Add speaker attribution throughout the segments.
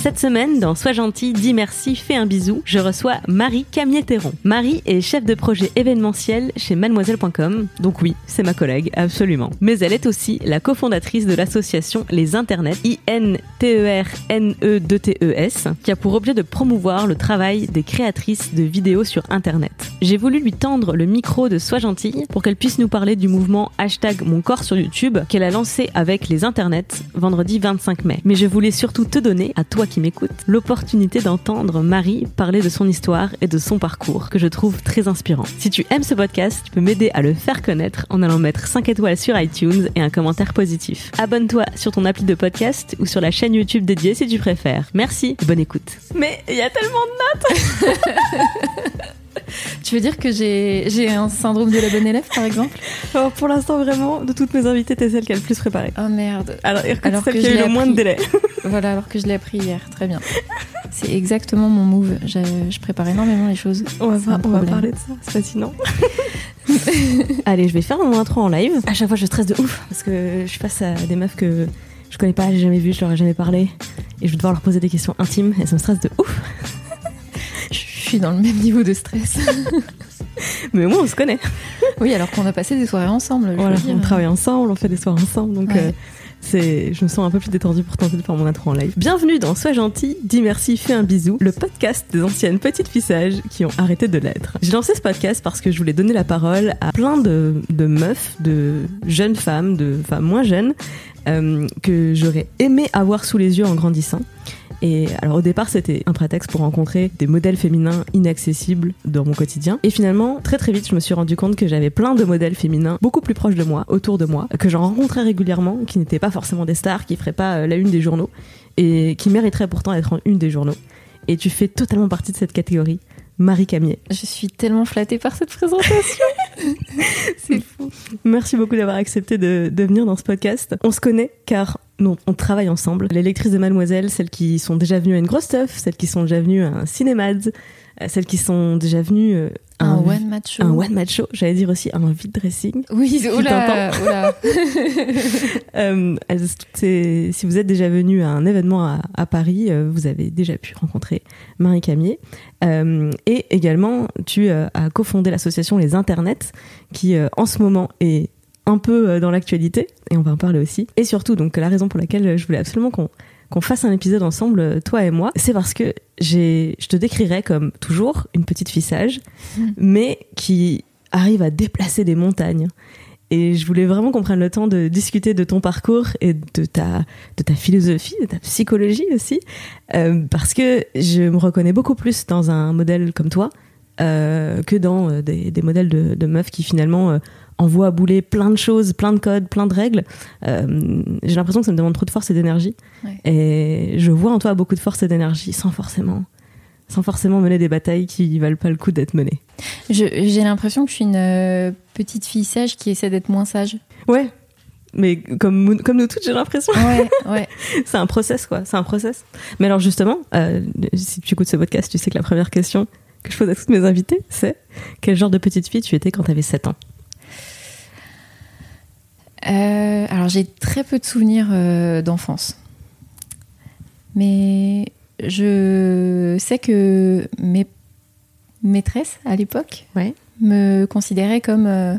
Speaker 1: Cette semaine, dans Sois gentil, dis merci, fais un bisou, je reçois Marie Camier-Terron. Marie est chef de projet événementiel chez mademoiselle.com, donc oui, c'est ma collègue, absolument. Mais elle est aussi la cofondatrice de l'association Les Internets, I-N-T-E-R-N-E-2-T-E-S, qui a pour objet de promouvoir le travail des créatrices de vidéos sur Internet. J'ai voulu lui tendre le micro de Sois gentil pour qu'elle puisse nous parler du mouvement hashtag mon corps sur YouTube qu'elle a lancé avec les Internets vendredi 25 mai. Mais je voulais surtout te donner, à toi qui m'écoute, l'opportunité d'entendre Marie parler de son histoire et de son parcours, que je trouve très inspirant. Si tu aimes ce podcast, tu peux m'aider à le faire connaître en allant mettre 5 étoiles sur iTunes et un commentaire positif. Abonne-toi sur ton appli de podcast ou sur la chaîne YouTube dédiée si tu préfères. Merci, bonne écoute. Mais il y a tellement de notes
Speaker 2: Tu veux dire que j'ai j'ai un syndrome de la bonne élève, par exemple?
Speaker 1: Alors pour l'instant, vraiment, de toutes mes invitées, t'es celle qui a le plus préparé.
Speaker 2: Oh merde.
Speaker 1: Alors,
Speaker 2: Alors
Speaker 1: celle
Speaker 2: que
Speaker 1: qui a eu le moins de délai.
Speaker 2: Voilà, alors que je l'ai appris hier. Très bien. C'est exactement mon move. Je, je prépare énormément les choses.
Speaker 1: On va,
Speaker 2: un
Speaker 1: on va parler de ça, c'est fascinant. Allez, je vais faire mon intro en live. À chaque fois, je stresse de ouf parce que je face à des meufs que je connais pas, j'ai jamais vues, je leur ai jamais parlé. Et je vais devoir leur poser des questions intimes et ça me stresse de ouf.
Speaker 2: Je suis dans le même niveau de stress.
Speaker 1: Mais au moins, on se connaît.
Speaker 2: oui, alors qu'on a passé des soirées ensemble.
Speaker 1: Voilà, on travaille ensemble, on fait des soirs ensemble. Donc,
Speaker 2: Ouais.
Speaker 1: euh, c'est, je me sens un peu plus détendue pour tenter de faire mon intro en live. Bienvenue dans Sois gentil, dis merci, fais un bisou, le podcast des anciennes petites fissages qui ont arrêté de l'être. J'ai lancé ce podcast parce que je voulais donner la parole à plein de, de meufs, de jeunes femmes, de femmes moins jeunes, euh, que j'aurais aimé avoir sous les yeux en grandissant. Et alors au départ c'était un prétexte pour rencontrer des modèles féminins inaccessibles dans mon quotidien. Et finalement très très vite je me suis rendu compte que j'avais plein de modèles féminins beaucoup plus proches de moi, autour de moi, que j'en rencontrais régulièrement, qui n'étaient pas forcément des stars, qui feraient pas euh, la une des journaux et qui mériteraient pourtant d'être en une des journaux. Et tu fais totalement partie de cette catégorie. Marie Camier.
Speaker 2: Je suis tellement flattée par cette présentation. C'est fou.
Speaker 1: Merci beaucoup d'avoir accepté de, de venir dans ce podcast. On se connaît car nous, on travaille ensemble. Les lectrices de Mademoiselle, celles qui sont déjà venues à une grosse stuff, celles qui sont déjà venues à un cinémads, euh, celles qui sont déjà venues euh, à
Speaker 2: Un
Speaker 1: un,
Speaker 2: one match show.
Speaker 1: un one match show, j'allais dire aussi un vide dressing.
Speaker 2: Oui, oula, oula.
Speaker 1: Euh, si vous êtes déjà venu à un événement à, à Paris, euh, vous avez déjà pu rencontrer Marie Camier. Euh, et également, tu euh, as cofondé l'association Les Internets, qui euh, en ce moment est un peu euh, dans l'actualité, et on va en parler aussi. Et surtout, donc la raison pour laquelle je voulais absolument qu'on qu'on fasse un épisode ensemble, euh, toi et moi, c'est parce que j'ai, je te décrirais comme toujours une petite fille sage, mais qui arrive à déplacer des montagnes. Et je voulais vraiment qu'on prenne le temps de discuter de ton parcours et de ta, de ta philosophie, de ta psychologie aussi, euh, parce que je me reconnais beaucoup plus dans un modèle comme toi euh, que dans des, des modèles de, de meufs qui finalement euh, envoient à bouler plein de choses, plein de codes, plein de règles. Euh, J'ai l'impression que ça me demande trop de force et d'énergie.
Speaker 2: Ouais.
Speaker 1: Et je vois en toi beaucoup de force et d'énergie sans forcément, sans forcément mener des batailles qui valent pas le coup d'être menées.
Speaker 2: J'ai l'impression que je suis une euh, petite fille sage qui essaie d'être moins sage.
Speaker 1: Ouais. Mais comme, comme nous toutes, j'ai l'impression.
Speaker 2: Ouais, ouais.
Speaker 1: c'est un process, quoi. C'est un process. Mais alors, justement, euh, si tu écoutes ce podcast, tu sais que la première question que je pose à toutes mes invités, c'est quel genre de petite fille tu étais quand tu avais 7 ans?
Speaker 2: Euh, alors j'ai très peu de souvenirs euh, d'enfance. Mais je sais que mes maîtresses à l'époque
Speaker 1: Ouais.
Speaker 2: me considéraient comme euh,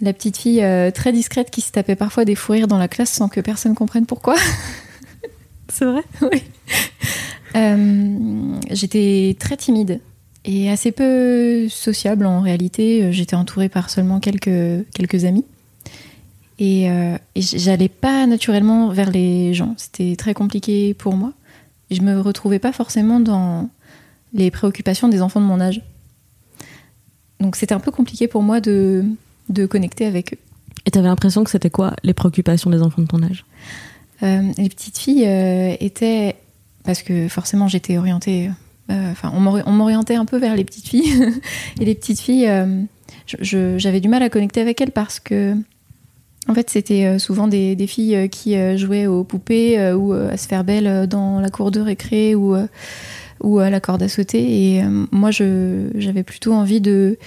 Speaker 2: la petite fille très discrète qui se tapait parfois des fous rires dans la classe sans que personne comprenne pourquoi.
Speaker 1: C'est vrai?
Speaker 2: Oui. J'étais très timide et assez peu sociable en réalité. J'étais entourée par seulement quelques, quelques amis. Et, euh, et j'allais pas naturellement vers les gens. C'était très compliqué pour moi. Je me retrouvais pas forcément dans les préoccupations des enfants de mon âge. Donc c'était un peu compliqué pour moi de, de connecter avec eux.
Speaker 1: Et tu avais l'impression que c'était quoi les préoccupations des enfants de ton âge?
Speaker 2: Les petites filles étaient parce que forcément j'étais orientée enfin on m'orientait un peu vers les petites filles et les petites filles j'avais du mal à connecter avec elles parce que en fait, c'était euh, souvent des, filles euh, qui euh, jouaient aux poupées ou à se faire belle dans la cour de récré ou, à la corde à sauter. Et moi, j'avais plutôt envie de,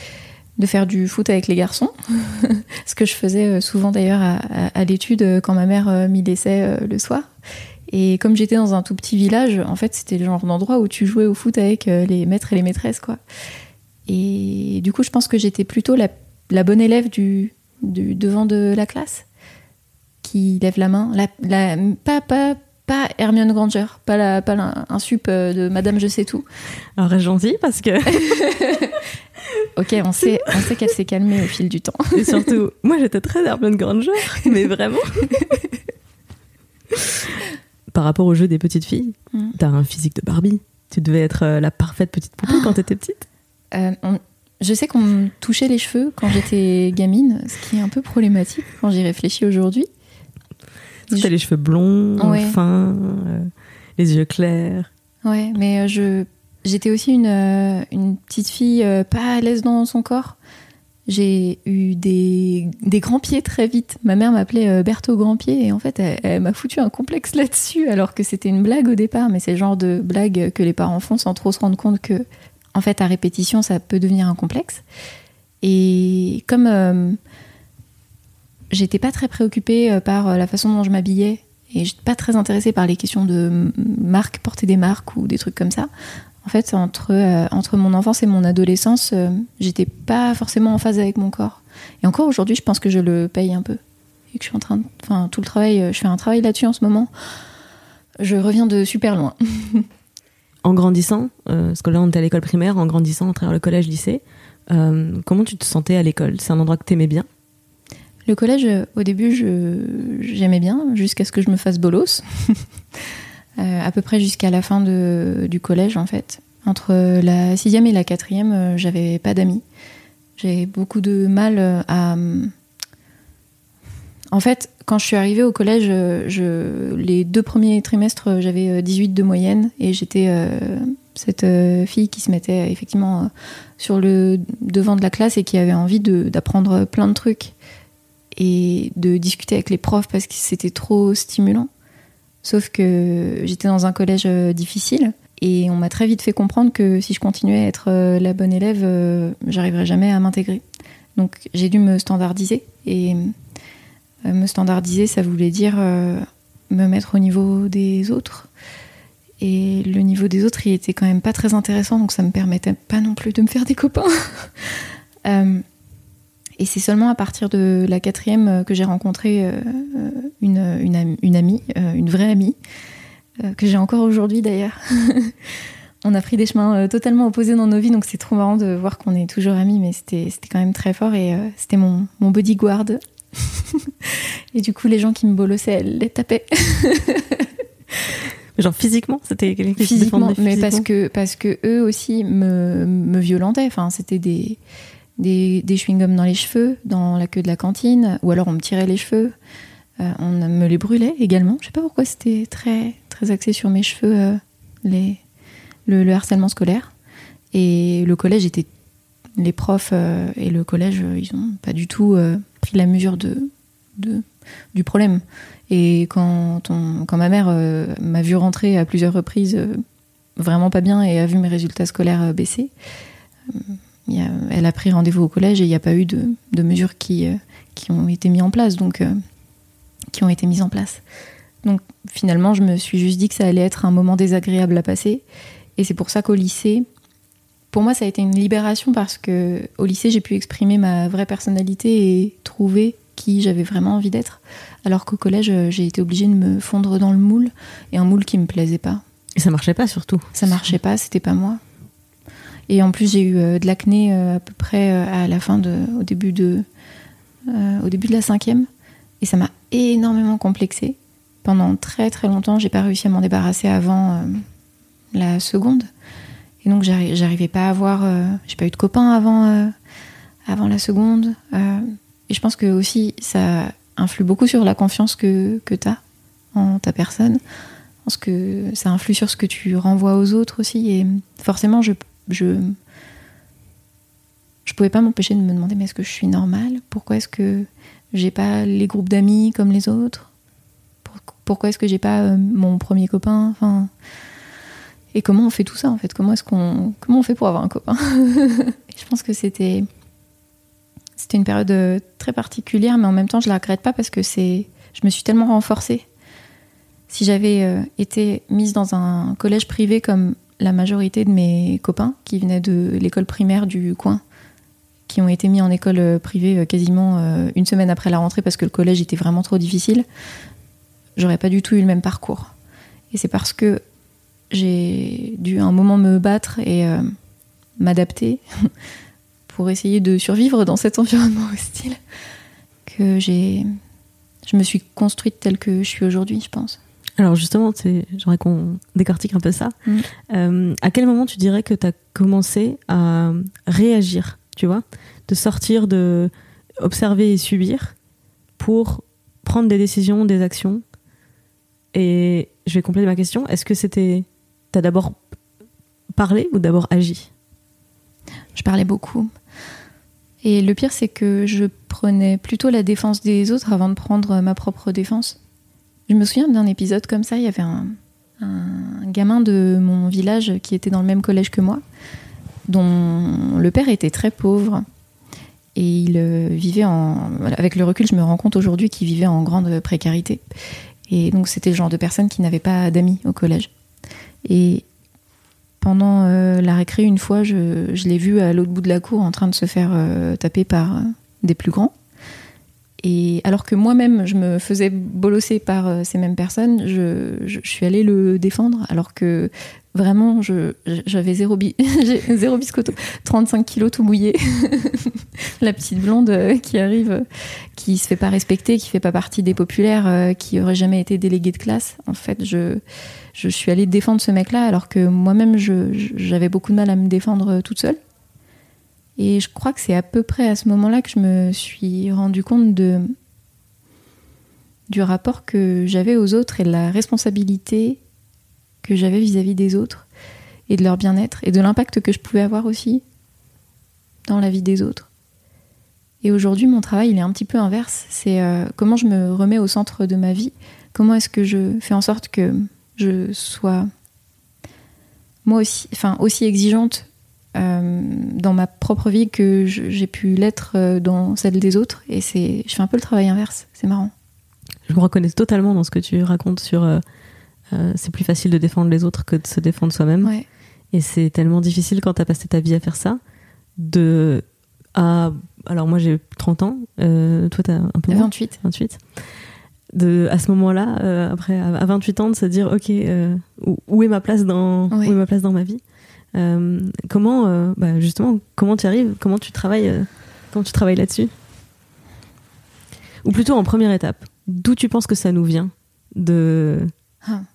Speaker 2: faire du foot avec les garçons. Ce que je faisais souvent d'ailleurs à, l'étude quand ma mère m'y laissait le soir. Et comme j'étais dans un tout petit village, en fait, c'était le genre d'endroit où tu jouais au foot avec les maîtres et les maîtresses, quoi. Et du coup, je pense que j'étais plutôt la bonne élève du, du devant de la classe qui lève la main. La, la, pas, pas, pas Hermione Granger, pas, la, pas un sup euh, de Madame Je sais tout.
Speaker 1: Alors gentil parce que.
Speaker 2: ok, on sait, on sait qu'elle s'est calmée au fil du temps.
Speaker 1: Et surtout, moi j'étais très Hermione Granger, mais vraiment. Par rapport au jeu des petites filles, mm. t'as un physique de Barbie. Tu devais être euh, la parfaite petite poupée quand t'étais petite.
Speaker 2: Euh, je sais qu'on me touchait les cheveux quand j'étais gamine, ce qui est un peu problématique quand j'y réfléchis aujourd'hui.
Speaker 1: Tu as les cheveux blonds, fins, euh, les yeux clairs.
Speaker 2: Ouais, mais euh, je j'étais aussi une, euh, une, petite fille pas à l'aise dans son corps. J'ai eu des, des, grands pieds très vite. Ma mère m'appelait Berthaud Grand Pied et en fait, elle, m'a foutu un complexe là-dessus alors que c'était une blague au départ, mais c'est le genre de blague que les parents font sans trop se rendre compte que en fait, à répétition, ça peut devenir un complexe. Et comme euh, j'étais pas très préoccupée euh, par euh, la façon dont je m'habillais et j'étais pas très intéressée par les questions de marque, porter des marques ou des trucs comme ça. En fait, entre, entre mon enfance et mon adolescence, j'étais pas forcément en phase avec mon corps. Et encore aujourd'hui, je pense que je le paye un peu. Et que je suis en train enfin, tout le travail, je fais un travail là-dessus en ce moment. Je reviens de super loin.
Speaker 1: en grandissant, euh, parce que là on était à l'école primaire, en grandissant, à travers le collège, lycée, euh, comment tu te sentais à l'école? C'est un endroit que tu aimais bien?
Speaker 2: Le collège, euh, au début, j'aimais bien, jusqu'à ce que je me fasse bolos. à peu près jusqu'à la fin de, du collège, en fait. Entre la sixième et la quatrième, j'avais pas d'amis. J'ai beaucoup de mal à en fait, quand je suis arrivée au collège, je, les deux premiers trimestres, j'avais 18 euh, de moyenne et j'étais euh, cette euh, fille qui se mettait effectivement sur le devant de la classe et qui avait envie d'apprendre plein de trucs et de discuter avec les profs parce que c'était trop stimulant. Sauf que j'étais dans un collège difficile et on m'a très vite fait comprendre que si je continuais à être la bonne élève, j'arriverais jamais à m'intégrer. Donc j'ai dû me standardiser et euh, me standardiser, ça voulait dire euh, me mettre au niveau des autres. Et le niveau des autres, il était quand même pas très intéressant, donc ça me permettait pas non plus de me faire des copains. Euh, et c'est seulement à partir de la quatrième que j'ai rencontré une, amie, une vraie amie, que j'ai encore aujourd'hui d'ailleurs. on a pris des chemins totalement opposés dans nos vies, donc c'est trop marrant de voir qu'on est toujours amis, mais c'était quand même très fort et c'était mon bodyguard et du coup, les gens qui me bolossaient, elles les tapaient.
Speaker 1: Genre physiquement, c'était
Speaker 2: quelqu'un physiquement, mais parce que parce que eux aussi me, me violentaient. Enfin, c'était des des, des chewing-gums dans les cheveux, dans la queue de la cantine, ou alors on me tirait les cheveux. Euh, on me les brûlait également. Je sais pas pourquoi c'était très très axé sur mes cheveux, euh, les le, le, harcèlement scolaire. Et le collège était les profs euh, et le collège, ils ont pas du tout pris la mesure de, du problème. Et quand, ma mère euh, m'a vu rentrer à plusieurs reprises euh, vraiment pas bien et a vu mes résultats scolaires euh, baisser, elle a pris rendez-vous au collège et il n'y a pas eu de, mesures qui, qui ont été mises en place. Donc finalement, je me suis juste dit que ça allait être un moment désagréable à passer. Et c'est pour ça qu'au lycée, pour moi, ça a été une libération parce que au lycée, j'ai pu exprimer ma vraie personnalité et trouver qui j'avais vraiment envie d'être. Alors qu'au collège, j'ai été obligée de me fondre dans le moule et un moule qui me plaisait pas.
Speaker 1: Et ça marchait pas surtout.
Speaker 2: Ça marchait pas, c'était pas moi. Et en plus, j'ai eu euh, de l'acné euh, à peu près euh, à la fin de, au début de, au début de la cinquième, et ça m'a énormément complexée. Pendant très très longtemps, j'ai pas réussi à m'en débarrasser avant la seconde. Et donc j'arrivais pas à avoir, j'ai pas eu de copains avant, avant la seconde. et je pense que aussi ça influe beaucoup sur la confiance que, que tu as en ta personne. Je pense que ça influe sur ce que tu renvoies aux autres aussi. Et forcément, je, je, je pouvais pas m'empêcher de me demander mais est-ce que je suis normale? Pourquoi est-ce que j'ai pas les groupes d'amis comme les autres? Pourquoi est-ce que j'ai pas euh, mon premier copain? Enfin, et comment on fait tout ça en fait? Comment est-ce qu'on comment on fait pour avoir un copain? Je pense que c'était c'était une période euh, très particulière, mais en même temps je la regrette pas parce que c'est je me suis tellement renforcée. Si j'avais euh, été mise dans un collège privé comme la majorité de mes copains qui venaient de l'école primaire du coin, qui ont été mis en école euh, privée quasiment une semaine après la rentrée parce que le collège était vraiment trop difficile, j'aurais pas du tout eu le même parcours. Et c'est parce que j'ai dû à un moment me battre et euh, m'adapter pour essayer de survivre dans cet environnement hostile que j'ai je me suis construite telle que je suis aujourd'hui, je pense.
Speaker 1: Alors justement, j'aimerais qu'on décortique un peu ça. Mm. Euh, à quel moment tu dirais que tu as commencé à réagir, tu vois, de sortir de observer et subir pour prendre des décisions, des actions? Et je vais compléter ma question. Est-ce que c'était T'as d'abord parlé ou d'abord agi?
Speaker 2: Je parlais beaucoup. Et le pire, c'est que je prenais plutôt la défense des autres avant de prendre ma propre défense. Je me souviens d'un épisode comme ça, il y avait un, gamin de mon village qui était dans le même collège que moi, dont le père était très pauvre. Et il euh, vivait en. Avec le recul, je me rends compte aujourd'hui qu'il vivait en grande précarité. Et donc, c'était le genre de personne qui n'avait pas d'amis au collège. Et pendant euh, la récré, une fois, je, l'ai vu à l'autre bout de la cour en train de se faire euh, taper par euh, des plus grands. Et alors que moi-même, je me faisais bolosser par ces mêmes personnes, je, suis allée le défendre, alors que vraiment, j'avais zéro, biscotto. 35 kilos tout mouillé. la petite blonde qui arrive, qui se fait pas respecter, qui fait pas partie des populaires, qui aurait jamais été déléguée de classe. En fait, je suis allée défendre ce mec-là alors que moi-même j'avais beaucoup de mal à me défendre toute seule. Et je crois que c'est à peu près à ce moment-là que je me suis rendu compte du rapport que j'avais aux autres et de la responsabilité que j'avais vis-à-vis des autres et de leur bien-être et de l'impact que je pouvais avoir aussi dans la vie des autres. Et aujourd'hui, mon travail, il est un petit peu inverse. C'est euh, comment je me remets au centre de ma vie? Comment est-ce que je fais en sorte que je sois moi aussi, enfin aussi exigeante euh, dans ma propre vie que j'ai pu l'être euh, dans celle des autres? Et c'est, je fais un peu le travail inverse. C'est marrant.
Speaker 1: Je me reconnais totalement dans ce que tu racontes sur. C'est plus facile de défendre les autres que de se défendre soi-même. Et c'est tellement difficile quand tu as passé ta vie à faire ça. De. À, alors moi j'ai 30 ans, toi tu as un peu moins.
Speaker 2: 28.
Speaker 1: 28 de à ce moment-là, euh, après à 28 ans, de se dire ok, euh, où, est ma place dans où est ma place dans ma vie? Euh, Comment bah, justement comment tu arrives Comment tu travailles Comment tu travailles là-dessus? Ou plutôt en première étape, d'où tu penses que ça nous vient? De.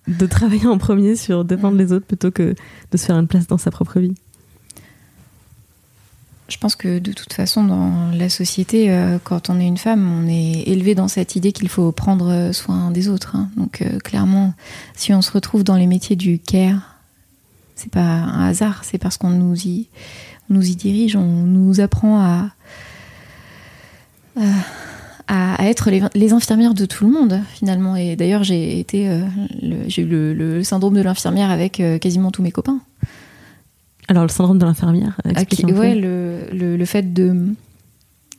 Speaker 1: De travailler en premier sur défendre les autres plutôt que de se faire une place dans sa propre vie
Speaker 2: je pense que de toute façon, dans la société, euh, quand on est une femme, on est élevé dans cette idée qu'il faut prendre soin des autres. Hein. Donc euh, clairement, si on se retrouve dans les métiers du care, c'est pas un hasard, c'est parce qu'on nous y, nous y dirige, on nous apprend à, à, être les, infirmières de tout le monde finalement. Et d'ailleurs, j'ai été, euh, j'ai eu le, syndrome de l'infirmière avec quasiment tous mes copains.
Speaker 1: Alors le syndrome de l'infirmière.
Speaker 2: Ah, ouais, le, le, fait de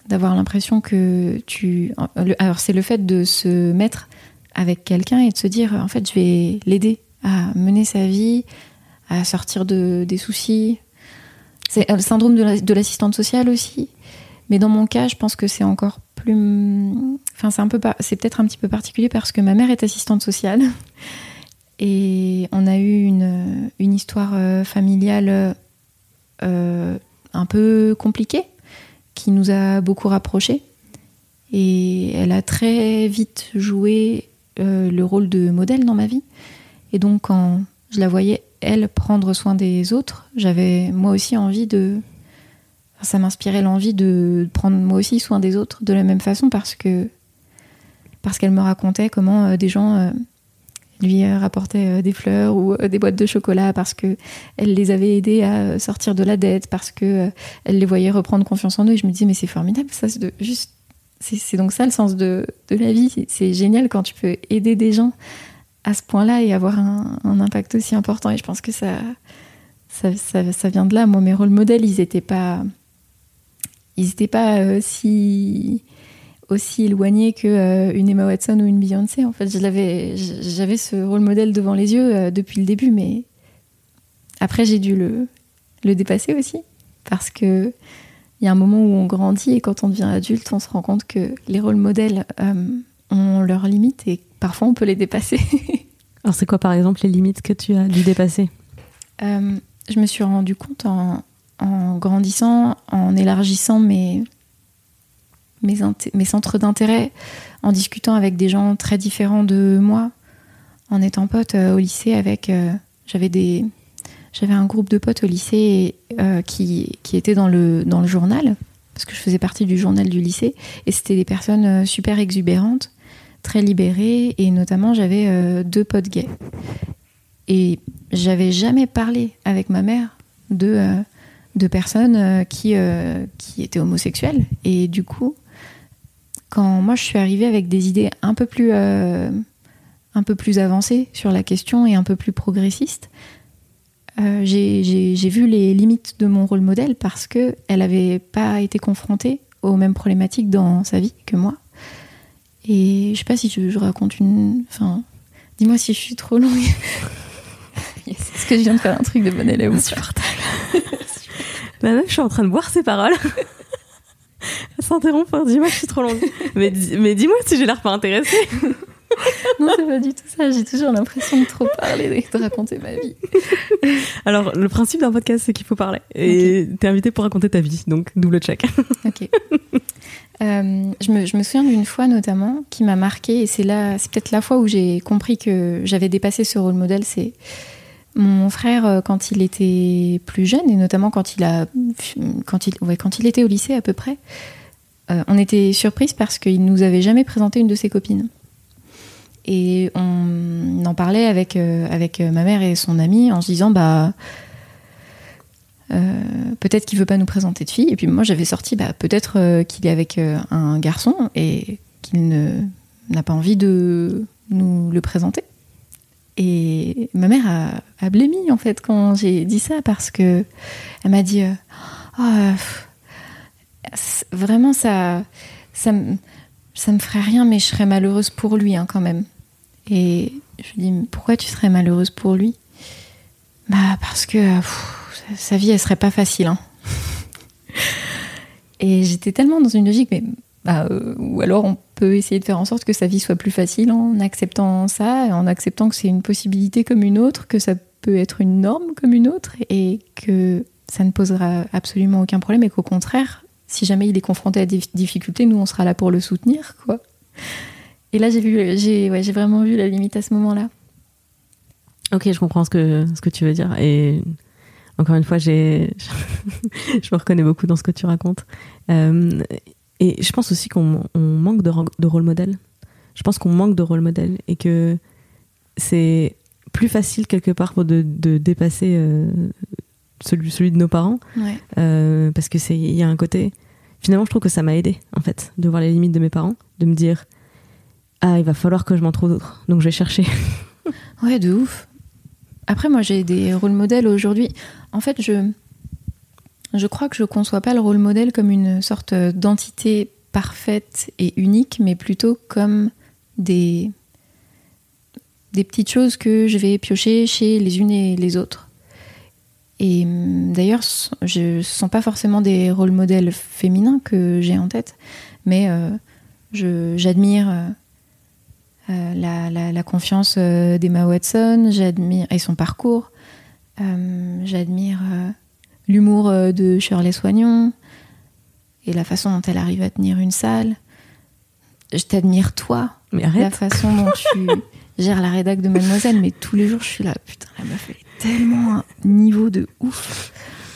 Speaker 2: d'avoir l'impression que tu. alors c'est le fait de se mettre avec quelqu'un et de se dire en fait je vais l'aider à mener sa vie, à sortir de, des soucis. C'est le syndrome de l'assistante sociale aussi. Mais dans mon cas, je pense que c'est encore Enfin, c'est un peu, c'est peut-être un petit peu particulier parce que ma mère est assistante sociale. Et on a eu une, une histoire euh, familiale euh, un peu compliquée qui nous a beaucoup rapprochés. Et elle a très vite joué euh, le rôle de modèle dans ma vie. Et donc, quand je la voyais, elle, prendre soin des autres, j'avais moi aussi envie de ça m'inspirait l'envie de prendre moi aussi soin des autres de la même façon parce que parce qu'elle me racontait comment euh, des gens euh, lui euh, rapportaient des fleurs ou des boîtes de chocolat parce que elle les avait aidés à sortir de la dette parce que elle les voyait reprendre confiance en eux. Et je me disais mais c'est formidable ça c'est juste c'est donc ça le sens de, de la vie. C'est génial quand tu peux aider des gens à ce point-là et avoir un, impact aussi important. Et je pense que ça ça, ça, ça vient de là. Moi mes rôles modèles ils étaient pas ils n'étaient pas euh, si aussi éloignés que euh, une Emma Watson ou une Beyoncé. En fait, j'avais ce rôle modèle devant les yeux euh, depuis le début, mais après j'ai dû le le dépasser aussi parce que il y a un moment où on grandit et quand on devient adulte, on se rend compte que les rôles modèles ont leurs limites et parfois on peut les dépasser.
Speaker 1: Alors c'est quoi par exemple les limites que tu as dû dépasser?
Speaker 2: Je me suis rendu compte en, en grandissant, en élargissant mes, centres d'intérêt, en discutant avec des gens très différents de moi, en étant pote euh, au lycée avec... Euh, j'avais un groupe de potes au lycée euh, qui, qui était dans le, dans le journal, parce que je faisais partie du journal du lycée, et c'était des personnes super exubérantes, très libérées, et notamment j'avais deux potes gays. Et j'avais jamais parlé avec ma mère de de personnes euh, qui, euh, qui étaient homosexuelles. Et du coup, quand moi je suis arrivée avec des idées un peu plus, euh, un peu plus avancées sur la question et un peu plus progressistes, j'ai vu les limites de mon rôle modèle parce qu'elle n'avait pas été confrontée aux mêmes problématiques dans sa vie que moi. Et je sais pas si je, raconte une. Enfin, dis-moi si je suis trop longue. Est-ce que je viens de faire un truc de bon élève ou
Speaker 1: La meuf, je suis en train de boire ses paroles. Elle s'interrompt pour dis-moi que je suis trop longue. Mais, mais dis-moi si j'ai l'air pas intéressée.
Speaker 2: non, c'est pas du tout ça. J'ai toujours l'impression de trop parler et de raconter ma vie.
Speaker 1: Alors, le principe d'un podcast, c'est qu'il faut parler. Et t'es invité pour raconter ta vie, donc double check.
Speaker 2: ok. Euh, je, me, je, me, souviens d'une fois notamment qui m'a marqué et c'est là, c'est peut-être la fois où j'ai compris que j'avais dépassé ce rôle modèle. C'est mon frère, euh, quand il était plus jeune, et notamment quand il, a, quand il, quand il était au lycée à peu près, euh, on était surprise parce qu'il nous avait jamais présenté une de ses copines. Et on en parlait avec, euh, ma mère et son amie en se disant bah peut-être qu'il veut pas nous présenter de fille. Et puis moi j'avais sorti bah, peut-être qu'il est avec un garçon et qu'il n'a pas envie de nous le présenter. Et ma mère a, a blémi en fait quand j'ai dit ça parce que elle m'a dit euh, oh, vraiment ça ça me ça me ferait rien mais je serais malheureuse pour lui hein, quand même. Et je lui dis pourquoi tu serais malheureuse pour lui? Bah parce que sa vie elle serait pas facile. Hein. Et j'étais tellement dans une logique mais bah, euh, ou alors on peut essayer de faire en sorte que sa vie soit plus facile en acceptant ça, en acceptant que c'est une possibilité comme une autre, que ça peut être une norme comme une autre, et que ça ne posera absolument aucun problème, et qu'au contraire, si jamais il est confronté à des difficultés, nous on sera là pour le soutenir, quoi. Et là j'ai ouais, vraiment vu la limite à ce moment-là.
Speaker 1: Ok, je comprends ce que ce que tu veux dire, et encore une fois, je me reconnais beaucoup dans ce que tu racontes. Euh, et je pense aussi qu'on manque de, de, rôle modèle. Je pense qu'on manque de rôle modèle et que c'est plus facile quelque part de, de dépasser euh, celui, celui de nos parents. Euh, parce que c'est il y a un côté. Finalement, je trouve que ça m'a aidé en fait de voir les limites de mes parents, de me dire ah il va falloir que je m'en trouve d'autres, donc je vais chercher.
Speaker 2: ouais, de ouf. Après, moi, j'ai des rôles modèles aujourd'hui. En fait, je je crois que je ne conçois pas le rôle modèle comme une sorte d'entité parfaite et unique, mais plutôt comme des, des petites choses que je vais piocher chez les unes et les autres. Et hum, d'ailleurs, je ne sens pas forcément des rôles modèles féminins que j'ai en tête, mais euh, j'admire euh, euh, la, la, confiance d'Emma Watson, j'admire et son parcours, j'admire l'humour euh, de Shirley Soignon et la façon dont elle arrive à tenir une salle. Je t'admire toi,
Speaker 1: mais arrête.
Speaker 2: la façon dont tu gères la rédac de Mademoiselle, mais tous les jours je suis là, putain la meuf elle est tellement un niveau de ouf.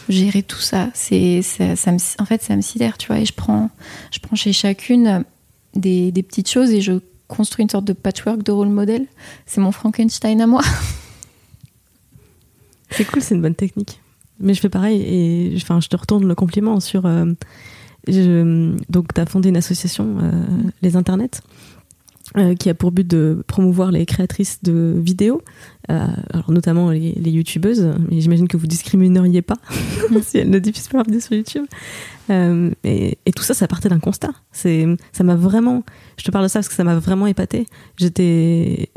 Speaker 2: gérer tout ça. C'est, ça, ça me, en fait, ça me sidère, tu vois. Et je prends, je prends chez chacune des, des petites choses et je construis une sorte de patchwork de rôle modèle. C'est mon Frankenstein à moi.
Speaker 1: C'est cool, c'est une bonne technique. Mais je fais pareil et enfin, je te retourne le compliment sur. euh, donc, tu as fondé une association, euh, Les Internets, euh, qui a pour but de promouvoir les créatrices de vidéos, alors notamment les, youtubeuses. Mais j'imagine que vous discrimineriez pas si elles ne diffusent pas leurs vidéos sur YouTube. Et, tout ça, ça partait d'un constat. Ça m'a vraiment. Je te parle de ça parce que ça m'a vraiment épaté. J'étais,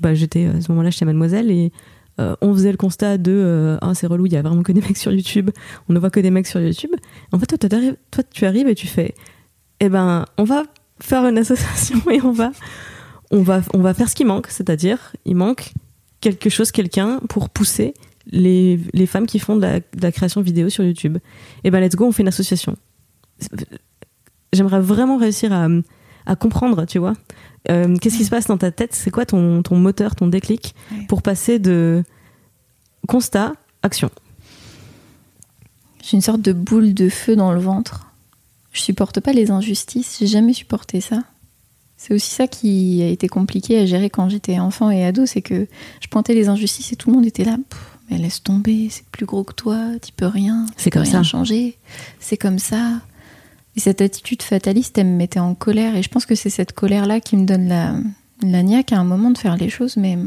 Speaker 1: bah, j'étais à ce moment-là chez Mademoiselle et euh, on faisait le constat de euh, ah c'est relou, il y a vraiment que des mecs sur YouTube. On ne voit que des mecs sur YouTube. En fait, toi, toi, tu arrives et tu fais, eh ben, on va faire une association et on va, on va, on va faire ce qui manque, c'est-à-dire, il manque quelque chose, quelqu'un pour pousser les, les femmes qui font de la, de la création vidéo sur YouTube. Eh ben, let's go, on fait une association. J'aimerais vraiment réussir à, à comprendre, tu vois. Euh, Qu'est-ce qui se passe dans ta tête? C'est quoi ton, ton moteur, ton déclic pour passer de constat, action?
Speaker 2: J'ai une sorte de boule de feu dans le ventre. Je supporte pas les injustices, j'ai jamais supporté ça. C'est aussi ça qui a été compliqué à gérer quand j'étais enfant et ado, c'est que je pointais les injustices et tout le monde était là. Pff, mais laisse tomber, c'est plus gros que toi, tu peux rien, tu
Speaker 1: C'est
Speaker 2: peux
Speaker 1: comme
Speaker 2: rien
Speaker 1: ça.
Speaker 2: changer, c'est comme ça. Et cette attitude fataliste, elle me mettait en colère et je pense que c'est cette colère-là qui me donne la, la niaque à un moment de faire les choses, mais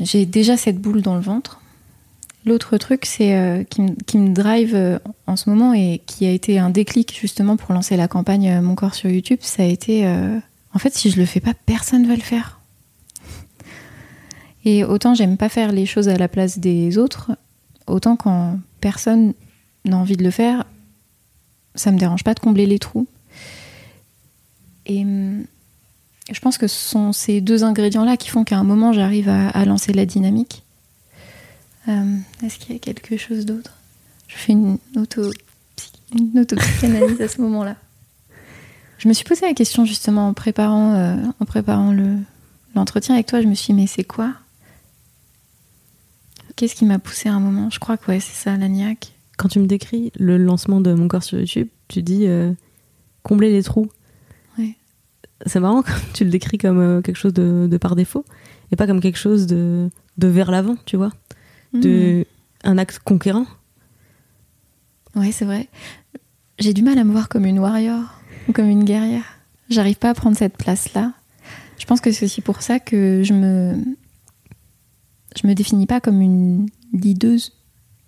Speaker 2: j'ai déjà cette boule dans le ventre. L'autre truc, c'est euh, qui, me- drive euh, en ce moment et qui a été un déclic justement pour lancer la campagne euh, Mon corps sur YouTube, ça a été en fait si je le fais pas, personne va le faire. Et autant j'aime pas faire les choses à la place des autres, autant quand personne envie de le faire, ça me dérange pas de combler les trous. Et hum, je pense que ce sont ces deux ingrédients-là qui font qu'à un moment j'arrive à, lancer la dynamique. Euh, Est-ce qu'il y a quelque chose d'autre? Je fais une auto autopsychanalyse à ce moment-là. Je me suis posé la question justement en préparant euh, l'entretien avec toi. Je me suis dit mais c'est quoi? Qu'est-ce qui m'a poussé à un moment? Je crois que ouais c'est ça la niaque.
Speaker 1: Quand tu me décris le lancement de mon corps sur YouTube, tu dis euh, combler les trous.
Speaker 2: Ouais.
Speaker 1: C'est marrant quand tu le décris comme euh, quelque chose de, de par défaut et pas comme quelque chose de, de vers l'avant, tu vois, de un acte conquérant.
Speaker 2: Ouais, c'est vrai. J'ai du mal à me voir comme une warrior ou comme une guerrière. J'arrive pas à prendre cette place-là. Je pense que c'est aussi pour ça que je me je me définis pas comme une leaduse,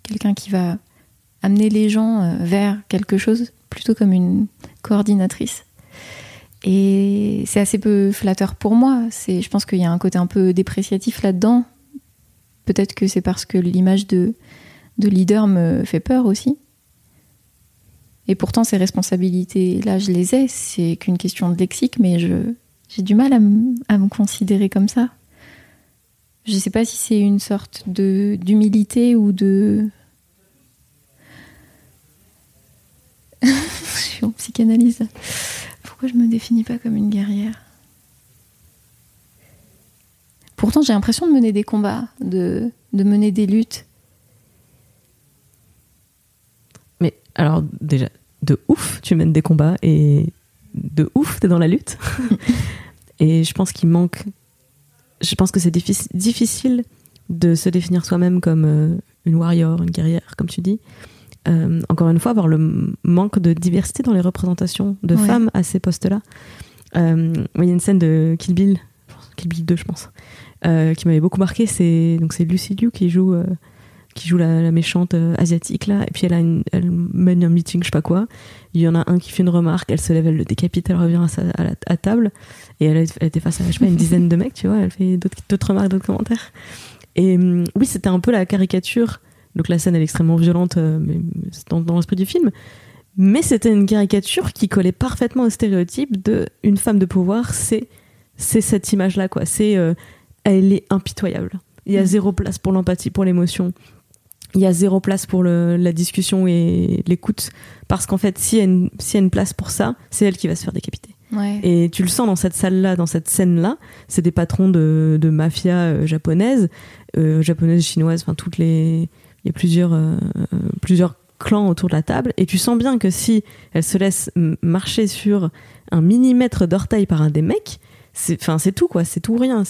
Speaker 2: quelqu'un qui va amener les gens euh, vers quelque chose, plutôt comme une coordinatrice. Et c'est assez peu flatteur pour moi. C'est, je pense qu'il y a un côté un peu dépréciatif là-dedans. Peut-être que c'est parce que l'image de, de leader me fait peur aussi. Et pourtant, ces responsabilités-là, je les ai. C'est qu'une question de lexique, mais je, j'ai du mal à, me considérer comme ça. Je sais pas si c'est une sorte de, d'humilité ou de. je suis en psychanalyse. Pourquoi je me définis pas comme une guerrière? Pourtant, j'ai l'impression de mener des combats, de, de mener des luttes.
Speaker 1: Mais alors déjà, de ouf, tu mènes des combats et de ouf, t'es dans la lutte. et je pense qu'il manque. Je pense que c'est difficile, de se définir soi-même comme euh, une warrior, une guerrière, comme tu dis. Euh, encore une fois, avoir le manque de diversité dans les représentations de
Speaker 2: Ouais.
Speaker 1: femmes à ces postes-là. Euh, Il y a une scène de Kill Bill, Kill Bill 2, je pense, euh, qui m'avait beaucoup marqué. C'est donc c'est Lucy Liu qui joue qui joue la, la méchante euh, asiatique là, et puis elle a une, elle mène un meeting, je sais pas quoi. Il y en a un qui fait une remarque, elle se lève, elle le décapite, elle revient à, sa, à, la, à table, et elle, elle était face à je sais pas une dizaine de mecs, tu vois, elle fait d'autres d'autres remarques, d'autres commentaires. Et hum, oui, c'était un peu la caricature. Donc la scène elle est extrêmement violente euh, mais dans, dans l'esprit du film. Mais c'était une caricature qui collait parfaitement au stéréotype de une femme de pouvoir, c'est c'est cette image là quoi. C'est euh, elle est impitoyable. Il y a
Speaker 2: Mm.
Speaker 1: zéro place pour l'empathie, pour l'émotion. Il y a zéro place pour le- la discussion et l'écoute parce qu'en fait, s'il y, a une- s'il y a une place pour ça, c'est elle qui va se faire décapiter.
Speaker 2: Ouais.
Speaker 1: Et tu le sens dans cette salle-là, dans cette scène-là. C'est des patrons de, de mafia euh, japonaise, euh, japonaise, chinoise, enfin toutes les. Il y a plusieurs, euh, plusieurs clans autour de la table. Et tu sens bien que si elle se laisse marcher sur un millimètre d'orteil par un des mecs, c'est tout, quoi. C'est tout ou rien.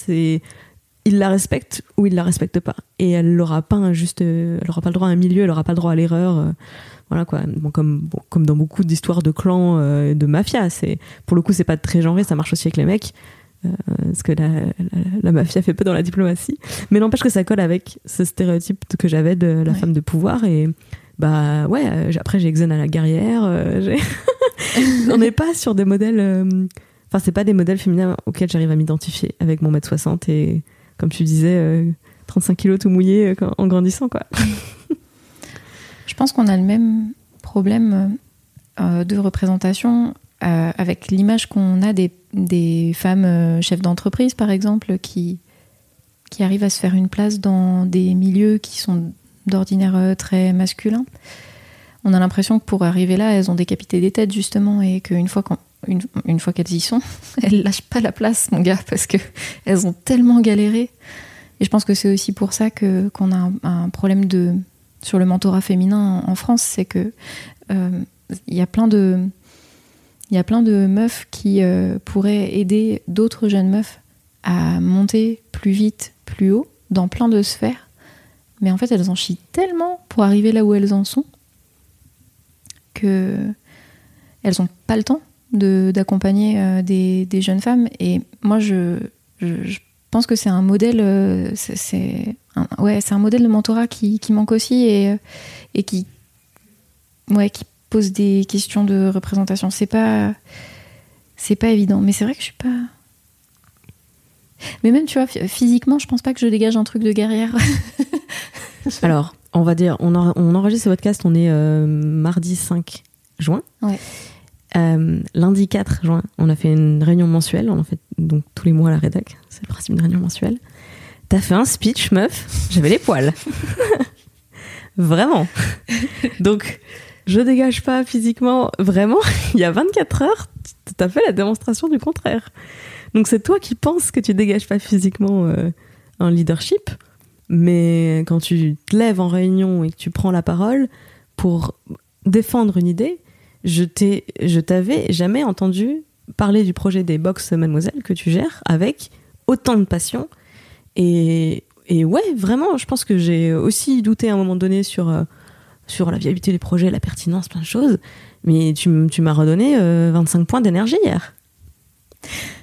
Speaker 1: Il la respecte ou il la respecte pas. Et elle n'aura pas aura pas le droit à un milieu, elle aura pas le droit à l'erreur. euh, voilà quoi. Comme, comme dans beaucoup d'histoires de clans, euh, de mafia. Pour le coup, c'est pas très genré, ça marche aussi avec les mecs. Euh, parce que la, la, la mafia fait peu dans la diplomatie. Mais n'empêche que ça colle avec ce stéréotype que j'avais de la
Speaker 2: Ouais.
Speaker 1: femme de pouvoir. Et bah ouais, euh, j'ai- après j'ai Xena la guerrière. euh, On n'est pas sur des modèles. euh, Enfin, c'est pas des modèles féminins auxquels j'arrive à m'identifier avec mon mètre 60 et, comme tu disais, euh, 35 kilos tout mouillé euh, en grandissant, quoi.
Speaker 2: Je pense qu'on a le même problème euh, de représentation euh, avec l'image qu'on a des, femmes euh, chefs d'entreprise, par exemple, qui, qui arrivent à se faire une place dans des milieux qui sont d'ordinaire euh, très masculins. On a l'impression que pour arriver là, elles ont décapité des têtes, justement, et qu'une fois qu'on- une, fois qu'elles y sont, elles lâchent pas la place, mon gars, parce que elles ont tellement galéré. Et je pense que c'est aussi pour ça que qu'on a un, problème de sur le mentorat féminin en, en France, c'est que il y a plein de il y a plein de meufs qui euh, pourraient aider d'autres jeunes meufs à monter plus vite, plus haut, dans plein de sphères. Mais en fait, elles en chient tellement pour arriver là où elles en sont que elles n'ont pas le temps de- d'accompagner euh, des, des jeunes femmes. Et moi, je, je, pense que c'est un modèle, euh, c'est- un, modèle de mentorat qui, qui manque aussi et, et qui, ouais, qui pose des questions de représentation. C'est pas, c'est pas évident. Mais c'est vrai que je suis pas. Mais même, tu vois, phy- physiquement, je pense pas que je dégage un truc de guerrière.
Speaker 1: Alors, on va dire, on, en- on enregistre ce podcast, on est euh, mardi 5 juin.
Speaker 2: Ouais.
Speaker 1: Euh, lundi 4 juin, on a fait une réunion mensuelle, on en fait donc tous les mois à la rédac, c'est le principe d'une réunion mensuelle. T'as fait un speech, meuf, j'avais les poils. vraiment. Donc, je dégage pas physiquement, vraiment, il y a 24 heures, t'as fait la démonstration du contraire. Donc c'est toi qui penses que tu dégages pas physiquement euh, un leadership, mais quand tu te lèves en réunion et que tu prends la parole pour défendre une idée, je t'ai, je t'avais jamais entendu parler du projet des box Mademoiselle que tu gères avec autant de passion. Et, et ouais, vraiment, je pense que j'ai aussi douté à un moment donné sur, euh, sur la viabilité des projets, la pertinence, plein de choses. Mais tu, m'as redonné euh, 25 points d'énergie hier.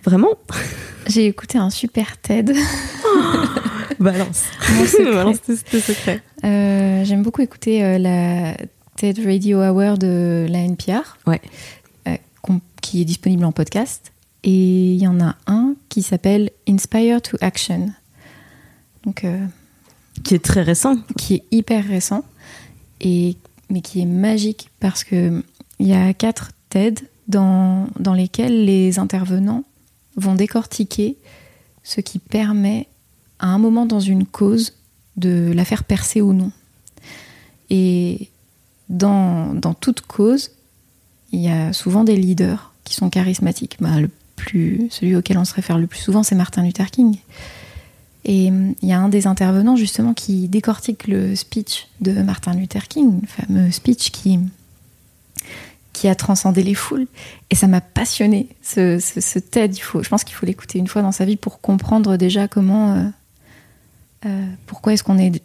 Speaker 1: Vraiment
Speaker 2: J'ai écouté un super TED.
Speaker 1: Balance.
Speaker 2: Mon secret.
Speaker 1: Balance tes- secrets.
Speaker 2: Euh, J'aime beaucoup écouter euh, la TED Radio Hour de la NPR,
Speaker 1: Ouais.
Speaker 2: euh, qui est disponible en podcast. Et il y en a un qui s'appelle Inspire to Action, donc euh,
Speaker 1: Qui est très récent.
Speaker 2: qui est hyper récent et mais qui est magique parce que il y a quatre TED dans, dans lesquels les intervenants vont décortiquer ce qui permet à un moment dans une cause de la faire percer ou non. Et dans, dans toute cause, il y a souvent des leaders qui sont charismatiques. Bah, le plus, celui auquel on se réfère le plus souvent, c'est Martin Luther King. Et hum, il y a un des intervenants justement qui décortique le speech de Martin Luther King, le fameux speech qui, qui a transcendé les foules. Et ça m'a passionné, ce, ce, TED. Il faut, je pense qu'il faut l'écouter une fois dans sa vie pour comprendre déjà comment. euh, euh, pourquoi est-ce qu'on est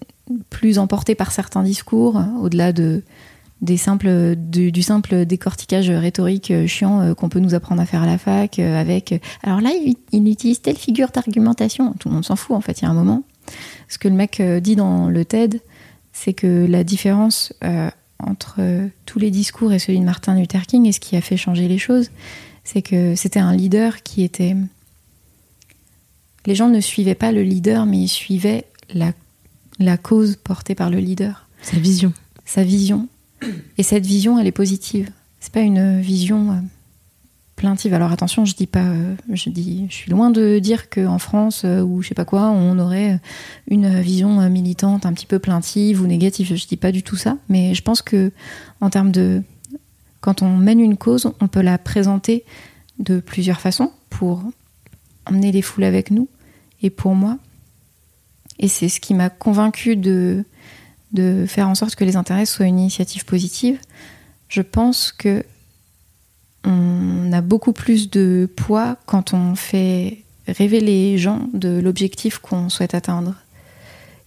Speaker 2: plus emporté par certains discours, euh, au-delà de, des simples, du, du simple décortiquage rhétorique euh, chiant euh, qu'on peut nous apprendre à faire à la fac, euh, avec. alors là, il, il utilise telle figure d'argumentation. Tout le monde s'en fout, en fait, il y a un moment. Ce que le mec dit dans le TED, c'est que la différence euh, entre tous les discours et celui de Martin Luther King, et ce qui a fait changer les choses, c'est que c'était un leader qui était. Les gens ne suivaient pas le leader, mais ils suivaient la, la cause portée par le leader
Speaker 1: Sa vision.
Speaker 2: sa vision. Et cette vision, elle est positive. C'est pas une vision euh, plaintive. Alors attention, je dis pas, euh, je dis, je suis loin de dire qu'en France euh, ou je sais pas quoi, on aurait une vision militante un petit peu plaintive ou négative. Je dis pas du tout ça, mais je pense que en termes de, quand on mène une cause, on peut la présenter de plusieurs façons pour emmener les foules avec nous et pour moi. Et c'est ce qui m'a convaincu de, de faire en sorte que les intérêts soient une initiative positive. Je pense que on a beaucoup plus de poids quand on fait rêver les gens de l'objectif qu'on souhaite atteindre.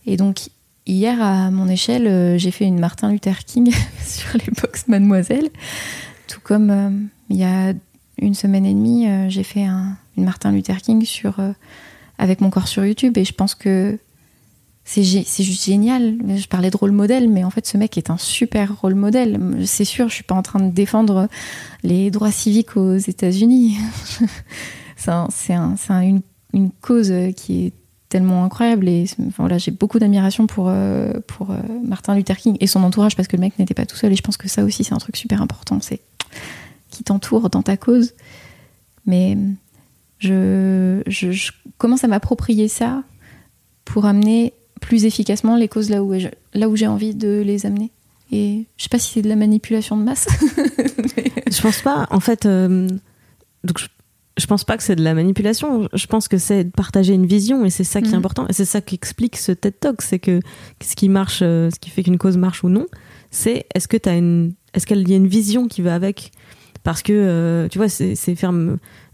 Speaker 2: Et donc, hier, à mon échelle, euh, j'ai fait une Martin Luther King sur les box Mademoiselle. Tout comme euh, il y a une semaine et demie, euh, j'ai fait un, une Martin Luther King avec mon corps sur YouTube. Et je pense que c'est juste génial. Je parlais de rôle modèle, mais en fait, ce mec est un super rôle modèle. C'est sûr, je suis pas en train de défendre les droits civiques aux États-Unis. c'est une, cause qui est tellement incroyable et voilà, j'ai beaucoup d'admiration pour, euh, pour euh, Martin Luther King et son entourage parce que le mec n'était pas tout seul et je pense que ça aussi c'est un truc super important, c'est qui t'entoure dans ta cause. Mais je commence à m'approprier ça pour amener plus efficacement les causes là où, là où j'ai envie de les amener. Et je sais pas si c'est de la manipulation de masse.
Speaker 1: je pense pas. En fait, euh, donc je, je, pense pas que c'est de la manipulation. Je pense que c'est de partager une vision et c'est ça qui est mhm. important. Et c'est ça qui explique ce TED Talk. C'est que ce qui marche, euh, ce qui fait qu'une cause marche ou non, c'est est-ce que as une, est-ce qu'il y a une vision qui va avec? Parce que euh, tu vois, c'est faire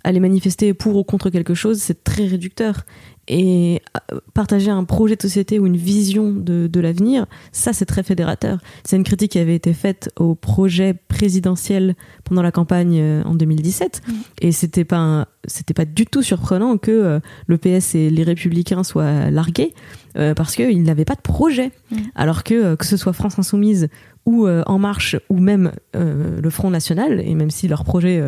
Speaker 1: aller manifester pour ou contre quelque chose, c'est très réducteur. Et euh, partager un projet de société ou une vision de, de l'avenir, ça c'est très fédérateur. C'est une critique qui avait été faite au projet présidentiel pendant la campagne euh, en 2017, mmh. et c'était pas c'était pas du tout surprenant que euh, le PS et les Républicains soient largués parce qu'ils n'avaient pas de projet, mmh. alors que que ce soit France Insoumise ou En Marche ou même le Front National, et même si leur projet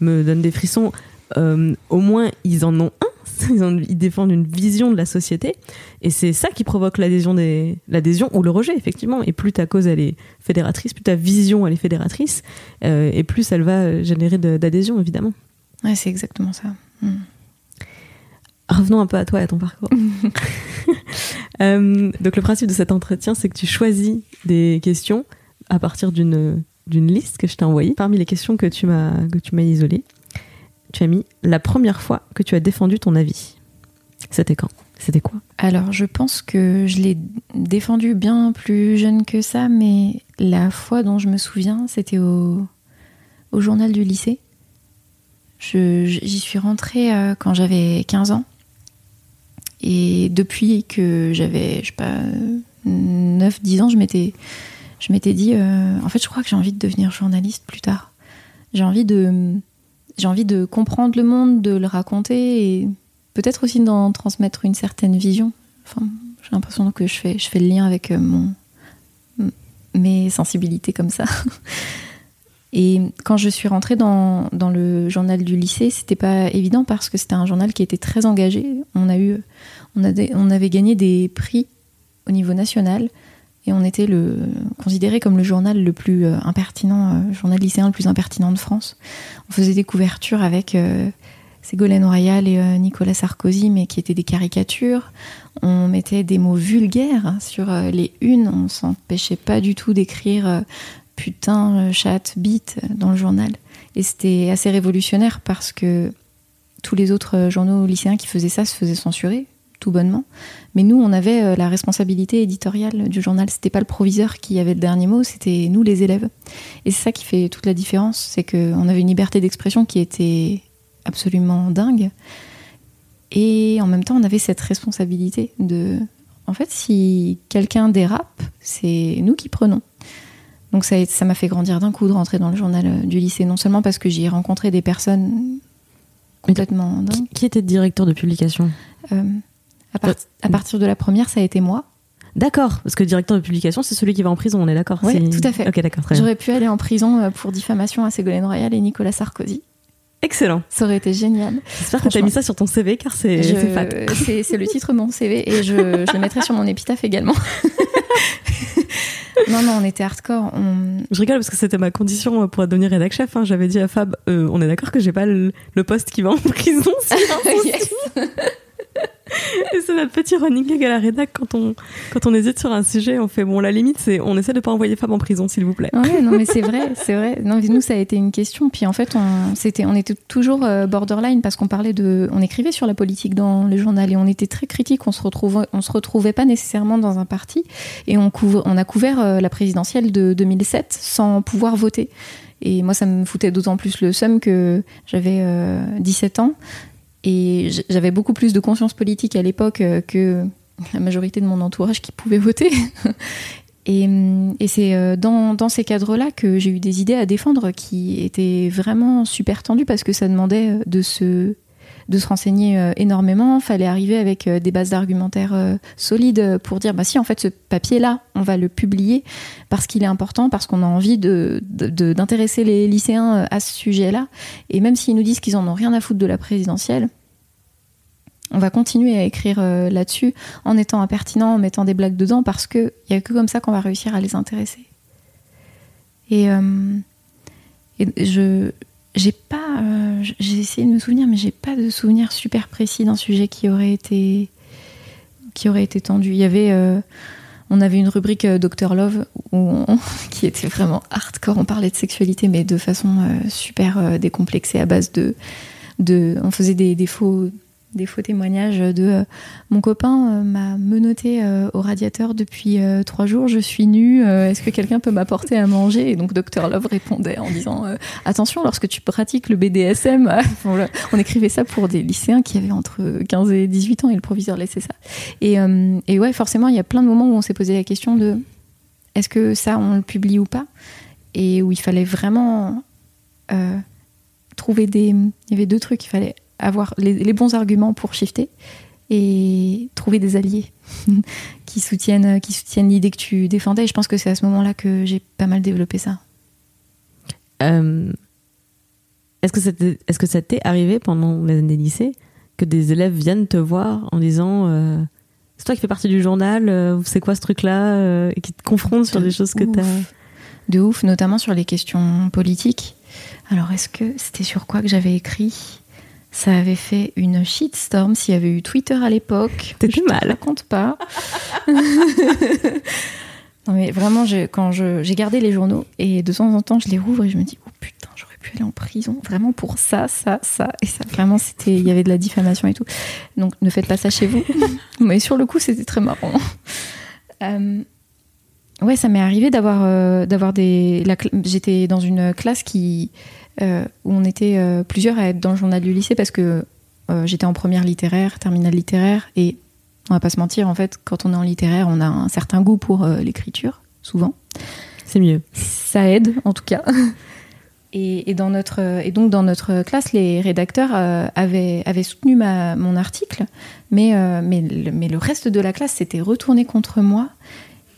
Speaker 1: me donne des frissons, au moins ils en ont un ils, défendent une vision de la société et c'est ça qui provoque l'adhésion des l'adhésion ou le rejet effectivement. Et plus ta cause elle est fédératrice plus ta vision elle est fédératrice euh, et plus elle va générer d'adhésion évidemment.
Speaker 2: Ouais c'est exactement ça. Hmm.
Speaker 1: revenons un peu à toi et à ton parcours. Euh, donc le principe de cet entretien c'est que tu choisis des questions à partir d'une d'une liste que je t'ai envoyée. Parmi les questions que tu m'as que tu m'as isolées tu as mis la première fois que tu as défendu ton avis. C'était quand? C'était quoi?
Speaker 2: Alors, je pense que je l'ai défendu bien plus jeune que ça, mais la fois dont je me souviens, c'était au, au journal du lycée. J'y suis rentrée euh, quand j'avais 15 ans. Et depuis que j'avais, je sais pas, 9-10 ans, je m'étais, je m'étais dit, euh, en fait, je crois que j'ai envie de devenir journaliste plus tard. J'ai envie de, j'ai envie de comprendre le monde, de le raconter et peut-être aussi d'en transmettre une certaine vision. Enfin, j'ai l'impression que je fais, le lien avec euh, mon, mes sensibilités comme ça. Et quand je suis rentrée dans, dans le journal du lycée, c'était pas évident parce que c'était un journal qui était très engagé. On a eu, on, a on avait gagné des prix au niveau national et on était le, considéré comme le journal le plus euh, impertinent, euh, journal lycéen le plus impertinent de France. On faisait des couvertures avec euh, Ségolène Royal et euh, Nicolas Sarkozy, mais qui étaient des caricatures. On mettait des mots vulgaires sur les unes. On s'empêchait pas du tout d'écrire putain, chat, bite dans le journal. Et c'était assez révolutionnaire parce que tous les autres journaux lycéens qui faisaient ça se faisaient censurer tout bonnement. Mais nous, on avait euh, la responsabilité éditoriale du journal. C'était pas le proviseur qui avait le dernier mot, c'était nous, les élèves. Et c'est ça qui fait toute la différence, c'est qu'on avait une liberté d'expression qui était absolument dingue. Et en même temps, on avait cette responsabilité de. En fait, si quelqu'un dérape, c'est nous qui prenons. Donc ça m'a fait grandir d'un coup de rentrer dans le journal euh, du lycée, non seulement parce que j'y ai rencontré des personnes complètement dingues.
Speaker 1: Qui était directeur de publication?
Speaker 2: Euh, à, partir de la première, ça a été moi.
Speaker 1: D'accord, parce que directeur de publication, c'est celui qui va en prison, on est d'accord
Speaker 2: Oui, tout à fait.
Speaker 1: Ok, d'accord.
Speaker 2: J'aurais pu aller en prison euh, pour diffamation à Ségolène Royal et Nicolas Sarkozy.
Speaker 1: Excellent.
Speaker 2: Ça aurait été génial.
Speaker 1: J'espère que tu as mis ça sur ton CV car c'est
Speaker 2: C'est le titre de mon CV et je, je le mettrai sur mon épitaphe également. non, non, on était hardcore.
Speaker 1: Je rigole parce que c'était ma condition pour devenir rédac chef. Hein. J'avais dit à Fab, euh, on est d'accord que j'ai pas le, poste qui va en prison. c'est notre petit running gag à la rédac quand on, quand on hésite sur un sujet, on fait bon, la limite, c'est on essaie de pas envoyer Fab en prison, s'il vous plaît.
Speaker 2: Ouais, non, mais c'est vrai, c'est vrai. Non, nous, ça a été une question. Puis en fait, on, c'était, on était toujours euh, borderline parce qu'on parlait de. On écrivait sur la politique dans le journal et on était très critique. On se retrouvait, on se retrouvait pas nécessairement dans un parti et on, couvre, on a couvert euh, la présidentielle de 2007 sans pouvoir voter. Et moi, ça me foutait d'autant plus le seum que j'avais 17 ans et j'avais beaucoup plus de conscience politique à l'époque euh, que la majorité de mon entourage qui pouvait voter. et, c'est euh, dans, dans, ces cadres-là que j'ai eu des idées à défendre qui étaient vraiment super tendues parce que ça demandait euh, de se de se renseigner euh, énormément. Fallait arriver avec euh, des bases d'argumentaire euh, solides pour dire bah si en fait ce papier-là, on va le publier parce qu'il est important, parce qu'on a envie d'intéresser les lycéens à ce sujet-là. Et même s'ils nous disent qu'ils en ont rien à foutre de la présidentielle, on va continuer à écrire là-dessus en étant impertinent, en mettant des blagues dedans, parce qu'il n'y a que comme ça qu'on va réussir à les intéresser. Et je, j'ai pas, euh, j'ai essayé de me souvenir, mais j'ai pas de souvenir super précis d'un sujet qui aurait été, qui aurait été tendu. Il y avait, euh, on avait une rubrique euh, Docteur Love où qui était vraiment hardcore. On parlait de sexualité, mais de façon super décomplexée à base de, de, on faisait des, des faux des faux témoignages de euh, mon copain euh, m'a menotté euh, au radiateur depuis trois jours, je suis nue, est-ce que quelqu'un peut m'apporter à manger? Et donc Dr Love répondait en disant attention lorsque tu pratiques le BDSM, on écrivait ça pour des lycéens qui avaient entre 15 et 18 ans et le proviseur laissait ça. Et, et ouais, forcément, il y a plein de moments où on s'est posé la question de est-ce que ça on le publie ou pas? Et où il fallait vraiment trouver des. Il y avait deux trucs, il fallait avoir les, bons arguments pour shifter et trouver des alliés qui soutiennent, qui soutiennent l'idée que tu défendais. Et je pense que c'est à ce moment-là que j'ai pas mal développé ça.
Speaker 1: Euh, est-ce que ça t'est arrivé pendant les années lycée que des élèves viennent te voir en disant euh, c'est toi qui fais partie du journal, euh, c'est quoi ce truc-là, et qui te confrontent sur des choses que tu as
Speaker 2: de ouf, notamment sur les questions politiques. Alors, est-ce que c'était sur quoi que j'avais écrit? Ça avait fait une shitstorm s'il y avait eu Twitter à l'époque.
Speaker 1: T'étais mal. Je
Speaker 2: raconte pas. non mais vraiment, quand j'ai gardé les journaux et de temps en temps je les rouvre et je me dis oh putain j'aurais pu aller en prison vraiment pour ça, ça, ça et ça. Vraiment c'était, il y avait de la diffamation et tout. Donc ne faites pas ça chez vous. mais sur le coup c'était très marrant. Euh, ouais, ça m'est arrivé d'avoir euh, d'avoir des. J'étais dans une classe qui euh, où on était euh, plusieurs à être dans le journal du lycée parce que euh, j'étais en première littéraire, terminale littéraire, et on va pas se mentir, en fait, quand on est en littéraire, on a un certain goût pour l'écriture, souvent.
Speaker 1: C'est mieux.
Speaker 2: Ça aide, en tout cas. Et, dans notre, et donc dans notre classe, les rédacteurs avaient, avaient, soutenu ma, mon article, mais, mais, mais, le reste de la classe s'était retourné contre moi.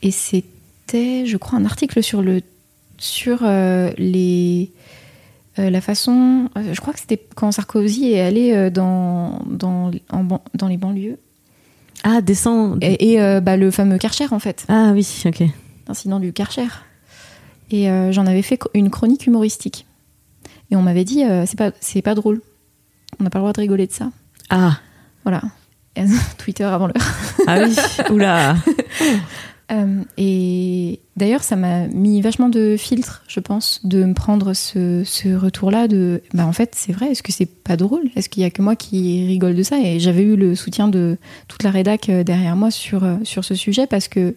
Speaker 2: Et c'était, je crois, un article sur, le, sur les, euh, la façon, euh, je crois que c'était quand Sarkozy est allé euh, dans, dans, dans les banlieues.
Speaker 1: Ah, descend.
Speaker 2: Et, bah, le fameux Karcher, en fait.
Speaker 1: Ah oui, ok.
Speaker 2: L'incident du Karcher. Et j'en avais fait une chronique humoristique. Et on m'avait dit, c'est pas, c'est pas drôle. On n'a pas le droit de rigoler de ça.
Speaker 1: Ah.
Speaker 2: Voilà. Twitter avant l'heure.
Speaker 1: Ah oui, oula.
Speaker 2: Euh, et d'ailleurs, ça m'a mis vachement de filtres, je pense, de me prendre ce, ce retour-là de, bah en fait, c'est vrai, est-ce que c'est pas drôle? Est-ce qu'il y a que moi qui rigole de ça? Et j'avais eu le soutien de toute la rédac euh, derrière moi sur, euh, sur ce sujet parce que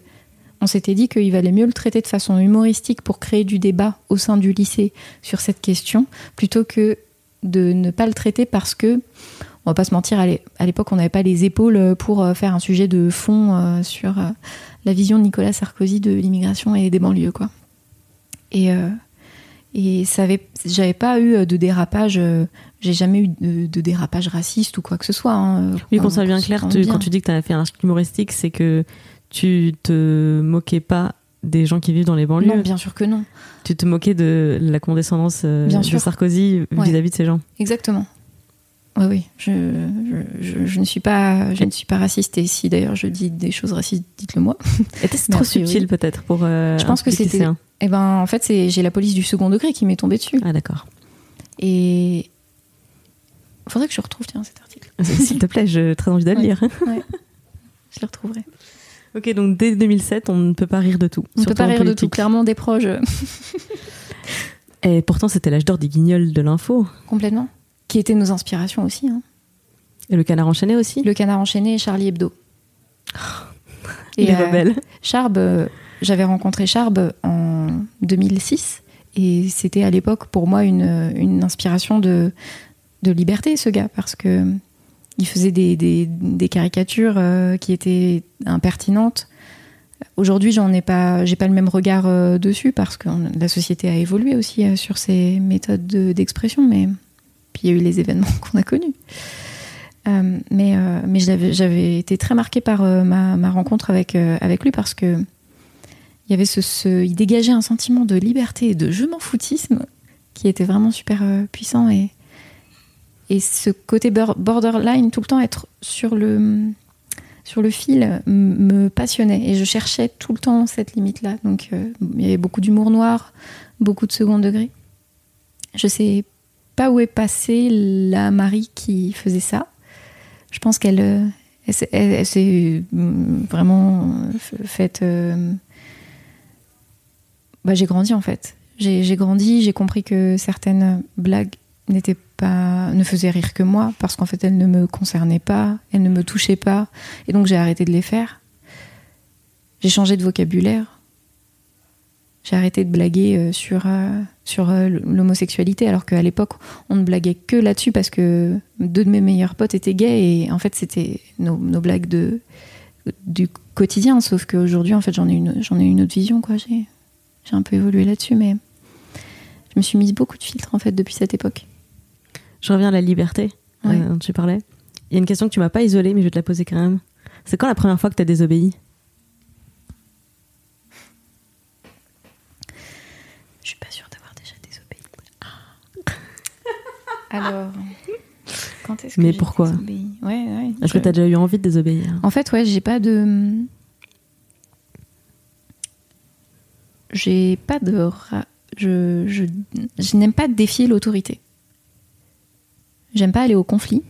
Speaker 2: on s'était dit qu'il valait mieux le traiter de façon humoristique pour créer du débat au sein du lycée sur cette question, plutôt que de ne pas le traiter parce que on va pas se mentir, à l'époque, on n'avait pas les épaules pour faire un sujet de fond sur la vision de Nicolas Sarkozy de l'immigration et des banlieues, quoi. Et, euh, et ça avait, j'avais pas eu de dérapage, euh, j'ai jamais eu de, dérapage raciste ou quoi que ce soit. Hein,
Speaker 1: oui, qu'on soit bien clair, quand tu dis que tu as fait un article humoristique, c'est que tu te moquais pas des gens qui vivent dans les banlieues.
Speaker 2: Non, bien sûr que non.
Speaker 1: Tu te moquais de la condescendance euh, de Sarkozy vis-à-vis de ces gens.
Speaker 2: Exactement. Oui, oui, je, je, ne suis pas, je ne suis pas raciste et si d'ailleurs je dis des choses racistes, dites-le moi.
Speaker 1: Était-ce trop subtil peut-être pour euh,
Speaker 2: Je pense que c'était. Eh ben, en fait, c'est j'ai la police du second degré qui m'est tombée dessus.
Speaker 1: Ah d'accord.
Speaker 2: Et faudrait que je retrouve tiens cet article.
Speaker 1: S'il te plaît, j'ai très envie de le
Speaker 2: Ouais.
Speaker 1: lire.
Speaker 2: Ouais. Je le retrouverai.
Speaker 1: Ok, donc dès 2007, on ne peut pas rire de tout.
Speaker 2: On ne peut pas rire de tout. Clairement, des proches,
Speaker 1: Et pourtant, c'était l'âge d'or des guignols de l'info.
Speaker 2: complètement. Qui étaient nos inspirations aussi. hein.
Speaker 1: Et le canard enchaîné aussi.
Speaker 2: Le Canard enchaîné et Charlie Hebdo.
Speaker 1: Les
Speaker 2: euh. Charb, euh, j'avais rencontré Charb en 2006 et c'était à l'époque pour moi une, une inspiration de, de liberté, ce gars, parce que il faisait des, des- des caricatures euh, qui étaient impertinentes. Aujourd'hui, j'en ai pas, j'ai pas le même regard euh, dessus parce que on- la société a évolué aussi euh, sur ces méthodes de- d'expression, mais il y a eu les événements qu'on a connus. Euh, mais euh, mais j'avais, été très marquée par euh, ma, rencontre avec, avec lui parce que il y avait ce, il dégageait un sentiment de liberté et de je m'en foutisme qui était vraiment super puissant et et ce côté bor- borderline tout le temps être sur le sur le fil me passionnait et je cherchais tout le temps cette limite là donc il y avait beaucoup d'humour noir beaucoup de second degré je sais pas où est passée la Marie qui faisait ça je pense qu'elle euh, elle, s'est- mm, vraiment euh, faite euh, bah, j'ai grandi en fait. J'ai grandi, j'ai compris que certaines blagues n'étaient pas, ne faisaient rire que moi parce qu'en fait elles ne me concernaient pas, elles ne me touchaient pas, et donc j'ai arrêté de les faire. J'ai changé de vocabulaire. J'ai arrêté de blaguer sur sur euh, l'homosexualité alors qu'à l'époque on ne blaguait que là-dessus parce que deux de mes meilleurs potes étaient gays et en fait c'était nos, nos blagues de du quotidien sauf qu'aujourd'hui en fait j'en ai une ai une autre vision quoi j'ai j'ai un peu évolué là-dessus, mais je me suis mise beaucoup de filtres en fait depuis cette époque.
Speaker 1: Je reviens à la liberté
Speaker 2: Ouais.
Speaker 1: euh, dont tu parlais. Il y a une question que tu m'as pas isolée, mais je vais te la poser quand même. C'est quand la première fois que tu as désobéi?
Speaker 2: Je suis pas sûre d'avoir déjà désobéi. Alors, quand est-ce que
Speaker 1: Mais pourquoi
Speaker 2: désobéi Ouais, ouais.
Speaker 1: Est-ce que
Speaker 2: je-
Speaker 1: tu as déjà eu envie de désobéir?
Speaker 2: En fait, ouais, j'ai pas de. J'ai pas de. Je, je, je n'aime pas défier l'autorité. J'aime pas aller au conflit.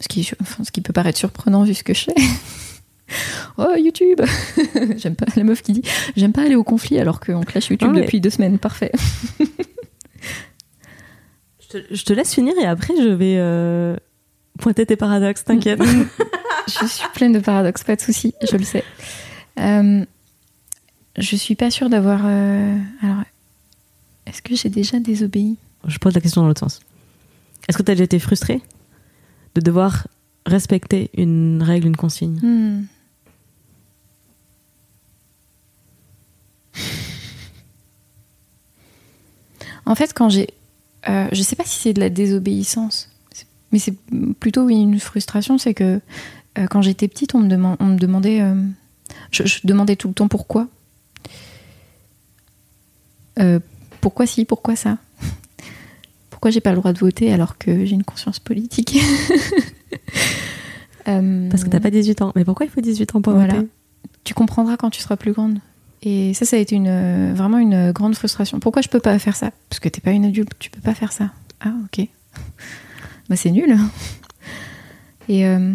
Speaker 2: Ce qui, enfin, ce qui peut paraître surprenant vu ce que je fais. oh, YouTube J'aime pas la meuf qui dit J'aime pas aller au conflit alors qu'on clash YouTube
Speaker 1: mais-
Speaker 2: depuis deux semaines. Parfait.
Speaker 1: je te, je te laisse finir et après je vais euh, pointer tes paradoxes, t'inquiète.
Speaker 2: je suis pleine de paradoxes, pas de souci, je le sais. Euh, je suis pas sûre d'avoir. euh, Alors, est-ce que j'ai déjà désobéi?
Speaker 1: Je pose la question dans l'autre sens. Est-ce que tu as déjà été frustré de devoir respecter une règle, une consigne?
Speaker 2: Hmm. En fait, quand j'ai. Euh, je sais pas si c'est de la désobéissance, mais c'est plutôt oui, une frustration. C'est que euh, quand j'étais petite, on me, on me demandait. euh, je, je demandais tout le temps pourquoi. Euh, pourquoi si, pourquoi ça? Pourquoi j'ai pas le droit de voter alors que j'ai une conscience politique?
Speaker 1: Parce que t'as pas 18 ans. Mais pourquoi il faut 18 ans pour
Speaker 2: Voilà.
Speaker 1: voter?
Speaker 2: Tu comprendras quand tu seras plus grande. Et ça, ça a été euh, vraiment une grande frustration. Pourquoi je peux pas faire ça? Parce que t'es pas une adulte, tu peux pas faire ça. Ah, ok. Bah, c'est nul. Et, euh,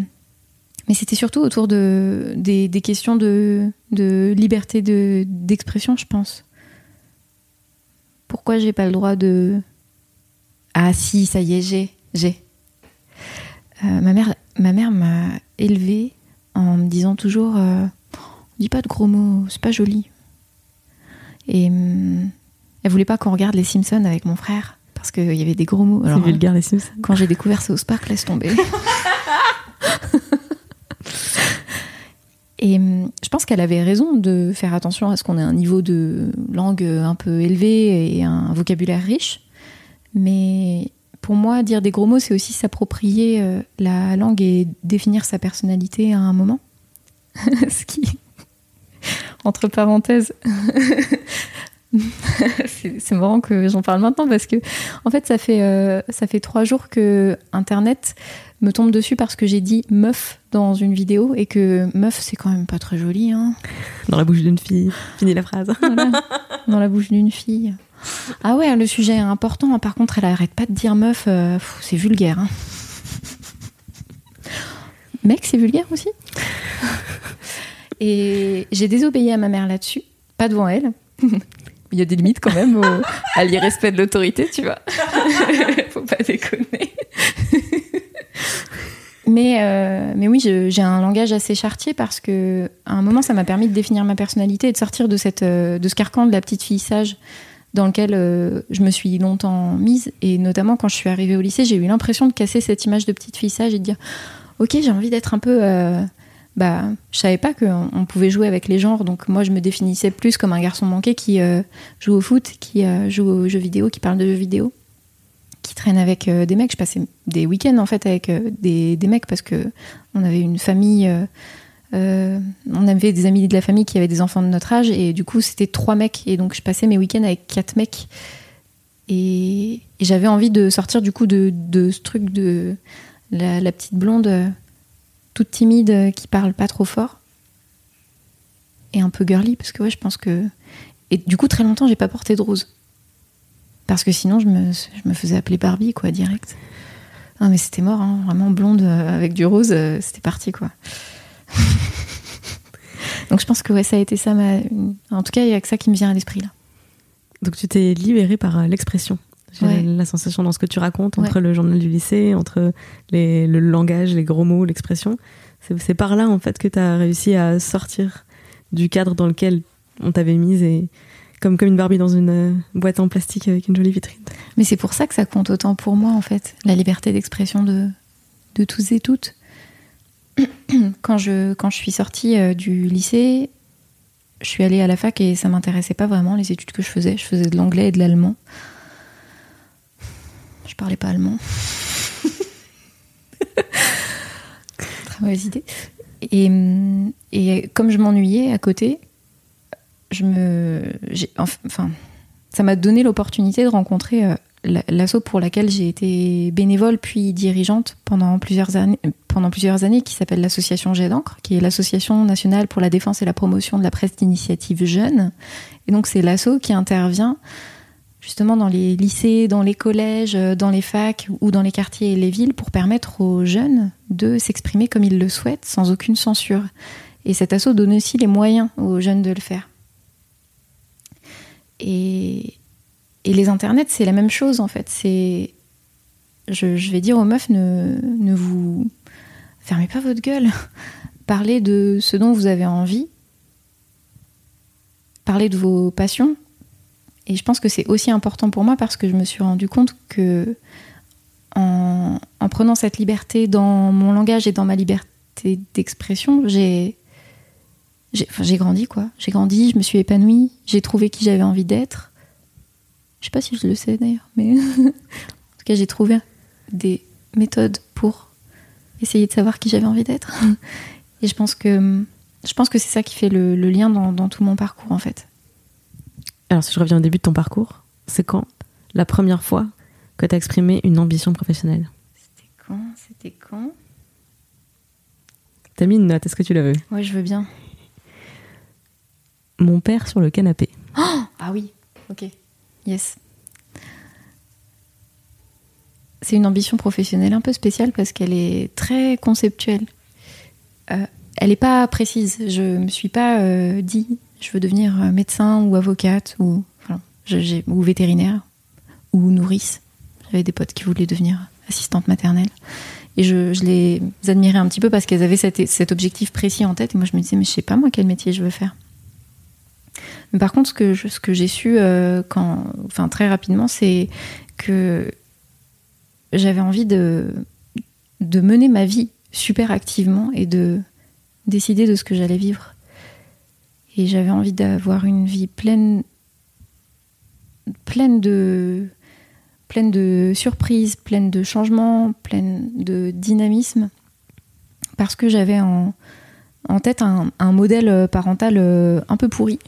Speaker 2: mais c'était surtout autour de, des, questions de, liberté de- d'expression, je pense. Pourquoi j'ai pas le droit de. Ah, si, ça y est, j'ai. J'ai. Euh, ma mère ma mère élevée en me disant toujours dis pas de gros mots, c'est pas joli. Et hum, elle voulait pas qu'on regarde les Simpsons avec mon frère parce qu'il y avait des gros mots. Alors,
Speaker 1: vulgaire les Simpsons.
Speaker 2: quand j'ai découvert South Park, laisse tomber. Et hum, je pense qu'elle avait raison de faire attention à ce qu'on ait un niveau de langue un peu élevé et un vocabulaire riche. Mais pour moi, dire des gros mots, c'est aussi s'approprier euh, la langue et définir sa personnalité à un moment. ce qui, entre parenthèses, c'est marrant que j'en parle maintenant parce que en fait ça fait euh, ça fait trois jours que internet me tombe dessus parce que j'ai dit meuf dans une vidéo et que meuf c'est quand même pas très joli hein
Speaker 1: Dans la bouche d'une fille. Finis la phrase.
Speaker 2: Voilà. dans la bouche d'une fille ah ouais le sujet est important par contre elle arrête pas de dire meuf euh, c'est vulgaire hein. mec, c'est vulgaire aussi? Et j'ai désobéi à ma mère là-dessus, pas devant elle. Il y a des limites quand même au, à l'irrespect de l'autorité, tu vois. Faut pas déconner. mais, euh, mais oui, j'ai un langage assez chartier parce que à un moment, ça m'a permis de définir ma personnalité et de sortir de, cette, euh, de ce carcan de la petite fille sage dans lequel euh, je me suis longtemps mise. Et notamment quand je suis arrivée au lycée, j'ai eu l'impression de casser cette image de petite fille sage et de dire Ok, j'ai envie d'être un peu. Euh, bah, je savais pas qu'on pouvait jouer avec les genres, donc moi je me définissais plus comme un garçon manqué qui euh, joue au foot, qui joue aux jeux vidéo, qui parle de jeux vidéo, qui traîne avec des mecs. Je passais des week-ends en fait avec des, des, mecs parce que on avait une famille euh, on avait des amis de la famille qui avaient des enfants de notre âge et du coup c'était trois mecs et donc je passais mes week-ends avec quatre mecs et, j'avais envie de sortir du coup de, ce truc de la, petite blonde euh, toute timide euh, qui parle pas trop fort et un peu girly parce que ouais je pense que et du coup très longtemps j'ai pas porté de rose parce que sinon je me, faisais appeler Barbie quoi direct non mais c'était mort hein. vraiment blonde avec du rose c'était parti quoi Donc je pense que ouais, ça a été ça. Ma... En tout cas, il y a que ça qui me vient à l'esprit là.
Speaker 1: Donc tu t'es libérée par euh, l'expression. J'ai la sensation dans ce que tu racontes, entre le journal du lycée, entre les, le langage, les gros mots, l'expression. C'est par là, en fait, que tu as réussi à sortir du cadre dans lequel on t'avait mise et comme, comme une Barbie dans une euh, boîte en plastique avec une jolie vitrine.
Speaker 2: Mais c'est pour ça que ça compte autant pour moi, en fait, la liberté d'expression de, de tous et toutes. quand je, quand je suis sortie euh, du lycée, je suis allée à la fac et ça m'intéressait pas vraiment les études que je faisais. Je faisais de l'anglais et de l'allemand. Je parlais pas allemand. Très mauvaise idée. Et, et comme je m'ennuyais à côté, je me, enfin, ça m'a donné l'opportunité de rencontrer euh, l'asso pour laquelle j'ai été bénévole puis dirigeante pendant plusieurs années, pendant plusieurs années qui s'appelle l'association Jet d'encre, qui est l'association nationale pour la défense et la promotion de la presse d'initiative jeune. Et donc c'est l'asso qui intervient justement dans les lycées, dans les collèges, dans les facs ou dans les quartiers et les villes pour permettre aux jeunes de s'exprimer comme ils le souhaitent sans aucune censure. Et cet asso donne aussi les moyens aux jeunes de le faire. Et, les internets, c'est la même chose en fait. C'est, je, vais dire aux meufs, ne vous fermez pas votre gueule. Parlez de ce dont vous avez envie. Parlez de vos passions. Et je pense que c'est aussi important pour moi parce que je me suis rendu compte que en, en prenant cette liberté dans mon langage et dans ma liberté d'expression, j'ai j'ai grandi quoi. J'ai grandi, je me suis épanouie, j'ai trouvé qui j'avais envie d'être. Je sais pas si je le sais d'ailleurs, mais en tout cas, j'ai trouvé des méthodes pour essayer de savoir qui j'avais envie d'être. Et je pense que je pense que c'est ça qui fait le, lien dans, tout mon parcours en fait.
Speaker 1: Alors si je reviens au début de ton parcours, c'est quand la première fois que tu as exprimé une ambition professionnelle?
Speaker 2: C'était quand? C'était quand?
Speaker 1: T'as mis une note, est-ce que tu la veux?
Speaker 2: Oui, je veux bien.
Speaker 1: Mon père sur le canapé.
Speaker 2: Oh ah oui, ok. Yes. C'est une ambition professionnelle un peu spéciale parce qu'elle est très conceptuelle. Euh, elle n'est pas précise. Je me suis pas euh, dit je veux devenir euh, médecin ou avocate ou, ou vétérinaire ou nourrice. J'avais des potes qui voulaient devenir assistante maternelle. Et je, les admirais un petit peu parce qu'elles avaient cet, objectif précis en tête. Et moi, je me disais, mais je sais pas moi quel métier je veux faire. Mais par contre, ce que, j'ai su euh, quand, enfin, très rapidement, c'est que j'avais envie de mener ma vie super activement et de décider de ce que j'allais vivre. Et j'avais envie d'avoir une vie pleine, de, surprises, pleine de changements, pleine de dynamisme, parce que j'avais en, tête un, modèle euh, parental euh, un peu pourri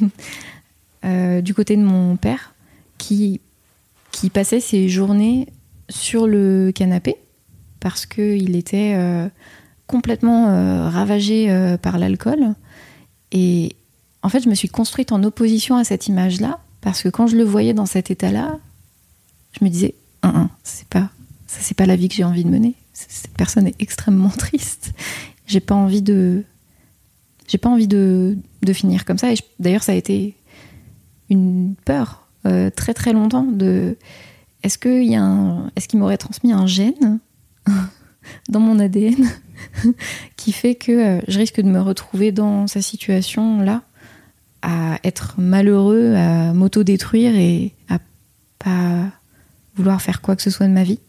Speaker 2: euh, du côté de mon père qui, qui passait ses journées sur le canapé parce qu'il était complètement ravagé par l'alcool. Et en fait, je me suis construite en opposition à cette image-là parce que quand je le voyais dans cet état-là, je me disais, c'est pas, ça c'est pas la vie que j'ai envie de mener. cette personne est extrêmement triste. J'ai pas envie de, j'ai pas envie de, de, finir comme ça. Et d'ailleurs, ça a été une peur euh, très très longtemps de, est-ce qu'il y a est-ce qu'il m'aurait transmis un gène? Dans mon ADN qui fait que euh, je risque de me retrouver dans sa situation là, à être malheureux, à m'auto-détruire et à pas vouloir faire quoi que ce soit de ma vie.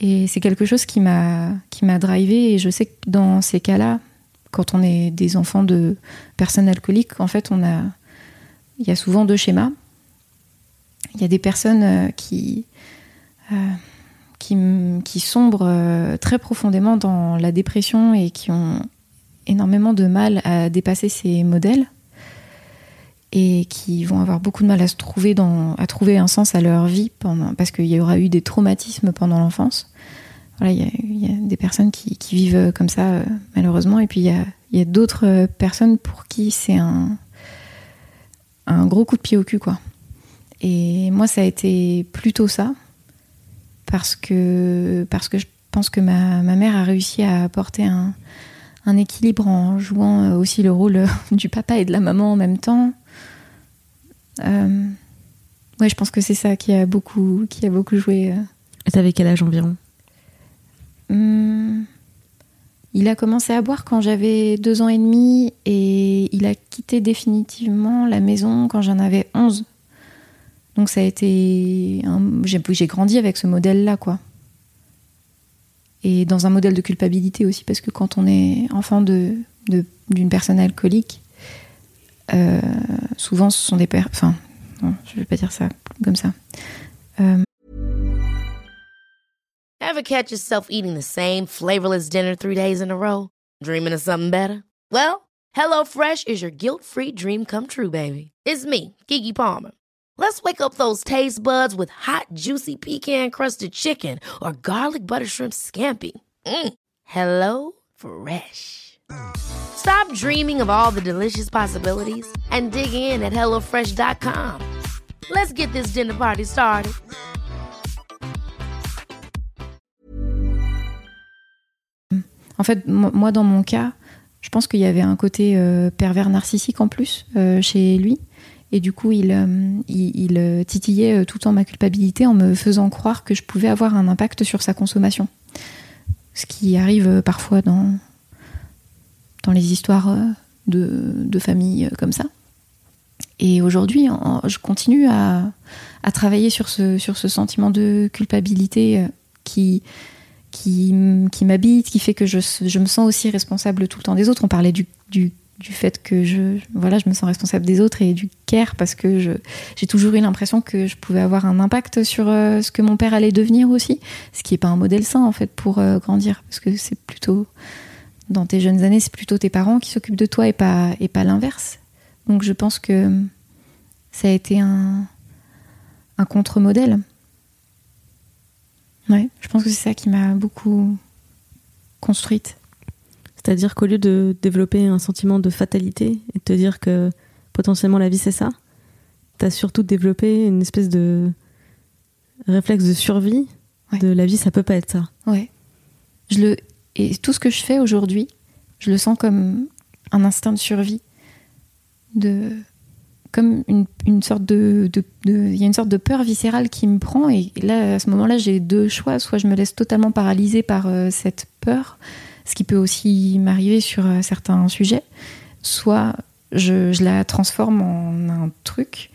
Speaker 2: Et c'est quelque chose qui m'a qui m'a drivé et je sais que dans ces cas-là, quand on est des enfants de personnes alcooliques, en fait, on a il y a souvent deux schémas. Il y a des personnes euh, qui euh, qui, sombrent euh, très profondément dans la dépression et qui ont énormément de mal à dépasser ces modèles et qui vont avoir beaucoup de mal à se trouver à trouver un sens à leur vie parce qu'il y aura eu des traumatismes pendant l'enfance. Voilà, il y, a des personnes qui, vivent comme ça euh, malheureusement, et puis il y a, a d'autres euh, personnes pour qui c'est un, un gros coup de pied au cul, quoi. Et moi, ça a été plutôt ça, parce que, parce que je pense que ma, ma mère a réussi à apporter un, un équilibre en jouant aussi le rôle du papa et de la maman en même temps euh, ouais, je pense que c'est ça qui a beaucoup, qui a beaucoup joué. Euh.
Speaker 1: Et t'avais quel âge environ?
Speaker 2: Hum, Il a commencé à boire quand j'avais deux ans et demi et il a quitté définitivement la maison quand j'en avais 11. Donc ça a été... J'ai grandi avec ce modèle-là, quoi. Et dans un modèle de culpabilité aussi, parce que quand on est enfant d'une de, personne alcoolique, euh, souvent, ce sont des pères. Enfin, non, je vais pas dire ça comme ça. Euh...
Speaker 3: Ever catch yourself eating the same flavorless dinner three days in a row? Dreaming of something better? Well, HelloFresh is your guilt-free dream come true, baby. It's me, Kiki Palmer. Let's wake up those taste buds with hot, juicy pecan-crusted chicken or garlic butter shrimp scampi. Mm. Hello Fresh. Stop dreaming of all the delicious possibilities and dig in at HelloFresh.com. Let's get this dinner party started.
Speaker 2: En fait, moi, dans mon cas, je pense qu'il y avait un côté euh, pervers narcissique en plus euh, chez lui. Et du coup, il, euh, euh, titillait euh, tout le temps ma culpabilité en me faisant croire que je pouvais avoir un impact sur sa consommation. Ce qui arrive parfois dans, dans les histoires de, de famille euh, comme ça. Et aujourd'hui, je continue à, à, travailler sur ce, sur ce sentiment de culpabilité qui, qui, qui m'habite, qui fait que je, je, me sens aussi responsable tout le temps des autres. On parlait du, du, du, fait que je, voilà, je me sens responsable des autres et du care parce que j'ai toujours eu l'impression que je pouvais avoir un impact sur ce que mon père allait devenir aussi, ce qui n'est pas un modèle sain en fait pour grandir parce que c'est plutôt dans tes jeunes années, c'est plutôt tes parents qui s'occupent de toi et pas, et pas l'inverse. Donc je pense que ça a été un, un contre-modèle. Ouais, je pense que c'est ça qui m'a beaucoup construite.
Speaker 1: C'est-à-dire qu'au lieu de développer un sentiment de fatalité et de te dire que potentiellement la vie c'est ça, t'as surtout développé une espèce de réflexe de survie ouais. de la vie ça peut pas être ça.
Speaker 2: Ouais. Je le et tout ce que je fais aujourd'hui, je le sens comme un instinct de survie, de comme une, une sorte de, il y a une sorte de peur viscérale qui me prend et là à ce moment-là j'ai deux choix, soit je me laisse totalement paralyser par euh, cette peur, ce qui peut aussi m'arriver sur euh, certains sujets, soit je, la transforme en un truc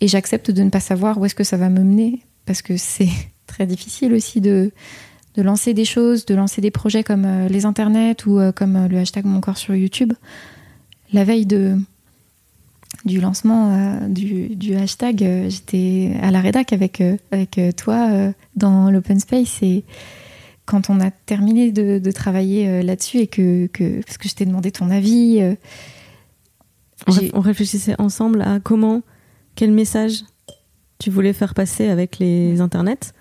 Speaker 2: et j'accepte de ne pas savoir où est-ce que ça va me mener parce que c'est très difficile aussi de de lancer des choses, de lancer des projets comme euh, les internets ou euh, comme le hashtag Mon Corps sur YouTube. La veille de, du lancement du, hashtag, j'étais à la rédac avec, avec toi dans l'open space et quand on a terminé de, de travailler là-dessus et que, que, parce que je t'ai demandé ton avis,
Speaker 1: on, on réfléchissait ensemble à comment, quel message tu voulais faire passer avec les internets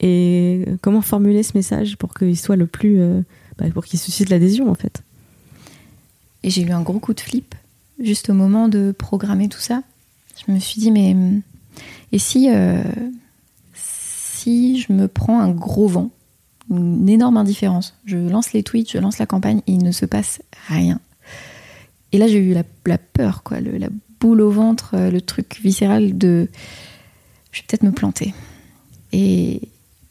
Speaker 1: et comment formuler ce message pour qu'il soit le plus euh, bah, pour qu'il suscite l'adhésion en fait.
Speaker 2: Et j'ai eu un gros coup de flip juste au moment de programmer tout ça. Je me suis dit mais et si euh, si je me prends un gros vent une énorme indifférence. Je lance les tweets, je lance la campagne, et il ne se passe rien. Et là, j'ai eu la, peur, quoi, la boule au ventre, euh, le truc viscéral de je vais peut-être me planter. Et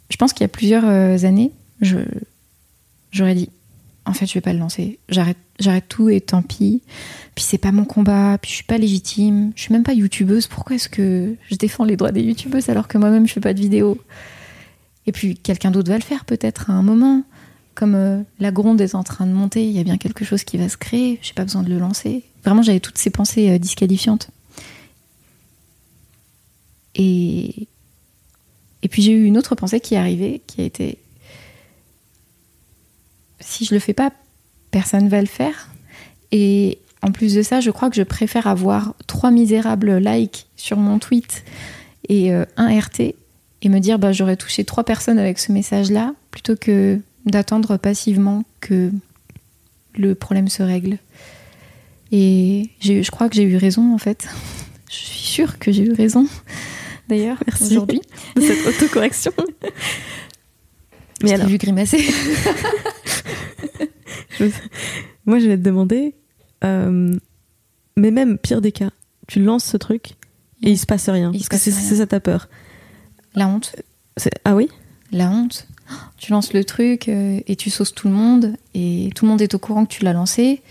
Speaker 2: je pense qu'il y a plusieurs euh, années, j'aurais dit en fait, je vais pas le lancer. J'arrête, j'arrête tout et tant pis. Puis c'est pas mon combat, puis je suis pas légitime. Je suis même pas youtubeuse. Pourquoi est-ce que je défends les droits des youtubeuses alors que moi-même je fais pas de vidéos? Et puis quelqu'un d'autre va le faire peut-être à un moment. Comme euh, la gronde est en train de monter, il y a bien quelque chose qui va se créer. J'ai pas besoin de le lancer. Vraiment, j'avais toutes ces pensées euh, disqualifiantes. Et puis j'ai eu une autre pensée qui est arrivée, qui a été si je le fais pas, personne va le faire. Et en plus de ça, je crois que je préfère avoir trois misérables likes sur mon tweet et euh, un RT et me dire bah j'aurais touché trois personnes avec ce message-là plutôt que d'attendre passivement que le problème se règle. Et je crois que j'ai eu raison en fait. je suis sûre que j'ai eu raison d'ailleurs aujourd'hui
Speaker 1: de cette autocorrection.
Speaker 2: Mais alors, vu grimacer.
Speaker 1: Moi, je vais te demander, euh, mais même pire des cas, tu lances ce truc et il se passe rien. parce que c'est ça ta peur.
Speaker 2: La honte.
Speaker 1: Ah oui?
Speaker 2: La honte. Tu lances le truc euh, et tu sauces tout le monde et tout le monde est au courant que tu l'as lancé.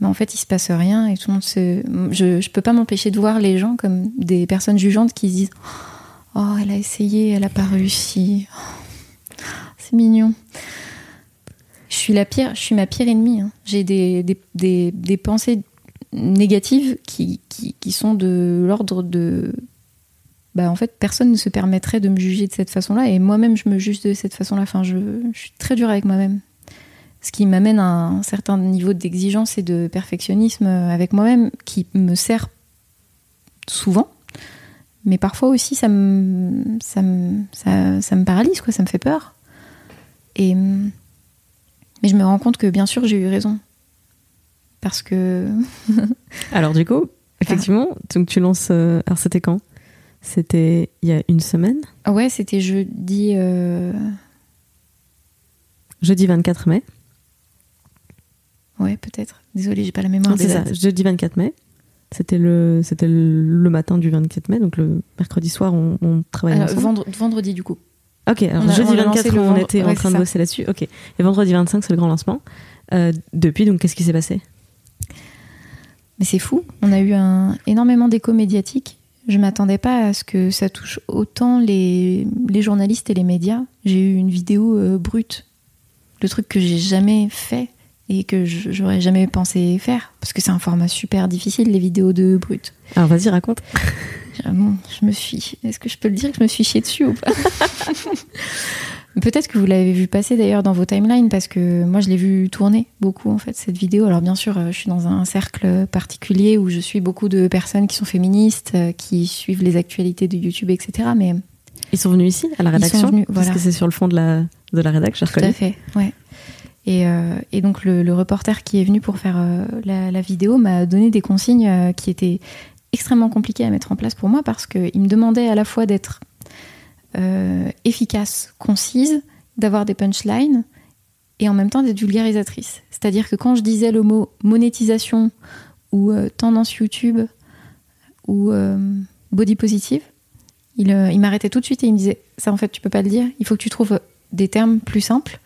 Speaker 2: Mais en fait, il se passe rien et tout le monde se. Je, je peux pas m'empêcher de voir les gens comme des personnes jugeantes qui se disent Oh, elle a essayé, elle a pas réussi. Oh, c'est mignon. Je suis la pire, je suis ma pire ennemie. Hein. J'ai des, des, des, pensées négatives qui, qui, qui sont de l'ordre de. Bah, en fait, personne ne se permettrait de me juger de cette façon-là, et moi-même, je me juge de cette façon-là. Enfin, je, je suis très dure avec moi-même. Ce qui m'amène à un certain niveau d'exigence et de perfectionnisme avec moi-même, qui me sert souvent, mais parfois aussi, ça me, ça me, ça, me paralyse, quoi, ça me fait peur. Et mais je me rends compte que bien sûr j'ai eu raison. Parce que.
Speaker 1: alors du coup, effectivement, donc tu lances. Euh, alors c'était quand? C'était il y a une semaine
Speaker 2: Ouais, c'était jeudi. Euh,
Speaker 1: jeudi 24 mai.
Speaker 2: Ouais, peut-être. Désolée, j'ai pas la mémoire.
Speaker 1: C'est ça, jeudi 24 mai. C'était le, c'était le matin du 24 mai, donc le mercredi soir, on, on travaille
Speaker 2: ensemble. vendredi, du coup.
Speaker 1: Ok, alors jeudi 24, on était en train de bosser là-dessus. Ok. Et vendredi 25, c'est le grand lancement. Euh, depuis, donc, qu'est-ce qui s'est passé?
Speaker 2: Mais c'est fou. On a eu un, énormément d'écho médiatique. Je m'attendais pas à ce que ça touche autant les, les journalistes et les médias. J'ai eu une vidéo euh, brute, le truc que j'ai jamais fait et que j'aurais jamais pensé faire parce que c'est un format super difficile les vidéos de brut.
Speaker 1: Alors vas-y raconte.
Speaker 2: je me suis. Est-ce que je peux le dire que je me suis chiée dessus ou pas? Peut-être que vous l'avez vu passer d'ailleurs dans vos timelines parce que moi je l'ai vu tourner beaucoup en fait cette vidéo. Alors bien sûr, euh, je suis dans un cercle particulier où je suis beaucoup de personnes qui sont féministes, euh, qui suivent les actualités de YouTube, etc. Mais
Speaker 1: ils sont venus ici à la rédaction. Ils sont venus, Parce que c'est sur le fond de la de la rédaction.
Speaker 2: Tout à fait, ouais. Et, euh, et donc le, le, reporter qui est venu pour faire la, la, vidéo m'a donné des consignes qui étaient extrêmement compliqué à mettre en place pour moi parce qu'il me demandait à la fois d'être efficace, concise, d'avoir des punchlines et en même temps d'être vulgarisatrice. C'est-à-dire que quand je disais le mot monétisation ou euh, tendance YouTube ou euh, body positive, il, m'arrêtait tout de suite et il me disait ça en fait tu peux pas le dire, il faut que tu trouves des termes plus simples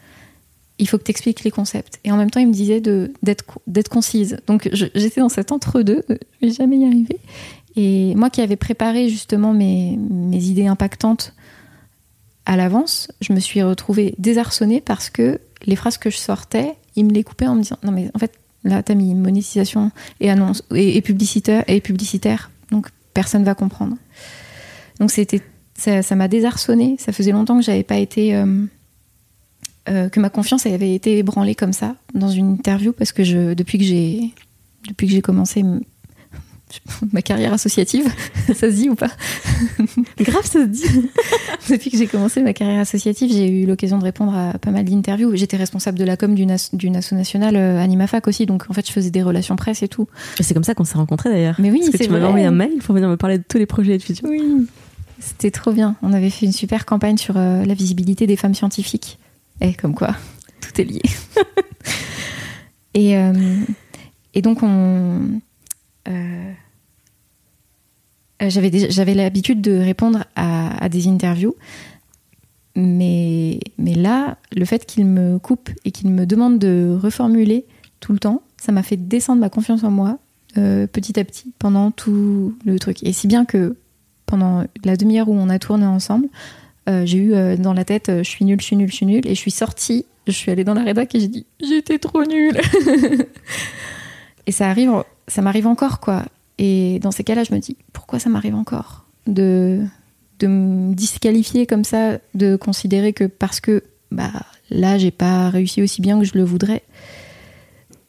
Speaker 2: il faut que tu expliques les concepts. Et en même temps, il me disait d'être concise. Donc j'étais dans cet entre-deux, je vais jamais y arriver. Et moi qui avais préparé justement mes idées impactantes à l'avance, je me suis retrouvée désarçonnée parce que les phrases que je sortais, il me les coupait en me disant non mais en fait là t'as mis monétisation et annonce et, publicitaire et publicitaire donc personne va comprendre. Donc c'était ça m'a désarçonnée. Ça faisait longtemps que j'avais pas été euh, euh, que ma confiance avait été ébranlée comme ça dans une interview parce que depuis que j'ai commencé ma carrière associative, ça se dit ou pas
Speaker 1: Grave, ça se dit.
Speaker 2: depuis que j'ai commencé ma carrière associative, j'ai eu l'occasion de répondre à pas mal d'interviews. J'étais responsable de la com d'une asso, nationale euh, Animafac aussi, donc en fait je faisais des relations presse et tout.
Speaker 1: C'est comme ça qu'on s'est rencontrés d'ailleurs.
Speaker 2: Mais oui,
Speaker 1: Parce que tu m'avais envoyé un mail pour venir me parler de tous les projets de fusion.
Speaker 2: Oui. C'était trop bien. On avait fait une super campagne sur euh, la visibilité des femmes scientifiques Et comme quoi, tout est lié. et, euh, et donc, on. Euh, j'avais l'habitude de répondre à, des interviews, mais, mais là, le fait qu'il me coupe et qu'il me demande de reformuler tout le temps, ça m'a fait descendre ma confiance en moi euh, petit à petit pendant tout le truc. Et si bien que pendant la demi-heure où on a tourné ensemble, euh, j'ai eu dans la tête je suis nulle, je suis nulle, je suis nulle, et je suis sortie, je suis allée dans la rédac et j'ai dit j'étais trop nulle. et ça arrive, ça m'arrive encore quoi. Et dans ces cas-là, je me dis pourquoi ça m'arrive encore de de me disqualifier comme ça, de considérer que parce que bah là j'ai pas réussi aussi bien que je le voudrais,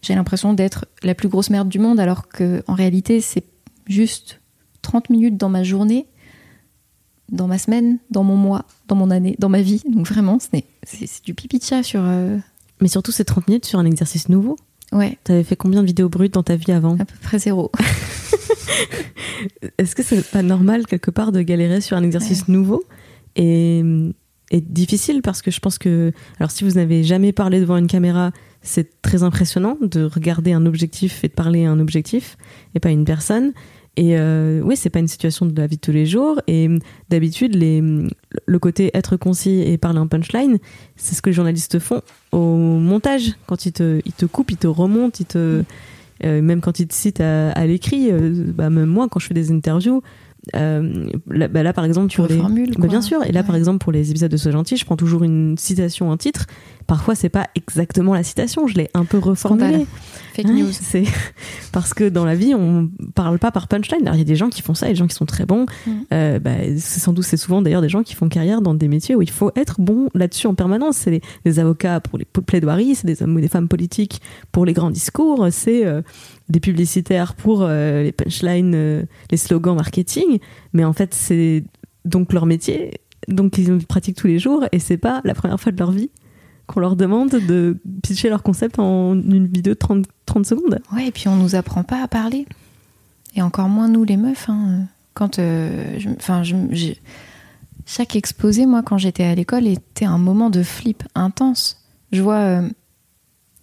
Speaker 2: j'ai l'impression d'être la plus grosse merde du monde alors que en réalité c'est juste 30 minutes dans ma journée, dans ma semaine, dans mon mois, dans mon année, dans ma vie. Donc vraiment, c'est du pipi de chat sur. euh,
Speaker 1: Mais surtout, c'est 30 minutes sur un exercice nouveau.
Speaker 2: Ouais,
Speaker 1: T'avais fait combien de vidéos brutes dans ta vie avant
Speaker 2: à peu près zéro.
Speaker 1: Est-ce que c'est pas normal quelque part de galérer sur un exercice nouveau et, et difficile? Parce que je pense que alors si vous n'avez jamais parlé devant une caméra, c'est très impressionnant de regarder un objectif et de parler à un objectif et pas à une personne. Et euh, oui, c'est pas une situation de la vie de tous les jours. Et d'habitude, les, le côté être concis et parler en punchline, c'est ce que les journalistes font au montage. Quand ils te, ils te coupent, ils te remontent, ils te, euh, même quand ils te citent à, à l'écrit, euh, bah, même moi, quand je fais des interviews, euh, là, bah, là, par exemple,
Speaker 2: Tu
Speaker 1: pour les- bah, bien sûr. Et là, par exemple, pour les épisodes de Sois gentil, je prends toujours une citation, un titre. Parfois, c'est pas exactement la citation. Je l'ai un peu reformulée.
Speaker 2: Fake news.
Speaker 1: C'est parce que dans la vie, on parle pas par punchline. Alors, il y a des gens qui font ça, et des gens qui sont très bons.
Speaker 2: Mm.
Speaker 1: Euh, bah, c'est sans doute, c'est souvent d'ailleurs des gens qui font carrière dans des métiers où il faut être bon là-dessus en permanence. C'est les, les avocats pour les plaidoiries, c'est des hommes ou des femmes politiques pour les grands discours, c'est euh, des publicitaires pour euh, les punchlines, les slogans marketing. Mais en fait, c'est donc leur métier, donc ils pratiquent tous les jours, et c'est pas la première fois de leur vie qu'on leur demande de pitcher leur concept en une vidéo de 30, 30 secondes.
Speaker 2: Ouais, et puis on nous apprend pas à parler. Et encore moins nous les meufs. hein. Quand, euh, enfin, chaque exposé, moi, quand j'étais à l'école, était un moment de flip intense. Je vois, euh,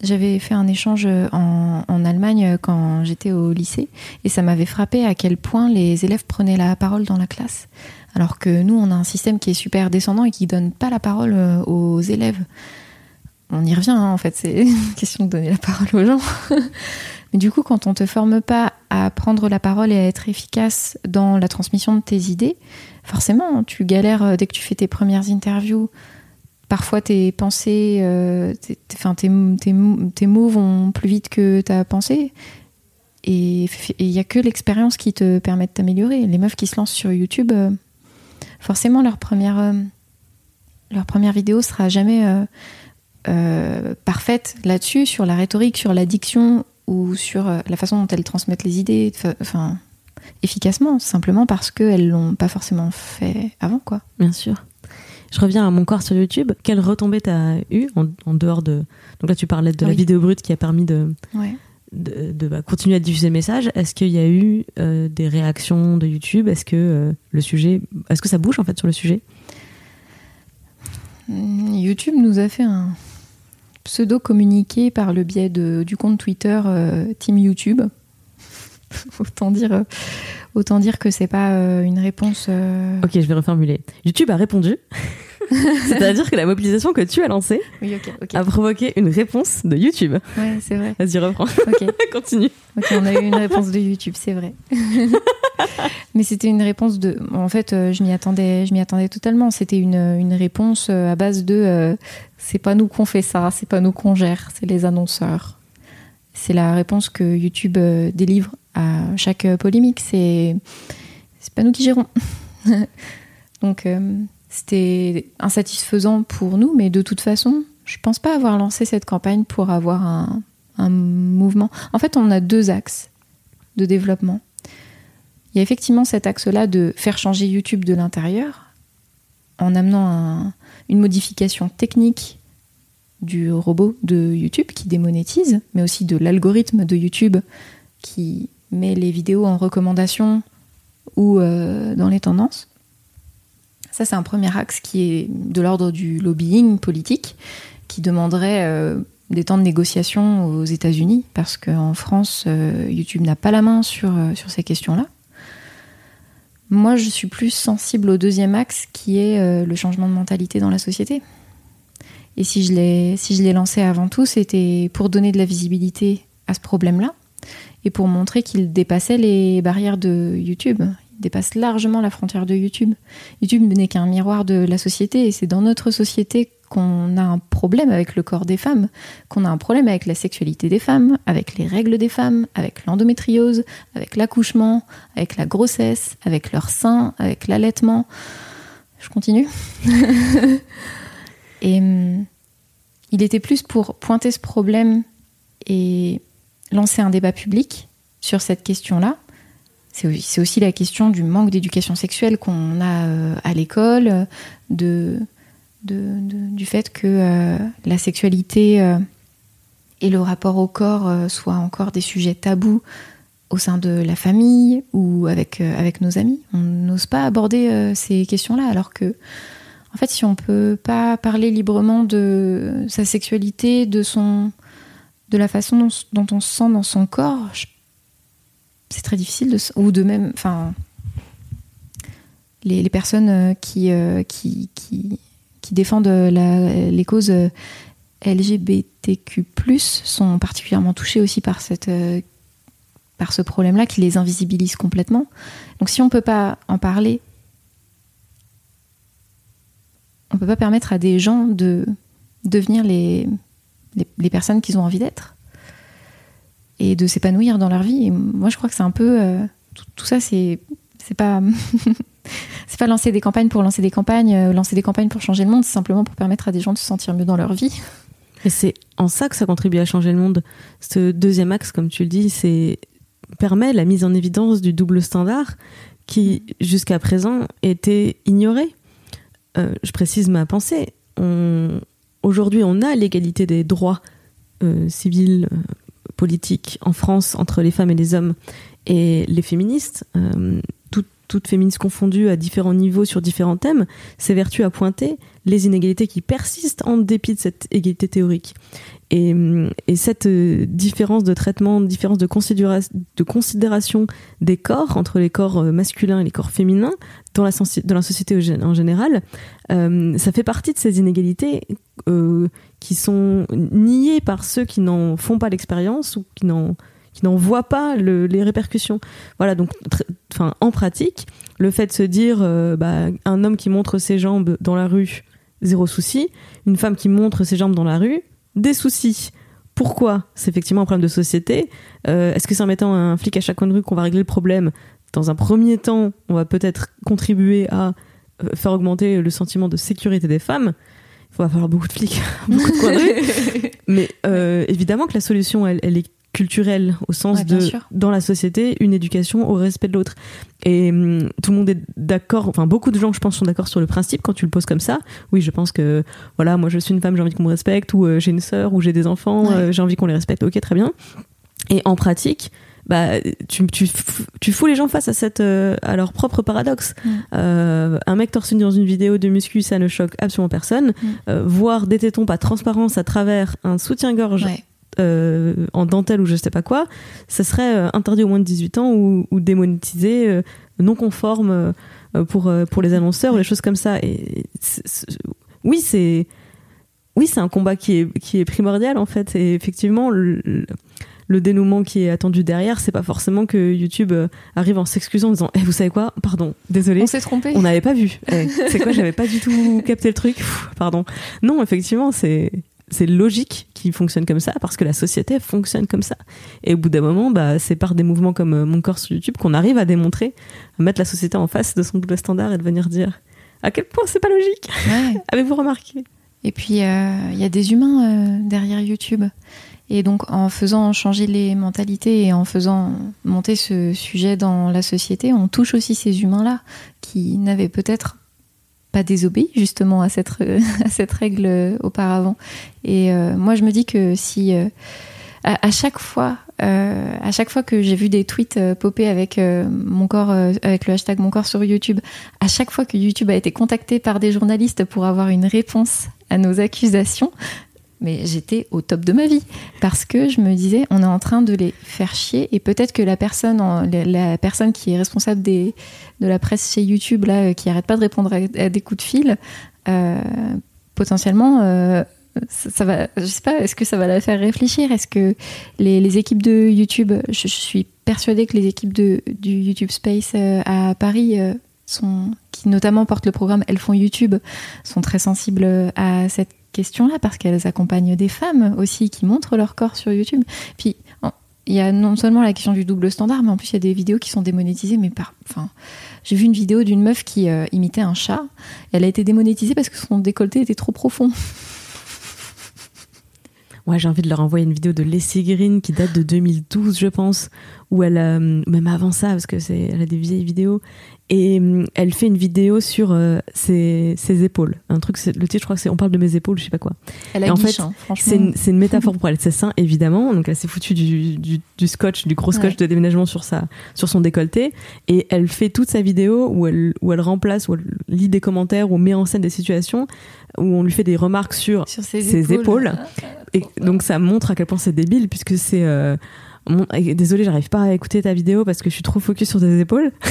Speaker 2: j'avais fait un échange en, en Allemagne euh, quand j'étais au lycée, et ça m'avait frappé à quel point les élèves prenaient la parole dans la classe. Alors que nous, on a un système qui est super descendant et qui donne pas la parole euh, aux élèves. On y revient, hein, en fait, c'est question de donner la parole aux gens. Mais du coup, quand on te forme pas à prendre la parole et à être efficace dans la transmission de tes idées, forcément, tu galères euh, dès que tu fais tes premières interviews. Parfois, tes pensées, euh, tes mots vont plus vite que ta pensée. Et il n'y a que l'expérience qui te permet de t'améliorer. Les meufs qui se lancent sur YouTube, euh, forcément, leur première, euh, leur première vidéo sera jamais euh, parfaite là-dessus, sur la rhétorique, sur la diction ou sur euh, la façon dont elles transmettent les idées, enfin, efficacement, simplement parce qu'elles l'ont pas forcément fait avant, quoi.
Speaker 1: Bien sûr. Je reviens à mon corps sur YouTube. Quelle retombée t'as eu en, en dehors de. Donc là, tu parlais de la vidéo brute qui a permis de,
Speaker 2: Ouais.
Speaker 1: de, de, bah, continuer à diffuser le message. Est-ce qu'il y a eu euh, des réactions de YouTube? Est-ce que euh, le sujet. Est-ce que ça bouge en fait sur le sujet?
Speaker 2: Mm, YouTube nous a fait un pseudo communiqué par le biais de, du compte Twitter euh, Team YouTube. autant dire, euh, autant dire que c'est pas euh, une réponse.
Speaker 1: Ok, je vais reformuler. YouTube a répondu. C'est-à-dire que la mobilisation que tu as lancée
Speaker 2: Oui,
Speaker 1: a provoqué une réponse de YouTube.
Speaker 2: Ouais, c'est vrai.
Speaker 1: Vas-y, reprends. Continue.
Speaker 2: Ok, on a eu une réponse de YouTube, c'est vrai. Mais c'était une réponse de. En fait, euh, je m'y attendais, je m'y attendais totalement. C'était une, une réponse euh, à base de. euh, c'est pas nous qu'on fait ça, c'est pas nous qu'on gère, c'est les annonceurs. C'est la réponse que YouTube délivre à chaque polémique. C'est c'est pas nous qui gérons. Donc euh, c'était insatisfaisant pour nous, mais de toute façon, je pense pas avoir lancé cette campagne pour avoir un, un mouvement. En fait, on a deux axes de développement. Il y a effectivement cet axe-là de faire changer YouTube de l'intérieur en amenant un- une modification technique du robot de YouTube qui démonétise, mais aussi de l'algorithme de YouTube qui met les vidéos en recommandation ou euh, dans les tendances. Ça, c'est un premier axe qui est de l'ordre du lobbying politique, qui demanderait euh, des temps de négociation aux États-Unis, parce qu'en France, euh, YouTube n'a pas la main sur, euh, sur ces questions-là. Moi, je suis plus sensible au deuxième axe, qui est le changement de mentalité dans la société. Et si je l'ai si lancé avant tout, c'était pour donner de la visibilité à ce problème-là et pour montrer qu'il dépassait les barrières de YouTube dépasse largement la frontière de YouTube. YouTube n'est qu'un miroir de la société et c'est dans notre société qu'on a un problème avec le corps des femmes, qu'on a un problème avec la sexualité des femmes, avec les règles des femmes, avec l'endométriose, avec l'accouchement, avec la grossesse, avec leur sein, avec l'allaitement. Je continue. et hum, il était plus pour pointer ce problème et lancer un débat public sur cette question-là c'est aussi la question du manque d'éducation sexuelle qu'on a euh, à l'école, de, du fait que euh, la sexualité euh, et le rapport au corps soient encore des sujets tabous au sein de la famille ou avec, avec nos amis. On n'ose pas aborder ces questions-là, alors que, en fait, si on peut pas parler librement de sa sexualité, de, son, de la façon dont, dont on se sent dans son corps, je c'est très difficile de, ou de même, enfin, les, personnes euh, qui, euh, qui, qui, qui, défendent la, les causes LGBTQ+ sont particulièrement touchées aussi par cette euh, par ce problème-là qui les invisibilise complètement. Donc si on peut pas en parler, on peut pas permettre à des gens de devenir les, les personnes qu'ils ont envie d'être et de s'épanouir dans leur vie. Et moi, je crois que c'est un peu euh, tout, ça, c'est c'est pas c'est pas lancer des campagnes pour lancer des campagnes, euh, lancer des campagnes pour changer le monde, c'est simplement pour permettre à des gens de se sentir mieux dans leur vie.
Speaker 1: Et c'est en ça que ça contribue à changer le monde. Ce deuxième axe, comme tu le dis, c'est permet la mise en évidence du double standard qui jusqu'à présent était ignoré. Euh, je précise ma pensée. Aujourd'hui, on a l'égalité des droits civils, politique en France entre les femmes et les hommes et les féministes, euh, toutes féministes confondues à différents niveaux sur différents thèmes, s'évertuent à pointer les inégalités qui persistent en dépit de cette égalité théorique. Et, et cette euh, différence de traitement, différence de, considération des corps entre les corps euh, masculins et les corps féminins dans la, dans la société en général, euh, ça fait partie de ces inégalités euh, qui sont niées par ceux qui n'en font pas l'expérience ou qui n'en qui voient pas le, les répercussions. Voilà, donc en pratique, le fait de se dire euh, bah, un homme qui montre ses jambes dans la rue, zéro souci, une femme qui montre ses jambes dans la rue, des soucis. Pourquoi? C'est effectivement un problème de société. Euh, est-ce que c'est en mettant un flic à chaque coin de rue qu'on va régler le problème? Dans un premier temps, on va peut-être contribuer à euh, faire augmenter le sentiment de sécurité des femmes. Il va falloir beaucoup de flics, beaucoup de coins de rue. Mais évidemment que la solution, elle, elle est culturelle au sens de dans la société une éducation au respect de l'autre. Et hum, tout le monde est d'accord enfin beaucoup de gens je pense sont d'accord sur le principe quand tu le poses comme ça. Oui je pense que voilà moi je suis une femme j'ai envie qu'on me respecte ou euh, j'ai une sœur ou j'ai des enfants euh, j'ai envie qu'on les respecte. Ok très bien. Et en pratique bah, tu, tu, tu fous les gens face à, cette, euh, à leur propre paradoxe. un mec torse nu dans une vidéo de muscu, ça ne choque absolument personne. voir des tétons pas transparence à travers un soutien-gorge euh, en dentelle ou je sais pas quoi, ça serait euh, interdit au moins de 18 ans ou, démonétisé, euh, non conforme pour, pour les annonceurs ou les choses comme ça. Et oui, c'est oui, c'est un combat qui est, qui est primordial en fait. Et effectivement, le, dénouement qui est attendu derrière, c'est pas forcément que YouTube arrive en s'excusant en disant eh, Vous savez quoi? Pardon, désolé.
Speaker 2: On s'est trompé.
Speaker 1: On n'avait pas vu. Eh, c'est quoi? J'avais pas du tout capté le truc. pardon. Non, effectivement, c'est c'est logique qu'il fonctionne comme ça parce que la société fonctionne comme ça. Et au bout d'un moment, bah, c'est par des mouvements comme euh, Mon corps sur YouTube qu'on arrive à démontrer, à mettre la société en face de son double standard et de venir dire à quel point c'est pas logique? Avez-vous remarqué?
Speaker 2: Et puis euh, il y a des humains euh, derrière YouTube. Et donc en faisant changer les mentalités et en faisant monter ce sujet dans la société, on touche aussi ces humains-là qui n'avaient peut-être pas désobéi justement à cette, règle auparavant. Et euh, moi, je me dis que si euh, à, chaque fois euh, à chaque fois que j'ai vu des tweets euh, popper avec euh, mon corps, euh, avec le hashtag mon corps sur YouTube, à chaque fois que YouTube a été contacté par des journalistes pour avoir une réponse à nos accusations, mais j'étais au top de ma vie parce que je me disais on est en train de les faire chier et peut-être que la personne la, personne qui est responsable de la presse chez YouTube là euh, qui arrête pas de répondre à, des coups de fil euh, potentiellement euh, ça, va je sais pas est-ce que ça va la faire réfléchir? Est-ce que les, équipes de YouTube je, suis persuadée que les équipes de, du YouTube Space à Paris sont qui notamment portent le programme Elles font YouTube sont très sensibles à cette question-là parce qu'elles accompagnent des femmes aussi qui montrent leur corps sur YouTube. Puis il y a non seulement la question du double standard, mais en plus il y a des vidéos qui sont démonétisées. Mais par, enfin, j'ai vu une vidéo d'une meuf qui euh, imitait un chat. Elle a été démonétisée parce que son décolleté était trop profond.
Speaker 1: Ouais, j'ai envie de leur envoyer une vidéo de Leslie Green qui date de 2012, je pense, où elle, euh, même avant ça, parce que c'est, elle a des vieilles vidéos, et euh, elle fait une vidéo sur euh, ses, ses épaules. Un truc, le titre, je crois que c'est On parle de mes épaules, je sais pas quoi.
Speaker 2: Elle a
Speaker 1: Et en
Speaker 2: guiche,
Speaker 1: fait,
Speaker 2: hein.
Speaker 1: C'est une, métaphore pour elle. C'est ça, évidemment. Donc, elle s'est foutue du, du, du scotch, du gros scotch
Speaker 2: Ouais.
Speaker 1: de déménagement sur, sa, sur son décolleté. Et elle fait toute sa vidéo où elle, où elle remplace, où elle lit des commentaires, ou met en scène des situations, où on lui fait des remarques sur
Speaker 2: sur ses,
Speaker 1: ses épaules. et donc ça montre à quel point c'est débile puisque c'est euh, mon- et désolé j'arrive pas à écouter ta vidéo parce que je suis trop focus sur tes épaules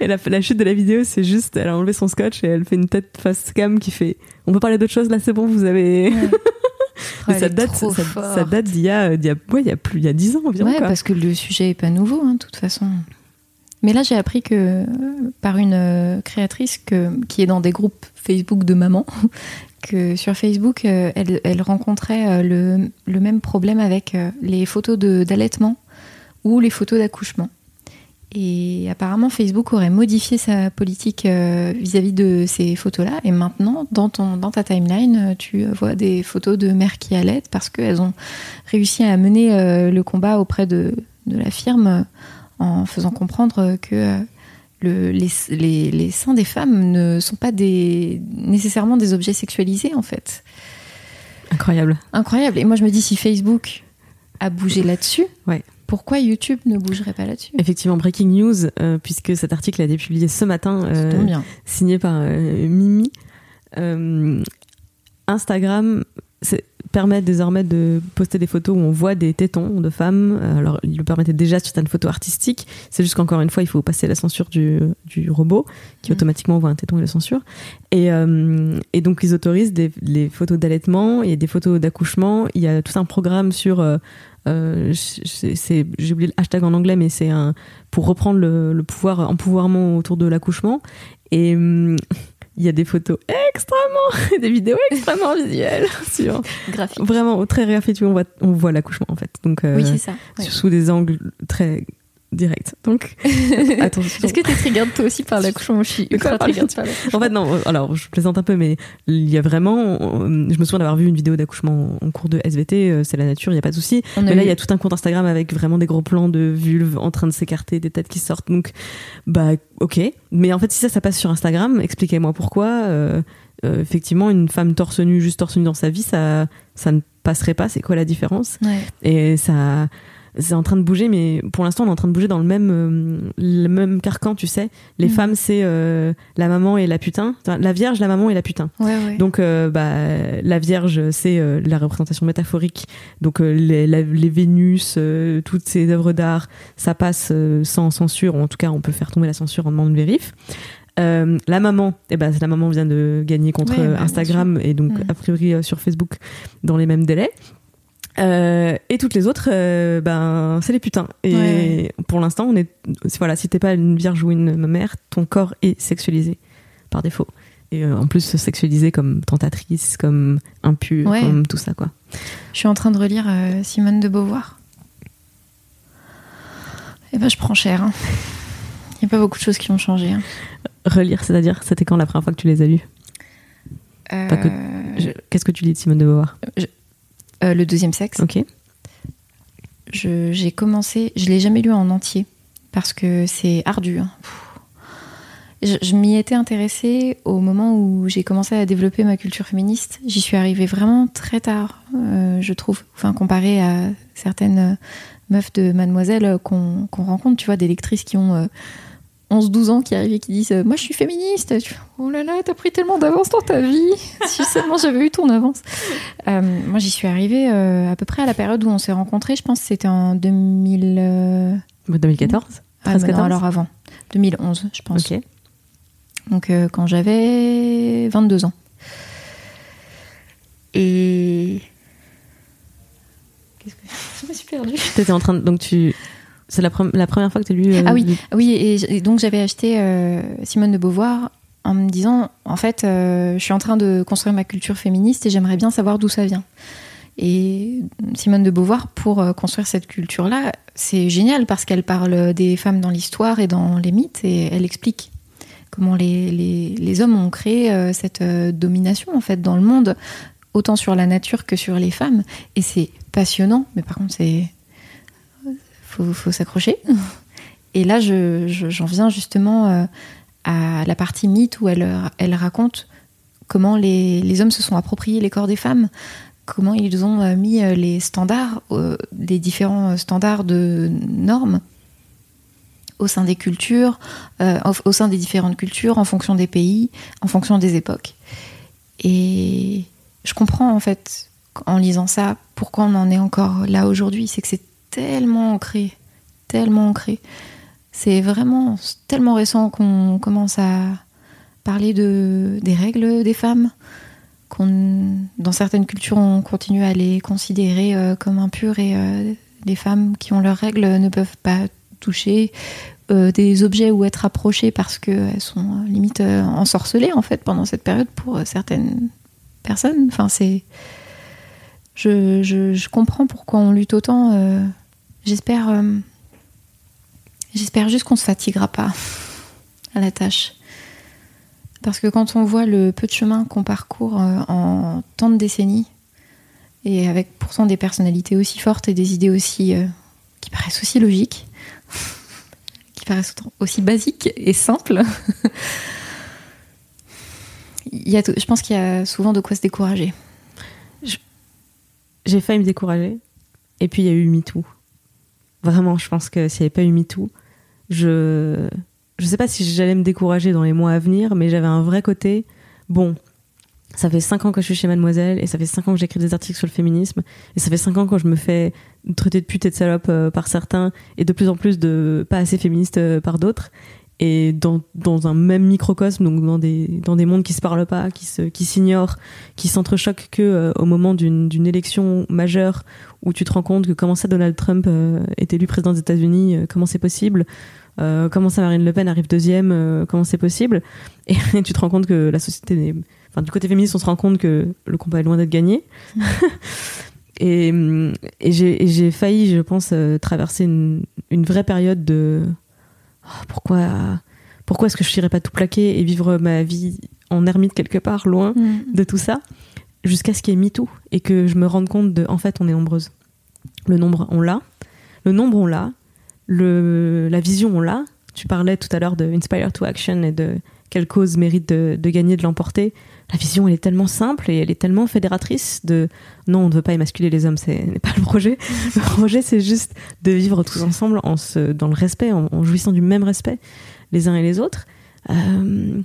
Speaker 1: et la, la chute de la vidéo c'est juste elle a enlevé son scotch et elle fait une tête face cam qui fait on peut parler d'autre chose là c'est bon vous avez
Speaker 2: Ouais. Elle
Speaker 1: ça date ça, date d'il y a d'il y a ouais, il y a plus il y a 10 ans environ
Speaker 2: Ouais,
Speaker 1: quoi.
Speaker 2: parce que le sujet est pas nouveau, hein, de toute façon. Mais là, j'ai appris que euh, par une euh, créatrice que, qui est dans des groupes Facebook de mamans, que sur Facebook, euh, elle, elle rencontrait euh, le, même problème avec euh, les photos d'allaitement ou les photos d'accouchement. Et apparemment, Facebook aurait modifié sa politique vis-à-vis de ces photos-là. Et maintenant, dans, ton, dans ta timeline, tu vois des photos de mères qui allaitent parce qu'elles ont réussi à mener le combat auprès de, la firme en faisant comprendre que le- les, les- les seins des femmes ne sont pas des, nécessairement des objets sexualisés, en fait.
Speaker 1: incroyable
Speaker 2: Incroyable. Et moi, je me dis, si Facebook a bougé là-dessus,
Speaker 1: Ouais.
Speaker 2: pourquoi YouTube ne bougerait pas là-dessus?
Speaker 1: Effectivement breaking news euh, puisque cet article a été publié ce matin euh,
Speaker 2: bien.
Speaker 1: signé par euh, Mimi. Instagram permet désormais de poster des photos où on voit des tétons de femmes. Euh, Alors, il le permettait déjà sur certaines photos artistiques. C'est juste qu'encore une fois, il faut passer la censure du, du robot qui
Speaker 2: Mhm.
Speaker 1: automatiquement voit un téton et le censure. Et, euh, et donc, ils autorisent des, les photos d'allaitement, il y a des photos d'accouchement. Il y a tout un programme sur. euh, euh, c'est- J'ai oublié le hashtag en anglais, mais c'est un pour reprendre le, le pouvoir, empouvoirment autour de l'accouchement. Et hum, il y a des photos extrêmement, des vidéos extrêmement visuelles sur
Speaker 2: Graphique.
Speaker 1: vraiment très réaffectueux. On voit, on voit l'accouchement en fait. Donc, euh,
Speaker 2: Oui, c'est ça. ouais.
Speaker 1: sous des angles très directs. Donc, attention.
Speaker 2: Est-ce que t'es triggered toi aussi par l'accouchement Je suis ultra triggered par.
Speaker 1: En fait, non, euh, alors je plaisante un peu, mais il y a vraiment. euh, Je me souviens d'avoir vu une vidéo d'accouchement en cours de SVT, euh, c'est la nature, il n'y a pas de souci. Mais là, il y a tout un compte Instagram avec vraiment des gros plans de vulves en train de s'écarter, des têtes qui sortent. Donc, bah, ok. Mais en fait, si ça, ça passe sur Instagram, expliquez-moi pourquoi. euh, euh, effectivement, une femme torse nu, juste torse nu dans sa vie, ça, ça ne passerait pas. C'est quoi la différence?
Speaker 2: Ouais.
Speaker 1: Et ça. C'est en train de bouger, mais pour l'instant, on est en train de bouger dans le même, euh, le même carcan, tu sais. Les
Speaker 2: Mhm.
Speaker 1: femmes, c'est euh, la maman et la putain. Enfin, La vierge, la maman et la putain.
Speaker 2: Ouais, ouais.
Speaker 1: Donc, euh, bah, la Vierge, c'est euh, la représentation métaphorique. Donc, les, la- les Vénus, euh, toutes ces œuvres d'art, ça passe euh, sans censure. Ou en tout cas, on peut faire tomber la censure en demandant une vérif. Euh, la maman, eh ben, la maman vient de gagner contre
Speaker 2: bah,
Speaker 1: Instagram et donc
Speaker 2: Mm.
Speaker 1: a priori euh, sur Facebook dans les mêmes délais. Euh, et toutes les autres, euh, ben c'est les putains. Et
Speaker 2: Ouais.
Speaker 1: pour l'instant, on est voilà, si t'es pas une vierge ou une mère, ton corps est sexualisé par défaut. Et euh, en plus sexualisé comme tentatrice, comme impure,
Speaker 2: Ouais.
Speaker 1: comme tout ça quoi.
Speaker 2: Je suis en train de relire Simone de Beauvoir. Et ben, je prends cher. hein. Il n'y a pas beaucoup de choses qui ont changé. hein.
Speaker 1: Relire, c'est-à-dire, c'était quand la première fois que tu les as Je- Qu'est-ce que tu lis de Simone de Beauvoir?
Speaker 2: Euh, le deuxième sexe.
Speaker 1: Ok.
Speaker 2: Je- J'ai commencé, je l'ai jamais lu en entier parce que c'est ardu. hein. Je, je m'y étais intéressée au moment où j'ai commencé à développer ma culture féministe. J'y suis arrivée vraiment très tard. je trouve. Enfin, comparé à certaines meufs de Mademoiselle qu'on rencontre, tu vois, des lectrices qui ont 11-12 ans qui arrivent et qui disent Moi, je suis féministe. oh là là, t'as pris tellement d'avance dans ta vie. si seulement j'avais eu ton avance. Euh, moi, j'y suis arrivée euh, à peu près à la période où on s'est rencontrés. Je pense que c'était en 2000.
Speaker 1: 2014
Speaker 2: ah, non, alors avant. 2011, je pense. Donc, euh, quand j'avais 22 ans. Et. Qu'est-ce que. je me suis perdue.
Speaker 1: T'étais en train de. Donc, tu c'est la, la, première fois que tu as lu.
Speaker 2: Euh, ah oui, oui et, donc j'avais acheté euh, Simone de Beauvoir en me disant en fait, euh, je suis en train de construire ma culture féministe et j'aimerais bien savoir d'où ça vient. Et Simone de Beauvoir, pour construire cette culture-là, c'est génial parce qu'elle parle des femmes dans l'histoire et dans les mythes et elle explique comment les, les, les hommes ont créé cette domination en fait dans le monde, autant sur la nature que sur les femmes. Et c'est passionnant, mais par contre c'est faut, faut s'accrocher. Et là, j'en viens justement euh, à la partie mythe où elle, raconte comment les, les, hommes se sont appropriés les corps des femmes, comment ils ont euh, mis euh, les standards, les différents standards de normes au sein des cultures, au sein des différentes cultures, en fonction des pays, en fonction des époques. Et je comprends en fait, en lisant ça, pourquoi on en est encore là aujourd'hui. C'est que c'est tellement ancré, tellement ancré. C'est vraiment tellement récent qu'on commence à parler de, des règles des femmes, qu'on, dans certaines cultures, on continue à les considérer euh, comme impures et euh, les femmes qui ont leurs règles ne peuvent pas toucher euh, des objets ou être approchées parce qu'elles sont limite ensorcelées en fait pendant cette période pour certaines personnes. Enfin, c'est. Je, je, comprends pourquoi on lutte autant J'espère, euh, j'espère juste qu'on se fatiguera pas à la tâche. Parce que quand on voit le peu de chemin qu'on parcourt euh, en tant de décennies, et avec pourtant des personnalités aussi fortes et des idées aussi euh, qui paraissent aussi logiques, qui paraissent aussi basiques et simples, il y a je pense qu'il y a souvent de quoi se décourager.
Speaker 1: J'ai failli me décourager, et puis il y a eu MeToo. Vraiment, je pense que s'il n'y avait pas eu MeToo, je je sais pas si j'allais me décourager dans les mois à venir, mais j'avais un vrai côté. Bon, ça fait 5 ans que je suis chez Mademoiselle, et ça fait 5 ans que j'écris des articles sur le féminisme, et ça fait 5 ans que je me fais traiter de pute et de salope euh, par certains, et de plus en plus de pas assez féministe euh, par d'autres. Et dans, dans un même microcosme, donc dans des, dans des mondes qui se parlent pas, qui se, qui s'ignorent, qui s'entrechoquent que euh, au moment d'une, d'une élection majeure où tu te rends compte que comment ça Donald Trump euh, est élu président des États-Unis, euh, comment c'est possible, euh, comment ça Marine Le Pen arrive deuxième, comment c'est possible, et, tu te rends compte que la société, enfin du côté féministe, on se rend compte que le combat est loin d'être gagné. et, et j'ai failli, je pense, traverser une, une, vraie période de oh, pourquoi pourquoi est-ce que je n'irais pas tout plaquer et vivre ma vie en ermite quelque part, loin mm. de tout ça jusqu'à ce qu'il y ait MeToo et que je me rende compte de, en fait, on est nombreuses. Le nombre, on l'a. Le nombre, on l'a. Le, la vision, on l'a. Tu parlais tout à l'heure de Inspire to Action et de quelle cause mérite de, de gagner, de l'emporter. La vision, elle est tellement simple et elle est tellement fédératrice de non, on ne veut pas émasculer les hommes, ce n'est pas le projet. Le projet, c'est juste de vivre tous ensemble en se, dans le respect, en, jouissant du même respect les uns et les autres. Euh,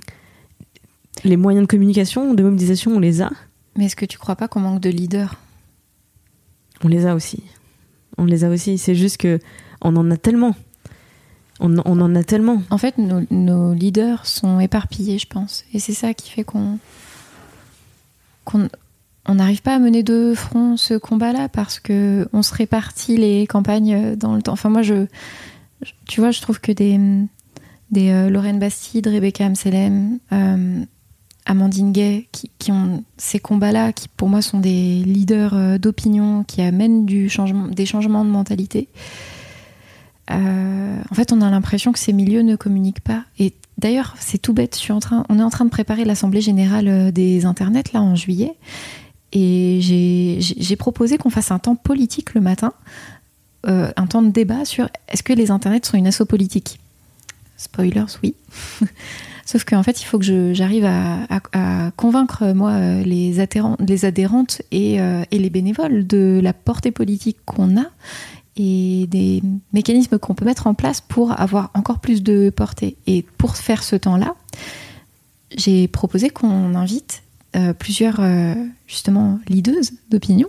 Speaker 1: les moyens de communication, de mobilisation, on les a.
Speaker 2: Mais est-ce que tu crois pas qu'on manque de leaders?
Speaker 1: On les a aussi. On les a aussi. C'est juste que on en a tellement. On, en a tellement.
Speaker 2: En fait, nos, leaders sont éparpillés, je pense. Et c'est ça qui fait qu'on qu'on on n'arrive pas à mener de front ce combat-là parce que on se répartit les campagnes dans le temps. Enfin, moi, je, tu vois, je trouve que des des euh, Lorraine Bastide, Rebecca Amselem, euh, Amandine Gay, qui, ont ces combats-là, qui pour moi sont des leaders euh, d'opinion, qui amènent du changement, des changements de mentalité. Euh, en fait, on a l'impression que ces milieux ne communiquent pas. Et d'ailleurs, c'est tout bête. On est en train de préparer l'assemblée générale euh, des internets là en juillet, et j'ai proposé qu'on fasse un temps politique le matin, un temps de débat sur est-ce que les internets sont une asso politique. Spoilers, oui. Sauf qu'en fait, il faut que j'arrive à, convaincre, moi, euh, les, adhérentes euh, et les bénévoles de la portée politique qu'on a et des mécanismes qu'on peut mettre en place pour avoir encore plus de portée. Et pour faire ce temps-là, j'ai proposé qu'on invite euh, plusieurs, euh, justement, leaders d'opinion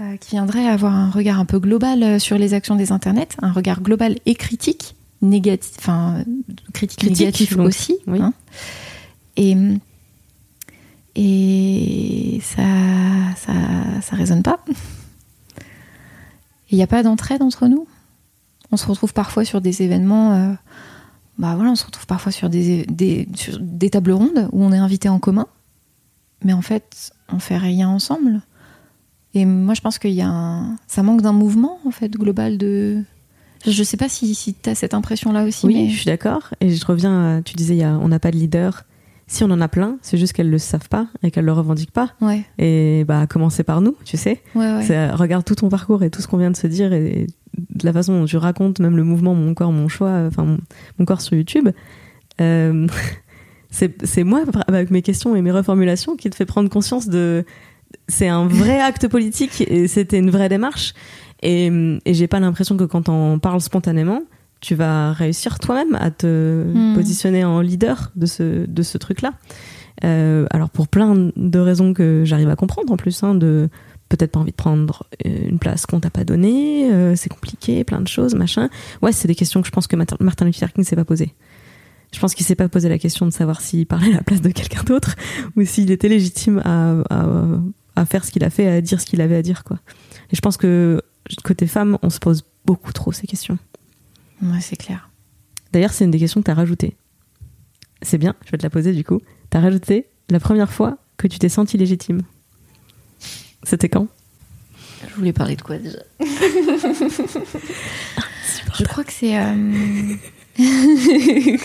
Speaker 2: euh, qui viendraient avoir un regard un peu global sur les actions des internets, un regard global et critique, négatif, enfin, critique,
Speaker 1: Critique,
Speaker 2: négatif
Speaker 1: donc,
Speaker 2: aussi.
Speaker 1: oui.
Speaker 2: hein. Et, et ça, ça, ça résonne pas. Il n'y a pas d'entraide entre nous? On se retrouve parfois sur des événements. euh, bah voilà, on se retrouve parfois sur des, des, sur des tables rondes où on est invité en commun, mais en fait, on fait rien ensemble. Et moi, je pense qu'il y a un, ça manque d'un mouvement en fait global de. Je sais pas si, si tu as cette impression-là aussi.
Speaker 1: Oui,
Speaker 2: mais...
Speaker 1: je suis d'accord. Et je reviens à, tu disais, il y a, on n'a pas de leader. Si on en a plein, c'est juste qu'elles le savent pas et qu'elles le revendiquent pas.
Speaker 2: Ouais,
Speaker 1: Et bah, commencer par nous, tu sais.
Speaker 2: ouais, ouais.
Speaker 1: C'est, euh, regarde tout ton parcours et tout ce qu'on vient de se dire et de la façon dont tu racontes même le mouvement Mon corps, mon choix, euh, enfin mon, mon corps sur YouTube. Euh, c'est, c'est moi, avec mes questions et mes reformulations, qui te fait prendre conscience de. C'est un vrai acte politique et c'était une vraie démarche. Et, et j'ai pas l'impression que quand on parle spontanément, tu vas réussir toi-même à te
Speaker 2: Hmm.
Speaker 1: positionner en leader de ce, de ce truc-là. Euh, alors pour plein de raisons que j'arrive à comprendre en plus, hein, de peut-être pas envie de prendre euh, une place qu'on t'a pas donnée, euh, c'est compliqué, plein de choses, machin. Ouais, c'est des questions que je pense que Martin Martin Luther King s'est pas posé. Je pense qu'il s'est pas posé la question de savoir s'il parlait à la place de quelqu'un d'autre ou s'il était légitime à, à, à faire ce qu'il a fait, à dire ce qu'il avait à dire, quoi. Et je pense que côté femme, on se pose beaucoup trop ces questions.
Speaker 2: Ouais, c'est clair.
Speaker 1: D'ailleurs, c'est une des questions que tu as rajoutées. C'est bien, je vais te la poser du coup. Tu as rajouté la première fois que tu t'es senti légitime. C'était quand?
Speaker 2: Je voulais parler de quoi déjà? Je crois que c'est. euh, je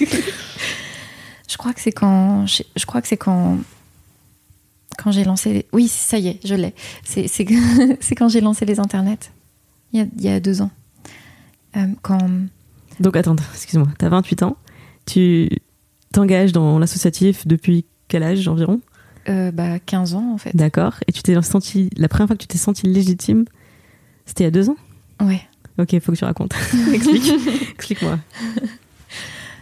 Speaker 2: crois que c'est quand. Je je crois que c'est quand. Quand j'ai lancé. Oui, ça y est, je l'ai. C'est c'est- c'est quand j'ai lancé les internets. Il y a, il y a deux ans. Euh, quand.
Speaker 1: Donc attends, excuse-moi, tu as 28 ans, tu t'engages dans l'associatif depuis quel âge environ?
Speaker 2: Euh, bah, 15 ans, en fait.
Speaker 1: D'accord. Et tu t'es senti, la première fois que tu t'es senti légitime, c'était il y a deux ans?
Speaker 2: Ouais.
Speaker 1: Ok, faut que tu racontes. Explique. Explique-moi.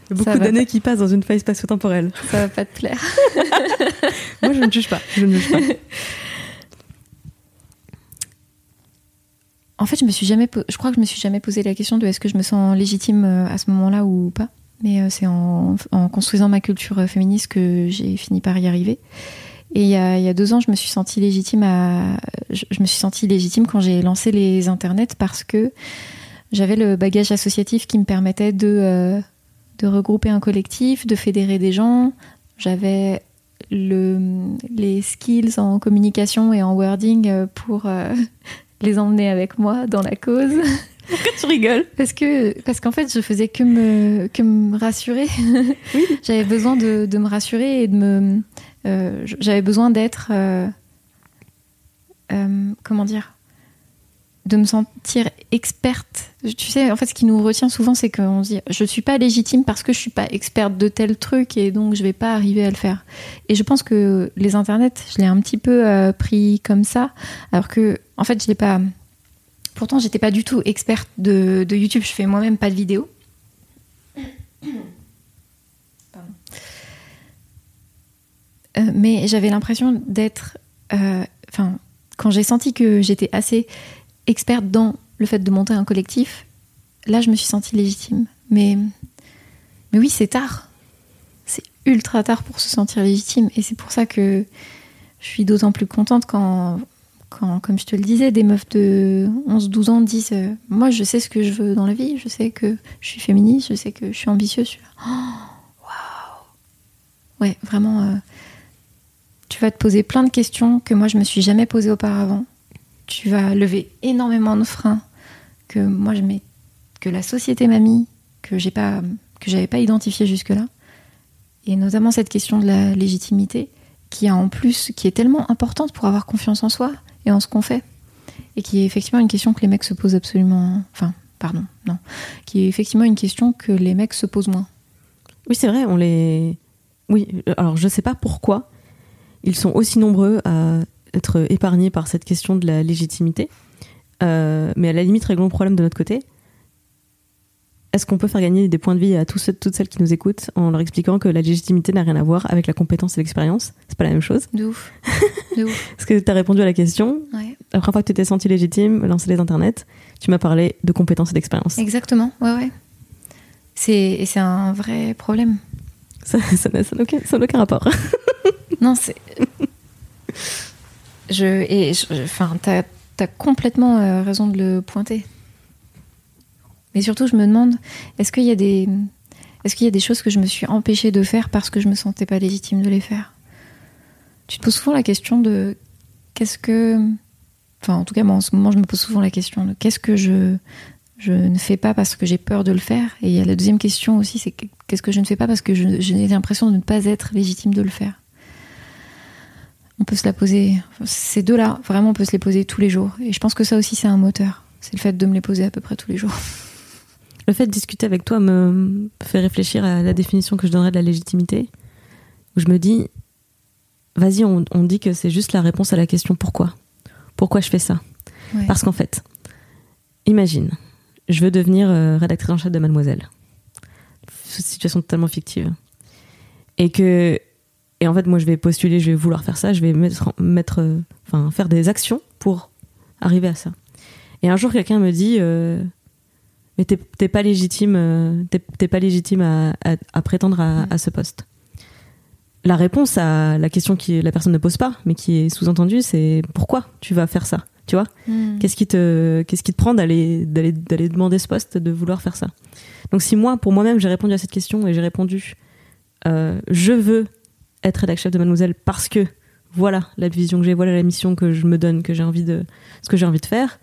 Speaker 1: Il y a beaucoup d'années qui passent dans une phase spatio-temporelle.
Speaker 2: Ça va pas te plaire.
Speaker 1: Moi, je ne juge pas. Je ne juge pas.
Speaker 2: En fait, je me suis jamais, je crois que je me suis jamais posé la question de est-ce que je me sens légitime euh, à ce moment-là ou pas. Mais euh, c'est en, construisant ma culture euh, féministe que j'ai fini par y arriver. Et il y, a, deux ans, je me suis sentie légitime à, je, me suis sentie légitime quand j'ai lancé les internets parce que j'avais le bagage associatif qui me permettait de, de regrouper un collectif, de fédérer des gens. J'avais le, les skills en communication et en wording pour les emmener avec moi dans la cause.
Speaker 1: Pourquoi tu rigoles
Speaker 2: Parce que parce qu'en fait, je faisais que me que me rassurer. j'avais besoin de, de me rassurer et de me euh, j'avais besoin d'être euh, euh, comment dire de me sentir experte. Tu sais, en fait, ce qui nous retient souvent, c'est qu'on se dit je suis pas légitime parce que je suis pas experte de tel truc et donc je vais pas arriver à le faire. Et je pense que les internets, je l'ai un petit peu euh, pris comme ça, alors que en fait, je l'ai pas. Pourtant, j'étais pas du tout experte de, YouTube. Je fais moi-même pas de vidéos. Euh, mais j'avais l'impression d'être. euh, Enfin, quand j'ai senti que j'étais assez experte dans le fait de monter un collectif, là, je me suis sentie légitime. Mais, mais oui, c'est tard. C'est ultra tard pour se sentir légitime. Et c'est pour ça que je suis d'autant plus contente quand, quand, comme je te le disais, des meufs de 11-12 ans disent euh, Moi, je sais ce que je veux dans la vie, je sais que je suis féministe, je sais que je suis ambitieuse. Je Oh, Ouais, vraiment, euh, tu vas te poser plein de questions que moi, je me suis jamais posées auparavant. Tu vas lever énormément de freins que la société m'a mis, que j'ai pas, j'avais pas identifié jusque-là. Et notamment cette question de la légitimité, qui a en plus, qui est tellement importante pour avoir confiance en soi et en ce qu'on fait. Et qui est effectivement une question que les mecs se posent absolument. Enfin, pardon, non. Qui est effectivement une question que les mecs se posent moins.
Speaker 1: Oui, c'est vrai, on les. Oui, alors je sais pas pourquoi ils sont aussi nombreux à être épargnés par cette question de la légitimité. Euh, mais à la limite, réglons le problème de notre côté. Est-ce qu'on peut faire gagner des points de vie à tous ceux, toutes celles qui nous écoutent en leur expliquant que la légitimité n'a rien à voir avec la compétence et l'expérience? C'est pas la même chose.
Speaker 2: De ouf. De ouf.
Speaker 1: Est-ce que tu as répondu à la question?
Speaker 2: Ouais.
Speaker 1: La première fois que tu t'es senti légitime, lancer les internets, tu m'as parlé de compétences et d'expérience.
Speaker 2: Exactement. Ouais, ouais. C'est, et c'est un vrai problème.
Speaker 1: Ça ça n'a ça n'a aucun, ça n'a aucun rapport.
Speaker 2: Non, c'est. Je. Et. Enfin, t'as, t'as complètement euh, raison de le pointer. Mais surtout, je me demande, est-ce qu'il y a des. Est-ce y a des choses que je me suis empêchée de faire parce que je me sentais pas légitime de les faire? Tu te poses souvent la question de qu'est-ce que. Enfin, en tout cas, moi, en ce moment, je me pose souvent la question de qu'est-ce que je, je ne fais pas parce que j'ai peur de le faire? Et la deuxième question aussi, c'est que- qu'est-ce que je ne fais pas parce que j'ai l'impression de ne pas être légitime de le faire? On peut se la poser, ces deux-là, vraiment, on peut se les poser tous les jours. Et je pense que ça aussi, c'est un moteur. C'est le fait de me les poser à peu près tous les jours.
Speaker 1: Le fait de discuter avec toi me fait réfléchir à la définition que je donnerais de la légitimité. Où je me dis, vas-y, on, on dit que c'est juste la réponse à la question pourquoi? Pourquoi je fais ça
Speaker 2: Ouais.
Speaker 1: Parce qu'en fait, imagine, je veux devenir euh, rédactrice en chef de Mademoiselle. Situation totalement fictive. Et que, et en fait, moi, je vais postuler, je vais vouloir faire ça, je vais mettre, mettre, euh, enfin, faire des actions pour arriver à ça. Et un jour, quelqu'un me dit, euh, mais t'es pas légitime, euh, t'es pas légitime à, à- à prétendre à, à ce poste. La réponse à la question que la personne ne pose pas, mais qui est sous-entendue, c'est pourquoi tu vas faire ça, tu vois?
Speaker 2: Hmm.
Speaker 1: Qu'est-ce qui te, qu'est-ce qui te prend d'aller, d'aller, d'aller demander ce poste, de vouloir faire ça? Donc si moi, pour moi-même, j'ai répondu à cette question et j'ai répondu, euh, je veux être rédac chef de Mademoiselle parce que voilà la vision que j'ai, voilà la mission que je me donne, que j'ai envie de, ce que j'ai envie de faire.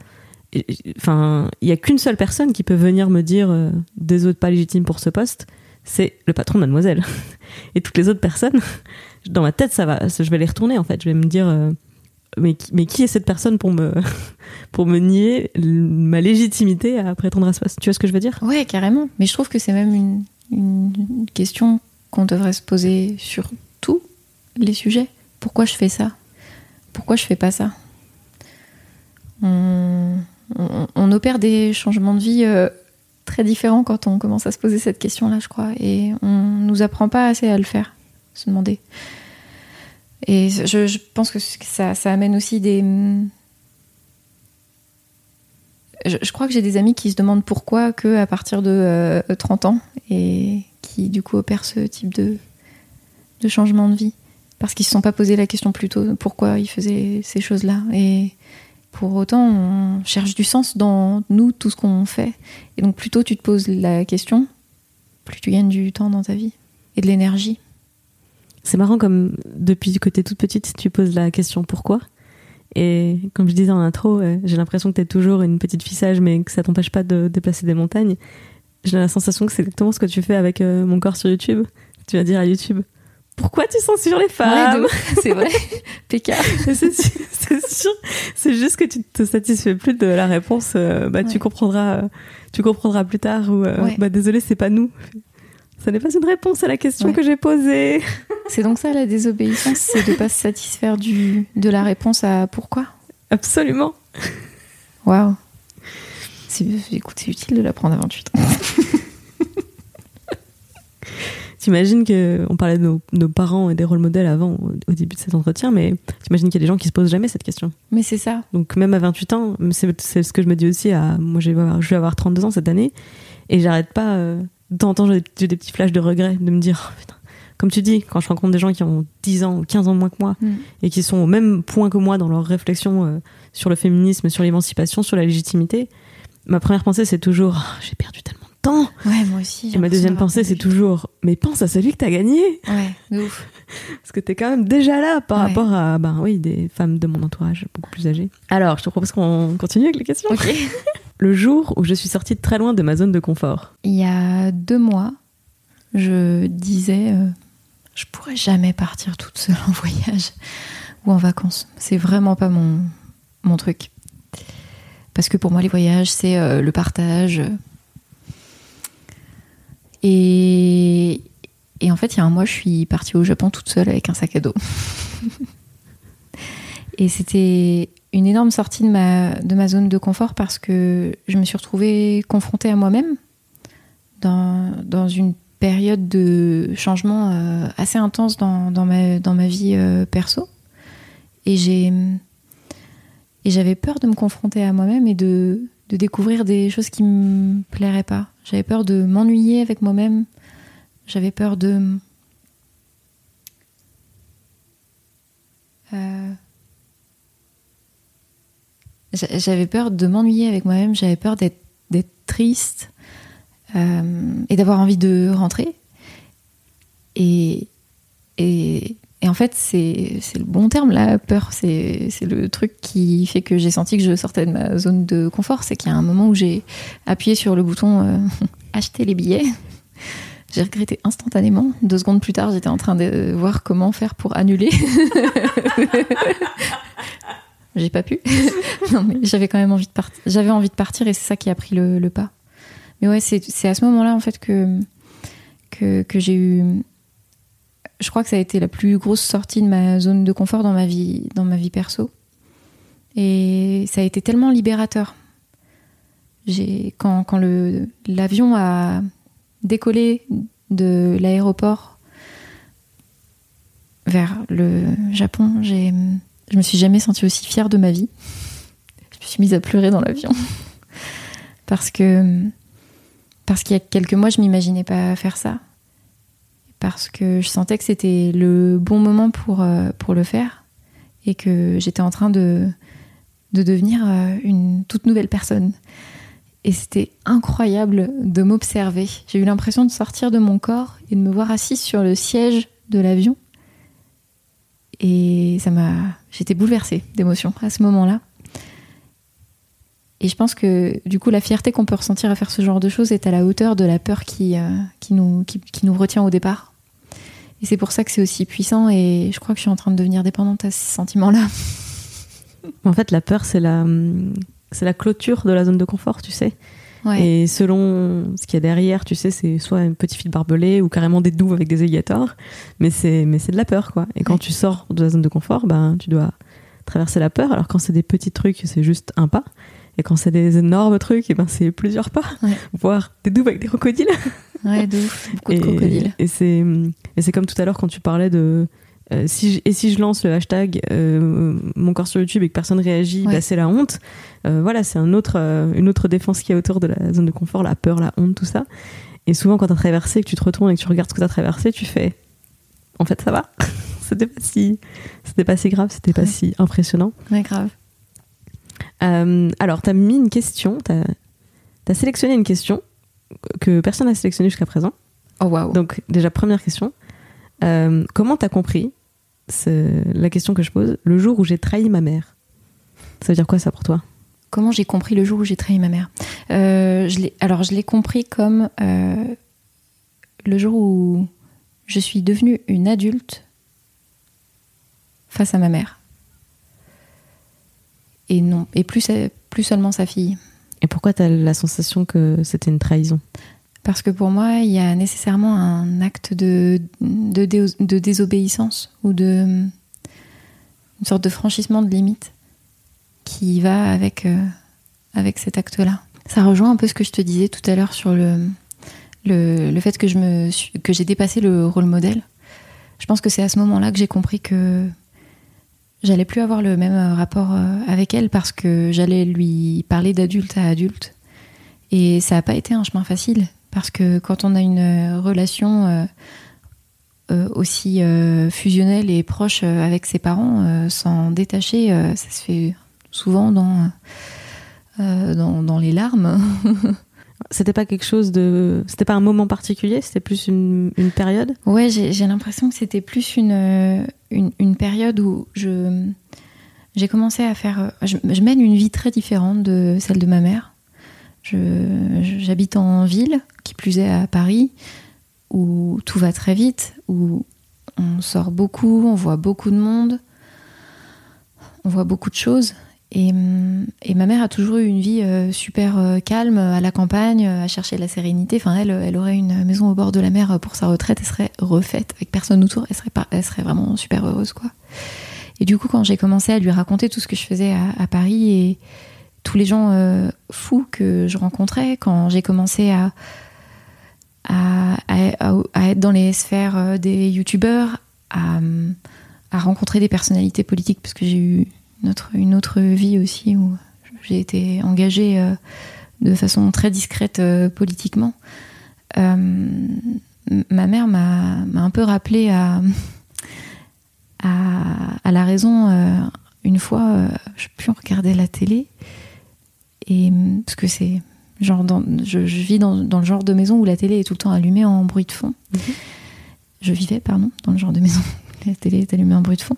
Speaker 1: Enfin, il y a qu'une seule personne qui peut venir me dire euh, des autres pas légitimes pour ce poste, c'est le patron de Mademoiselle. Et toutes les autres personnes, dans ma tête, ça va, je vais les retourner en fait. Je vais me dire, euh, mais, mais qui est cette personne pour me, pour me nier ma légitimité à prétendre à ce poste? Tu vois ce que je veux dire?
Speaker 2: Ouais, carrément. Mais je trouve que c'est même une, une question qu'on devrait se poser sur les sujets. Pourquoi je fais ça? Pourquoi je fais pas ça? On, opère des changements de vie euh, très différents quand on commence à se poser cette question-là, je crois. Et on nous apprend pas assez à le faire, se demander. Et je, pense que ça, amène aussi des, je, je crois que j'ai des amis qui se demandent pourquoi que à partir de euh, 30 ans et qui du coup opèrent ce type de changement de vie parce qu'ils se sont pas posé la question plus tôt pourquoi ils faisaient ces choses-là et pour autant on cherche du sens dans nous tout ce qu'on fait et donc plus tôt tu te poses la question plus tu gagnes du temps dans ta vie et de l'énergie
Speaker 1: C'est marrant comme depuis que t'es toute petite, tu poses la question pourquoi. Et comme je disais en intro, euh, j'ai l'impression que t'es toujours une petite fille sage, mais que ça t'empêche pas de déplacer des montagnes. J'ai la sensation que c'est exactement ce que tu fais avec euh, mon corps sur YouTube. Tu vas dire à YouTube pourquoi tu censures les femmes
Speaker 2: c'est vrai PK
Speaker 1: c'est sûr, c'est juste que tu te satisfais plus de la réponse. euh, bah, tu comprendras, euh, tu comprendras plus tard. Ou euh,
Speaker 2: Ouais.
Speaker 1: bah, désolé, c'est pas nous. Ça n'est pas une réponse à la question
Speaker 2: Ouais.
Speaker 1: que j'ai posée.
Speaker 2: c'est donc ça la désobéissance c'est de pas se satisfaire du de la réponse à pourquoi?
Speaker 1: Absolument.
Speaker 2: Waouh. C'est, écoute, c'est utile de l'apprendre à 28 ans.
Speaker 1: T'imagines que on parlait de nos, nos parents et des rôles modèles avant au, début de cet entretien, mais t'imagines qu'il y a des gens qui se posent jamais cette question.
Speaker 2: Mais c'est ça.
Speaker 1: Donc même à 28 ans, c'est ce que je me dis aussi à moi je vais avoir, je vais avoir 32 ans cette année et j'arrête pas euh, de temps en temps j'ai des, petits flashs de regret de me dire oh, putain comme tu dis quand je rencontre des gens qui ont 10 ans ou 15 ans moins que moi
Speaker 2: Mm.
Speaker 1: et qui sont au même point que moi dans leur réflexion euh, sur le féminisme, sur l'émancipation, sur la légitimité, ma première pensée c'est toujours Oh, j'ai perdu tellement temps
Speaker 2: Ouais, moi aussi.
Speaker 1: et ma deuxième pensée c'est toujours mais pense à celui que t'as gagné
Speaker 2: Ouais, de ouf.
Speaker 1: parce que t'es quand même déjà là par
Speaker 2: Ouais.
Speaker 1: rapport à ben oui des femmes de mon entourage beaucoup plus âgées. Alors je te propose qu'on continue avec les questions.
Speaker 2: Ok.
Speaker 1: Le jour où je suis sortie de très loin de ma zone de confort.
Speaker 2: Il y a deux mois, je disais, euh, je pourrais jamais partir toute seule en voyage ou en vacances. C'est vraiment pas mon, mon truc. Parce que pour moi, les voyages, c'est euh, le partage. Et, en fait, il y a un mois, je suis partie au Japon toute seule avec un sac à dos. et c'était une énorme sortie de ma, de ma zone de confort parce que je me suis retrouvée confrontée à moi-même dans, dans une période de changement euh, assez intense dans, dans, ma, dans ma vie euh, perso. Et j'ai et j'avais peur de me confronter à moi-même et de, de découvrir des choses qui me plairaient pas. J'avais peur de m'ennuyer avec moi-même. J'avais peur de euh, j'avais peur de m'ennuyer avec moi-même. J'avais peur d'être triste. Euh, et d'avoir envie de rentrer. Et, et, en fait, c'est le bon terme, la peur. C'est le truc qui fait que j'ai senti que je sortais de ma zone de confort. C'est qu'il y a un moment où j'ai appuyé sur le bouton euh, acheter les billets. J'ai regretté instantanément. Deux secondes plus tard, j'étais en train de voir comment faire pour annuler. j'ai pas pu. j'avais quand même envie de partir. J'avais envie de partir et c'est ça qui a pris le pas. Mais ouais, c'est à ce moment-là, en fait, que, que j'ai eu. Je crois que ça a été la plus grosse sortie de ma zone de confort dans ma vie, dans ma vie perso. Et ça a été tellement libérateur. Quand, l'avion a décollé de l'aéroport vers le Japon, je me suis jamais sentie aussi fière de ma vie. Je me suis mise à pleurer dans l'avion. Parce que parce qu'il y a quelques mois, je m'imaginais pas faire ça. Parce que je sentais que c'était le bon moment pour, euh, pour le faire. Et que j'étais en train de, de devenir euh, une toute nouvelle personne. Et c'était incroyable de m'observer. J'ai eu l'impression de sortir de mon corps et de me voir assise sur le siège de l'avion. Et ça m'a. J'étais bouleversée d'émotion à ce moment-là. Et je pense que du coup, la fierté qu'on peut ressentir à faire ce genre de choses est à la hauteur de la peur qui, euh, qui, nous, qui, nous retient au départ. Et c'est pour ça que c'est aussi puissant et je crois que je suis en train de devenir dépendante à ce sentiment-là.
Speaker 1: En fait, la peur, c'est la, c'est la clôture de la zone de confort, tu sais. Et selon ce qu'il y a derrière, tu sais, c'est soit un petit fil barbelé ou carrément des douves avec des alligators, mais c'est mais c'est de la peur quoi. Et quand tu sors de la zone de confort, ben tu dois traverser la peur. Alors quand c'est des petits trucs, c'est juste un pas. Et quand c'est des énormes trucs, et eh ben c'est plusieurs pas, voire des doubles avec des crocodiles.
Speaker 2: Ouais, de beaucoup de crocodiles.
Speaker 1: Et c'est et c'est comme tout à l'heure quand tu parlais de euh, si et si je lance le hashtag euh, mon corps sur YouTube et que personne réagit, bah, c'est la honte. Euh, voilà, c'est un autre une autre défense qui est autour de la zone de confort, la peur, la honte, tout ça. Et souvent quand t'as traversé, que tu te retournes et que tu regardes ce que t'as traversé, tu fais en fait ça va. c'était pas si c'était pas si grave, c'était pas si impressionnant.
Speaker 2: Ouais, grave.
Speaker 1: Alors, tu as mis une question, tu as, sélectionné une question que personne n'a sélectionnée jusqu'à présent.
Speaker 2: Oh, wow.
Speaker 1: Donc, déjà, première question. Euh, comment tu as compris C'est la question que je pose. Le jour où j'ai trahi ma mère? Ça veut dire quoi ça pour toi?
Speaker 2: Comment j'ai compris le jour où j'ai trahi ma mère? Euh, je Alors, je l'ai compris comme le jour où je suis devenue une adulte face à ma mère et non et plus plus seulement sa fille.
Speaker 1: Et pourquoi tu as la sensation que c'était une trahison?
Speaker 2: Parce que pour moi, il y a nécessairement un acte de, de, désobéissance ou de une sorte de franchissement de limite qui va avec, euh, avec cet acte-là. Ça rejoint un peu ce que je te disais tout à l'heure sur le, le, le, fait que que j'ai dépassé le rôle modèle. Je pense que c'est à ce moment-là que j'ai compris que j'allais plus avoir le même euh, rapport euh, avec elle parce que j'allais lui parler d'adulte à adulte. Et ça n'a pas été un chemin facile parce que quand on a une euh, relation aussi fusionnelle et proche avec ses parents, s'en détacher, ça se fait souvent dans, dans, dans les larmes.
Speaker 1: C'était pas quelque chose de. C'était pas un moment particulier, c'était plus une, une, période?
Speaker 2: Ouais, j'ai l'impression que c'était plus une, une, période où je j'ai commencé à faire. Je, je, mène une vie très différente de celle de ma mère. J'habite en ville, qui plus est à Paris, où tout va très vite, où on sort beaucoup, on voit beaucoup de monde, on voit beaucoup de choses. Et, hum, et ma mère a toujours eu une vie euh, super euh, calme à la campagne, à chercher la sérénité. Enfin, elle, elle aurait une maison au bord de la mer pour sa retraite, elle serait refaite avec personne autour, elle serait, elle serait vraiment super heureuse, quoi. Et du coup, quand j'ai commencé à lui raconter tout ce que je faisais à, Paris et tous les gens euh, fous que je rencontrais, quand j'ai commencé à, à, être dans les sphères euh, des youtubeurs, à rencontrer des personnalités politiques, parce que j'ai eu une autre, une autre vie aussi où j'ai été engagée euh, de façon très discrète euh, politiquement. Euh, ma mère m'a un peu rappelé à, à, à la raison. une fois, je pu regarder la télé et parce que c'est genre dans, je, je vis dans, dans le genre de maison où la télé est tout le temps allumée en bruit de fond. Je vivais, pardon, dans le genre de maison où la télé est allumée en bruit de fond.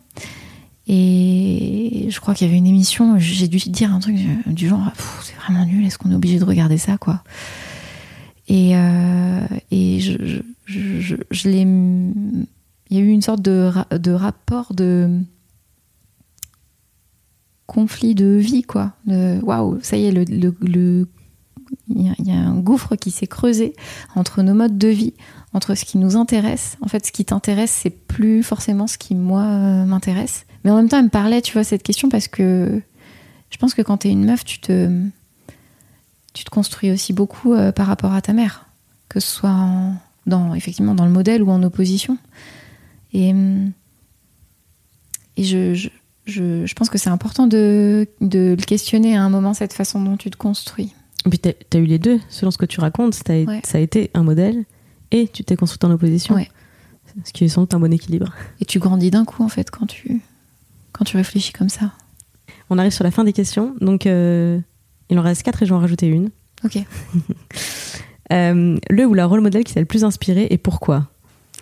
Speaker 2: Et je crois qu'il y avait une émission, j'ai dû dire un truc du- genre, c'est vraiment nul, est-ce qu'on est obligé de regarder ça, quoi? Et, euh, et je, je, je, je- l'ai. Il y a eu une sorte de, de rapport de conflit de vie, quoi. Waouh, ça y est, le, le, le- il y, a, il y a un gouffre qui s'est creusé entre nos modes de vie, entre ce qui nous intéresse. En fait, ce qui t'intéresse, c'est plus forcément ce qui, moi, euh, m'intéresse. Mais en même temps, elle me parlait, tu vois, cette question parce que je pense que quand t'es une meuf, tu te, tu te construis aussi beaucoup euh, par rapport à ta mère, que ce soit en- dans, effectivement dans le modèle ou en opposition. Et, et je, je, je, je pense que c'est important de, de le questionner à un moment, cette façon dont tu te construis.
Speaker 1: Et puis, t'as as eu les deux, selon ce que tu racontes.
Speaker 2: Ouais.
Speaker 1: Ça a été un modèle et tu t'es construite en opposition.
Speaker 2: Ouais.
Speaker 1: Ce qui est sans doute un bon équilibre.
Speaker 2: Et tu grandis d'un coup, en fait, quand tu, quand tu réfléchis comme ça.
Speaker 1: On arrive sur la fin des questions. Donc, euh, il en reste quatre et je vais en rajouter une.
Speaker 2: Ok.
Speaker 1: Euh, le ou la rôle modèle qui t'a le plus inspiré et pourquoi?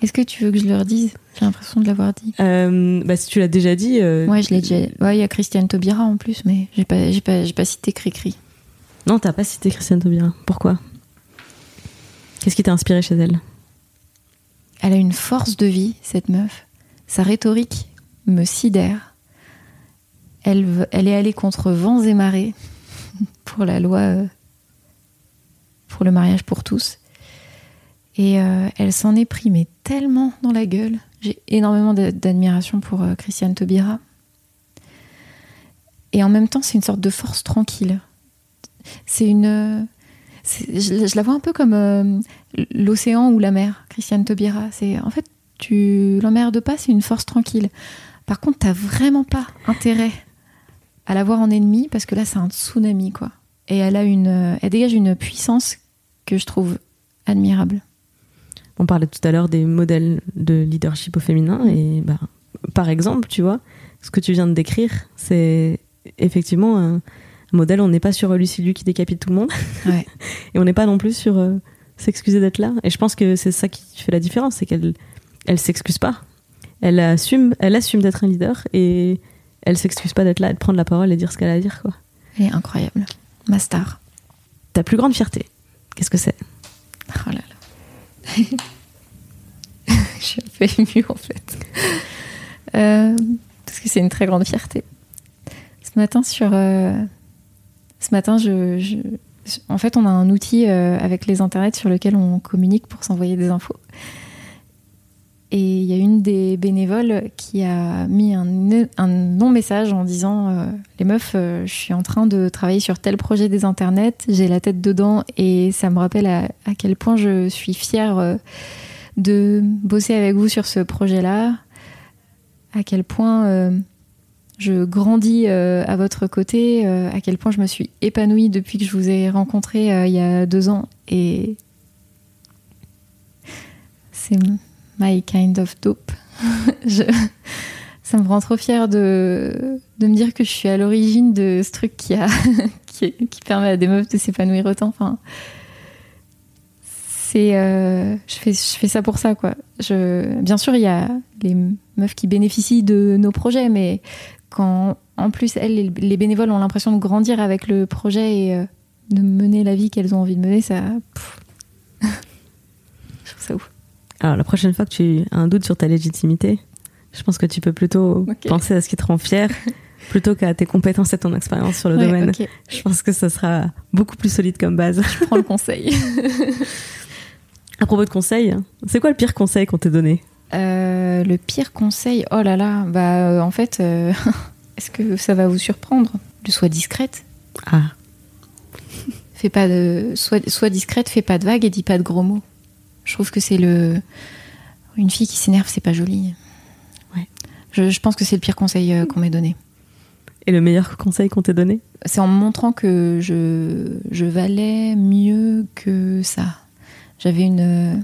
Speaker 2: Est-ce que tu veux que je leur dise J'ai l'impression de l'avoir dit.
Speaker 1: Euh, bah, Si tu l'as déjà dit.
Speaker 2: Ouais, je l'ai déjà. Ouais, il y a Christiane Taubira en plus, mais j'ai pas, j'ai pas, j'ai pas cité Cricri.
Speaker 1: Non, t'as pas cité Christiane Taubira. Pourquoi? Qu'est-ce qui t'a inspiré chez elle?
Speaker 2: Elle a une force de vie, cette meuf. Sa rhétorique me sidère. Elle, est allée contre vents et marées pour la loi euh, pour le mariage pour tous. Et euh, elle s'en est pris, mais tellement dans la gueule. J'ai énormément d'a- d'admiration pour euh, Christiane Taubira. Et en même temps, c'est une sorte de force tranquille. C'est une. Je, je la vois un peu comme l'océan ou la mer, Christiane Taubira. C'est en fait, tu l'emmerdes pas, c'est une force tranquille. Par contre, t'as vraiment pas intérêt à la voir en ennemi parce que là, c'est un tsunami, quoi. Et elle a une, elle dégage une puissance que je trouve admirable.
Speaker 1: On parlait tout à l'heure des modèles de leadership au féminin et bah, par exemple, tu vois, ce que tu viens de décrire, c'est effectivement un, un modèle. On n'est pas sur Lucie Liu qui décapite tout le monde
Speaker 2: Ouais.
Speaker 1: et on n'est pas non plus sur euh, s'excuser d'être là. Et je pense que c'est ça qui fait la différence, c'est qu'elle elle s'excuse pas. Elle assume, elle assume d'être un leader et elle s'excuse pas d'être là, et de prendre la parole et dire ce qu'elle a à dire. Quoi.
Speaker 2: Elle est incroyable. Ma star.
Speaker 1: Ta plus grande fierté, qu'est-ce que c'est?
Speaker 2: Oh là là. je suis un peu émue en fait. Euh, parce que c'est une très grande fierté. Ce matin, sur. euh, ce matin, je, je- En fait, on a un outil euh, avec les internets sur lequel on communique pour s'envoyer des infos. Et il y a une des bénévoles qui a mis un, un long message en disant euh, Les meufs, euh, je suis en train de travailler sur tel projet des internets, j'ai la tête dedans et ça me rappelle à, quel point je suis fière euh, de bosser avec vous sur ce projet-là, à quel point je grandis à votre côté, à quel point je me suis épanouie depuis que je vous ai rencontré il y a deux ans et c'est my kind of dope. Ça me rend trop fière de, de me dire que je suis à l'origine de ce truc qui, a, qui, permet à des meufs de s'épanouir autant. Enfin, euh, je, fais, je fais ça pour ça, quoi. Je, bien sûr, il y a les meufs qui bénéficient de nos projets, mais quand en plus, elles, les, les bénévoles ont l'impression de grandir avec le projet et euh, de mener la vie qu'elles ont envie de mener, ça. pff. je trouve ça ouf.
Speaker 1: Alors, la prochaine fois que tu as un doute sur ta légitimité, je pense que tu peux plutôt penser à ce qui te rend fier Plutôt qu'à tes compétences et ton expérience sur le
Speaker 2: Ouais,
Speaker 1: domaine. Je pense que ça sera beaucoup plus solide comme base.
Speaker 2: Je prends le conseil.
Speaker 1: À propos de conseils, c'est quoi le pire conseil qu'on t'ait donné?
Speaker 2: Euh, le pire conseil, oh là là, bah euh, en fait, euh, est-ce que ça va vous surprendre? De sois discrète.
Speaker 1: Ah,
Speaker 2: Fais pas de, sois, sois discrète, fais pas de vagues et dis pas de gros mots. Je trouve que c'est le, une fille qui s'énerve, c'est pas joli.
Speaker 1: Ouais.
Speaker 2: Je, je pense que c'est le pire conseil euh, qu'on m'ait donné.
Speaker 1: et le meilleur conseil qu'on t'ait donné?
Speaker 2: C'est en me montrant que je, je valais mieux que ça. J'avais une. euh,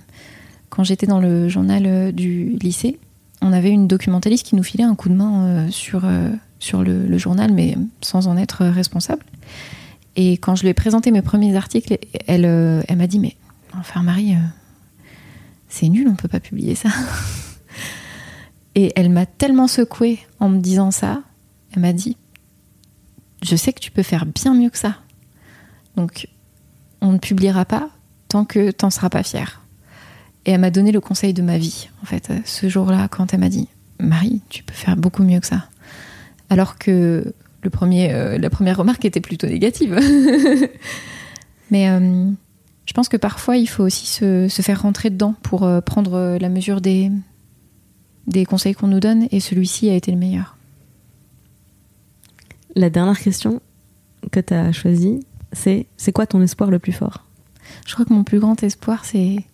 Speaker 2: Quand j'étais dans le journal euh, du lycée, on avait une documentaliste qui nous filait un coup de main sur, sur le, le journal, mais sans en être responsable. Et quand je lui ai présenté mes premiers articles, elle, elle m'a dit Mais enfin, Marie, c'est nul, on peut pas publier ça. Et elle m'a tellement secouée en me disant ça. Elle m'a dit je sais que tu peux faire bien mieux que ça. Donc, on ne publiera pas tant que t'en seras pas fier. Et elle m'a donné le conseil de ma vie, en fait, ce jour-là, quand elle m'a dit Marie, tu peux faire beaucoup mieux que ça. Alors que euh, la première remarque était plutôt négative. Mais euh, je pense que parfois, il faut aussi se, se faire rentrer dedans pour euh, prendre la mesure des, des conseils qu'on nous donne, et celui-ci a été le meilleur.
Speaker 1: La dernière question que tu as choisie, c'est c'est quoi ton espoir le plus fort?
Speaker 2: Je crois que mon plus grand espoir, c'est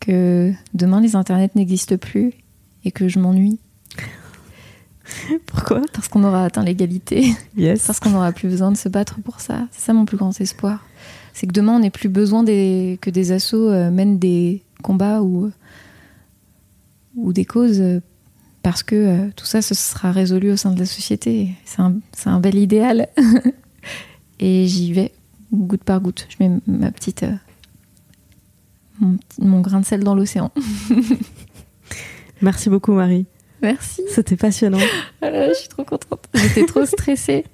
Speaker 2: que demain les internets n'existent plus et que je m'ennuie
Speaker 1: Pourquoi?
Speaker 2: Parce qu'on aura atteint l'égalité,
Speaker 1: Yes.
Speaker 2: parce qu'on n'aura plus besoin de se battre pour ça. C'est ça mon plus grand espoir. C'est que demain on n'ait plus besoin des, que des assos euh, mènent des combats ou, ou des causes euh, parce que euh, tout ça se sera résolu au sein de la société. C'est un, un bel idéal. et j'y vais goutte par goutte. Je mets ma petite. euh, mon, grain de sel dans l'océan.
Speaker 1: Merci beaucoup Marie.
Speaker 2: Merci.
Speaker 1: C'était passionnant.
Speaker 2: Ah je suis trop contente. J'étais trop stressée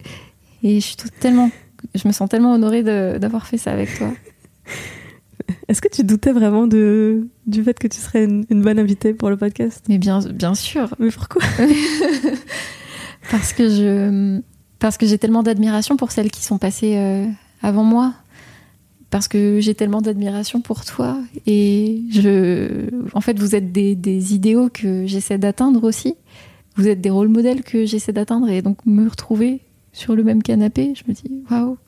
Speaker 2: et je suis tellement, je me sens tellement honorée d'avoir fait ça avec toi.
Speaker 1: Est-ce que tu doutais vraiment de, du fait que tu serais une, une bonne invitée pour le podcast?
Speaker 2: Mais bien, bien sûr,
Speaker 1: Mais pourquoi?
Speaker 2: Parce que je, parce que j'ai tellement d'admiration pour celles qui sont passées euh, avant moi, parce que j'ai tellement d'admiration pour toi. Et je, en fait, vous êtes des, des idéaux que j'essaie d'atteindre aussi. Vous êtes des rôles modèles que j'essaie d'atteindre. Et donc me retrouver sur le même canapé, je me dis waouh,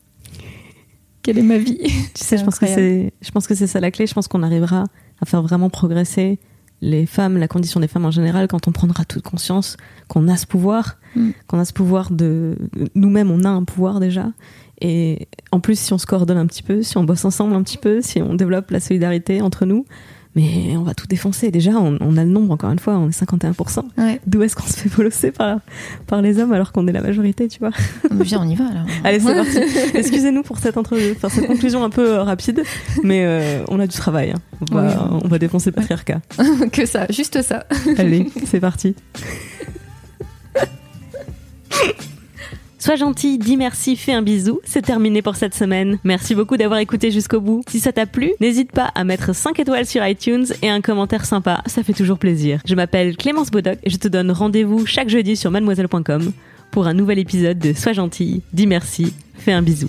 Speaker 2: quelle est ma vie?
Speaker 1: Tu sais, je pense, que c'est, je pense que c'est ça la clé. Je pense qu'on arrivera à faire vraiment progresser les femmes, la condition des femmes en général, quand on prendra toute conscience qu'on a ce pouvoir,
Speaker 2: Mm.
Speaker 1: qu'on a ce pouvoir de. Nous-mêmes, on a un pouvoir déjà. Et en plus, si on se coordonne un petit peu, si on bosse ensemble un petit peu, si on développe la solidarité entre nous, mais on va tout défoncer. Déjà, on, on a le nombre, encore une fois, on est 51%.
Speaker 2: Ouais.
Speaker 1: D'où est-ce qu'on se fait bolosser par, par les hommes alors qu'on est la majorité, tu vois?
Speaker 2: Viens, on y va là.
Speaker 1: Allez, c'est parti. Excusez-nous pour cette, entre... enfin, cette conclusion un peu euh, rapide, mais euh, on a du travail. hein. On, va,
Speaker 2: Oui.
Speaker 1: on va défoncer le patriarcat.
Speaker 2: que ça, juste ça.
Speaker 1: Allez, c'est parti. Sois gentil, dis merci, fais un bisou. C'est terminé pour cette semaine. Merci beaucoup d'avoir écouté jusqu'au bout. Si ça t'a plu, n'hésite pas à mettre 5 étoiles sur iTunes et un commentaire sympa. Ça fait toujours plaisir. Je m'appelle Clémence Bodoc et je te donne rendez-vous chaque jeudi sur mademoiselle.com pour un nouvel épisode de Sois gentil, dis merci, fais un bisou.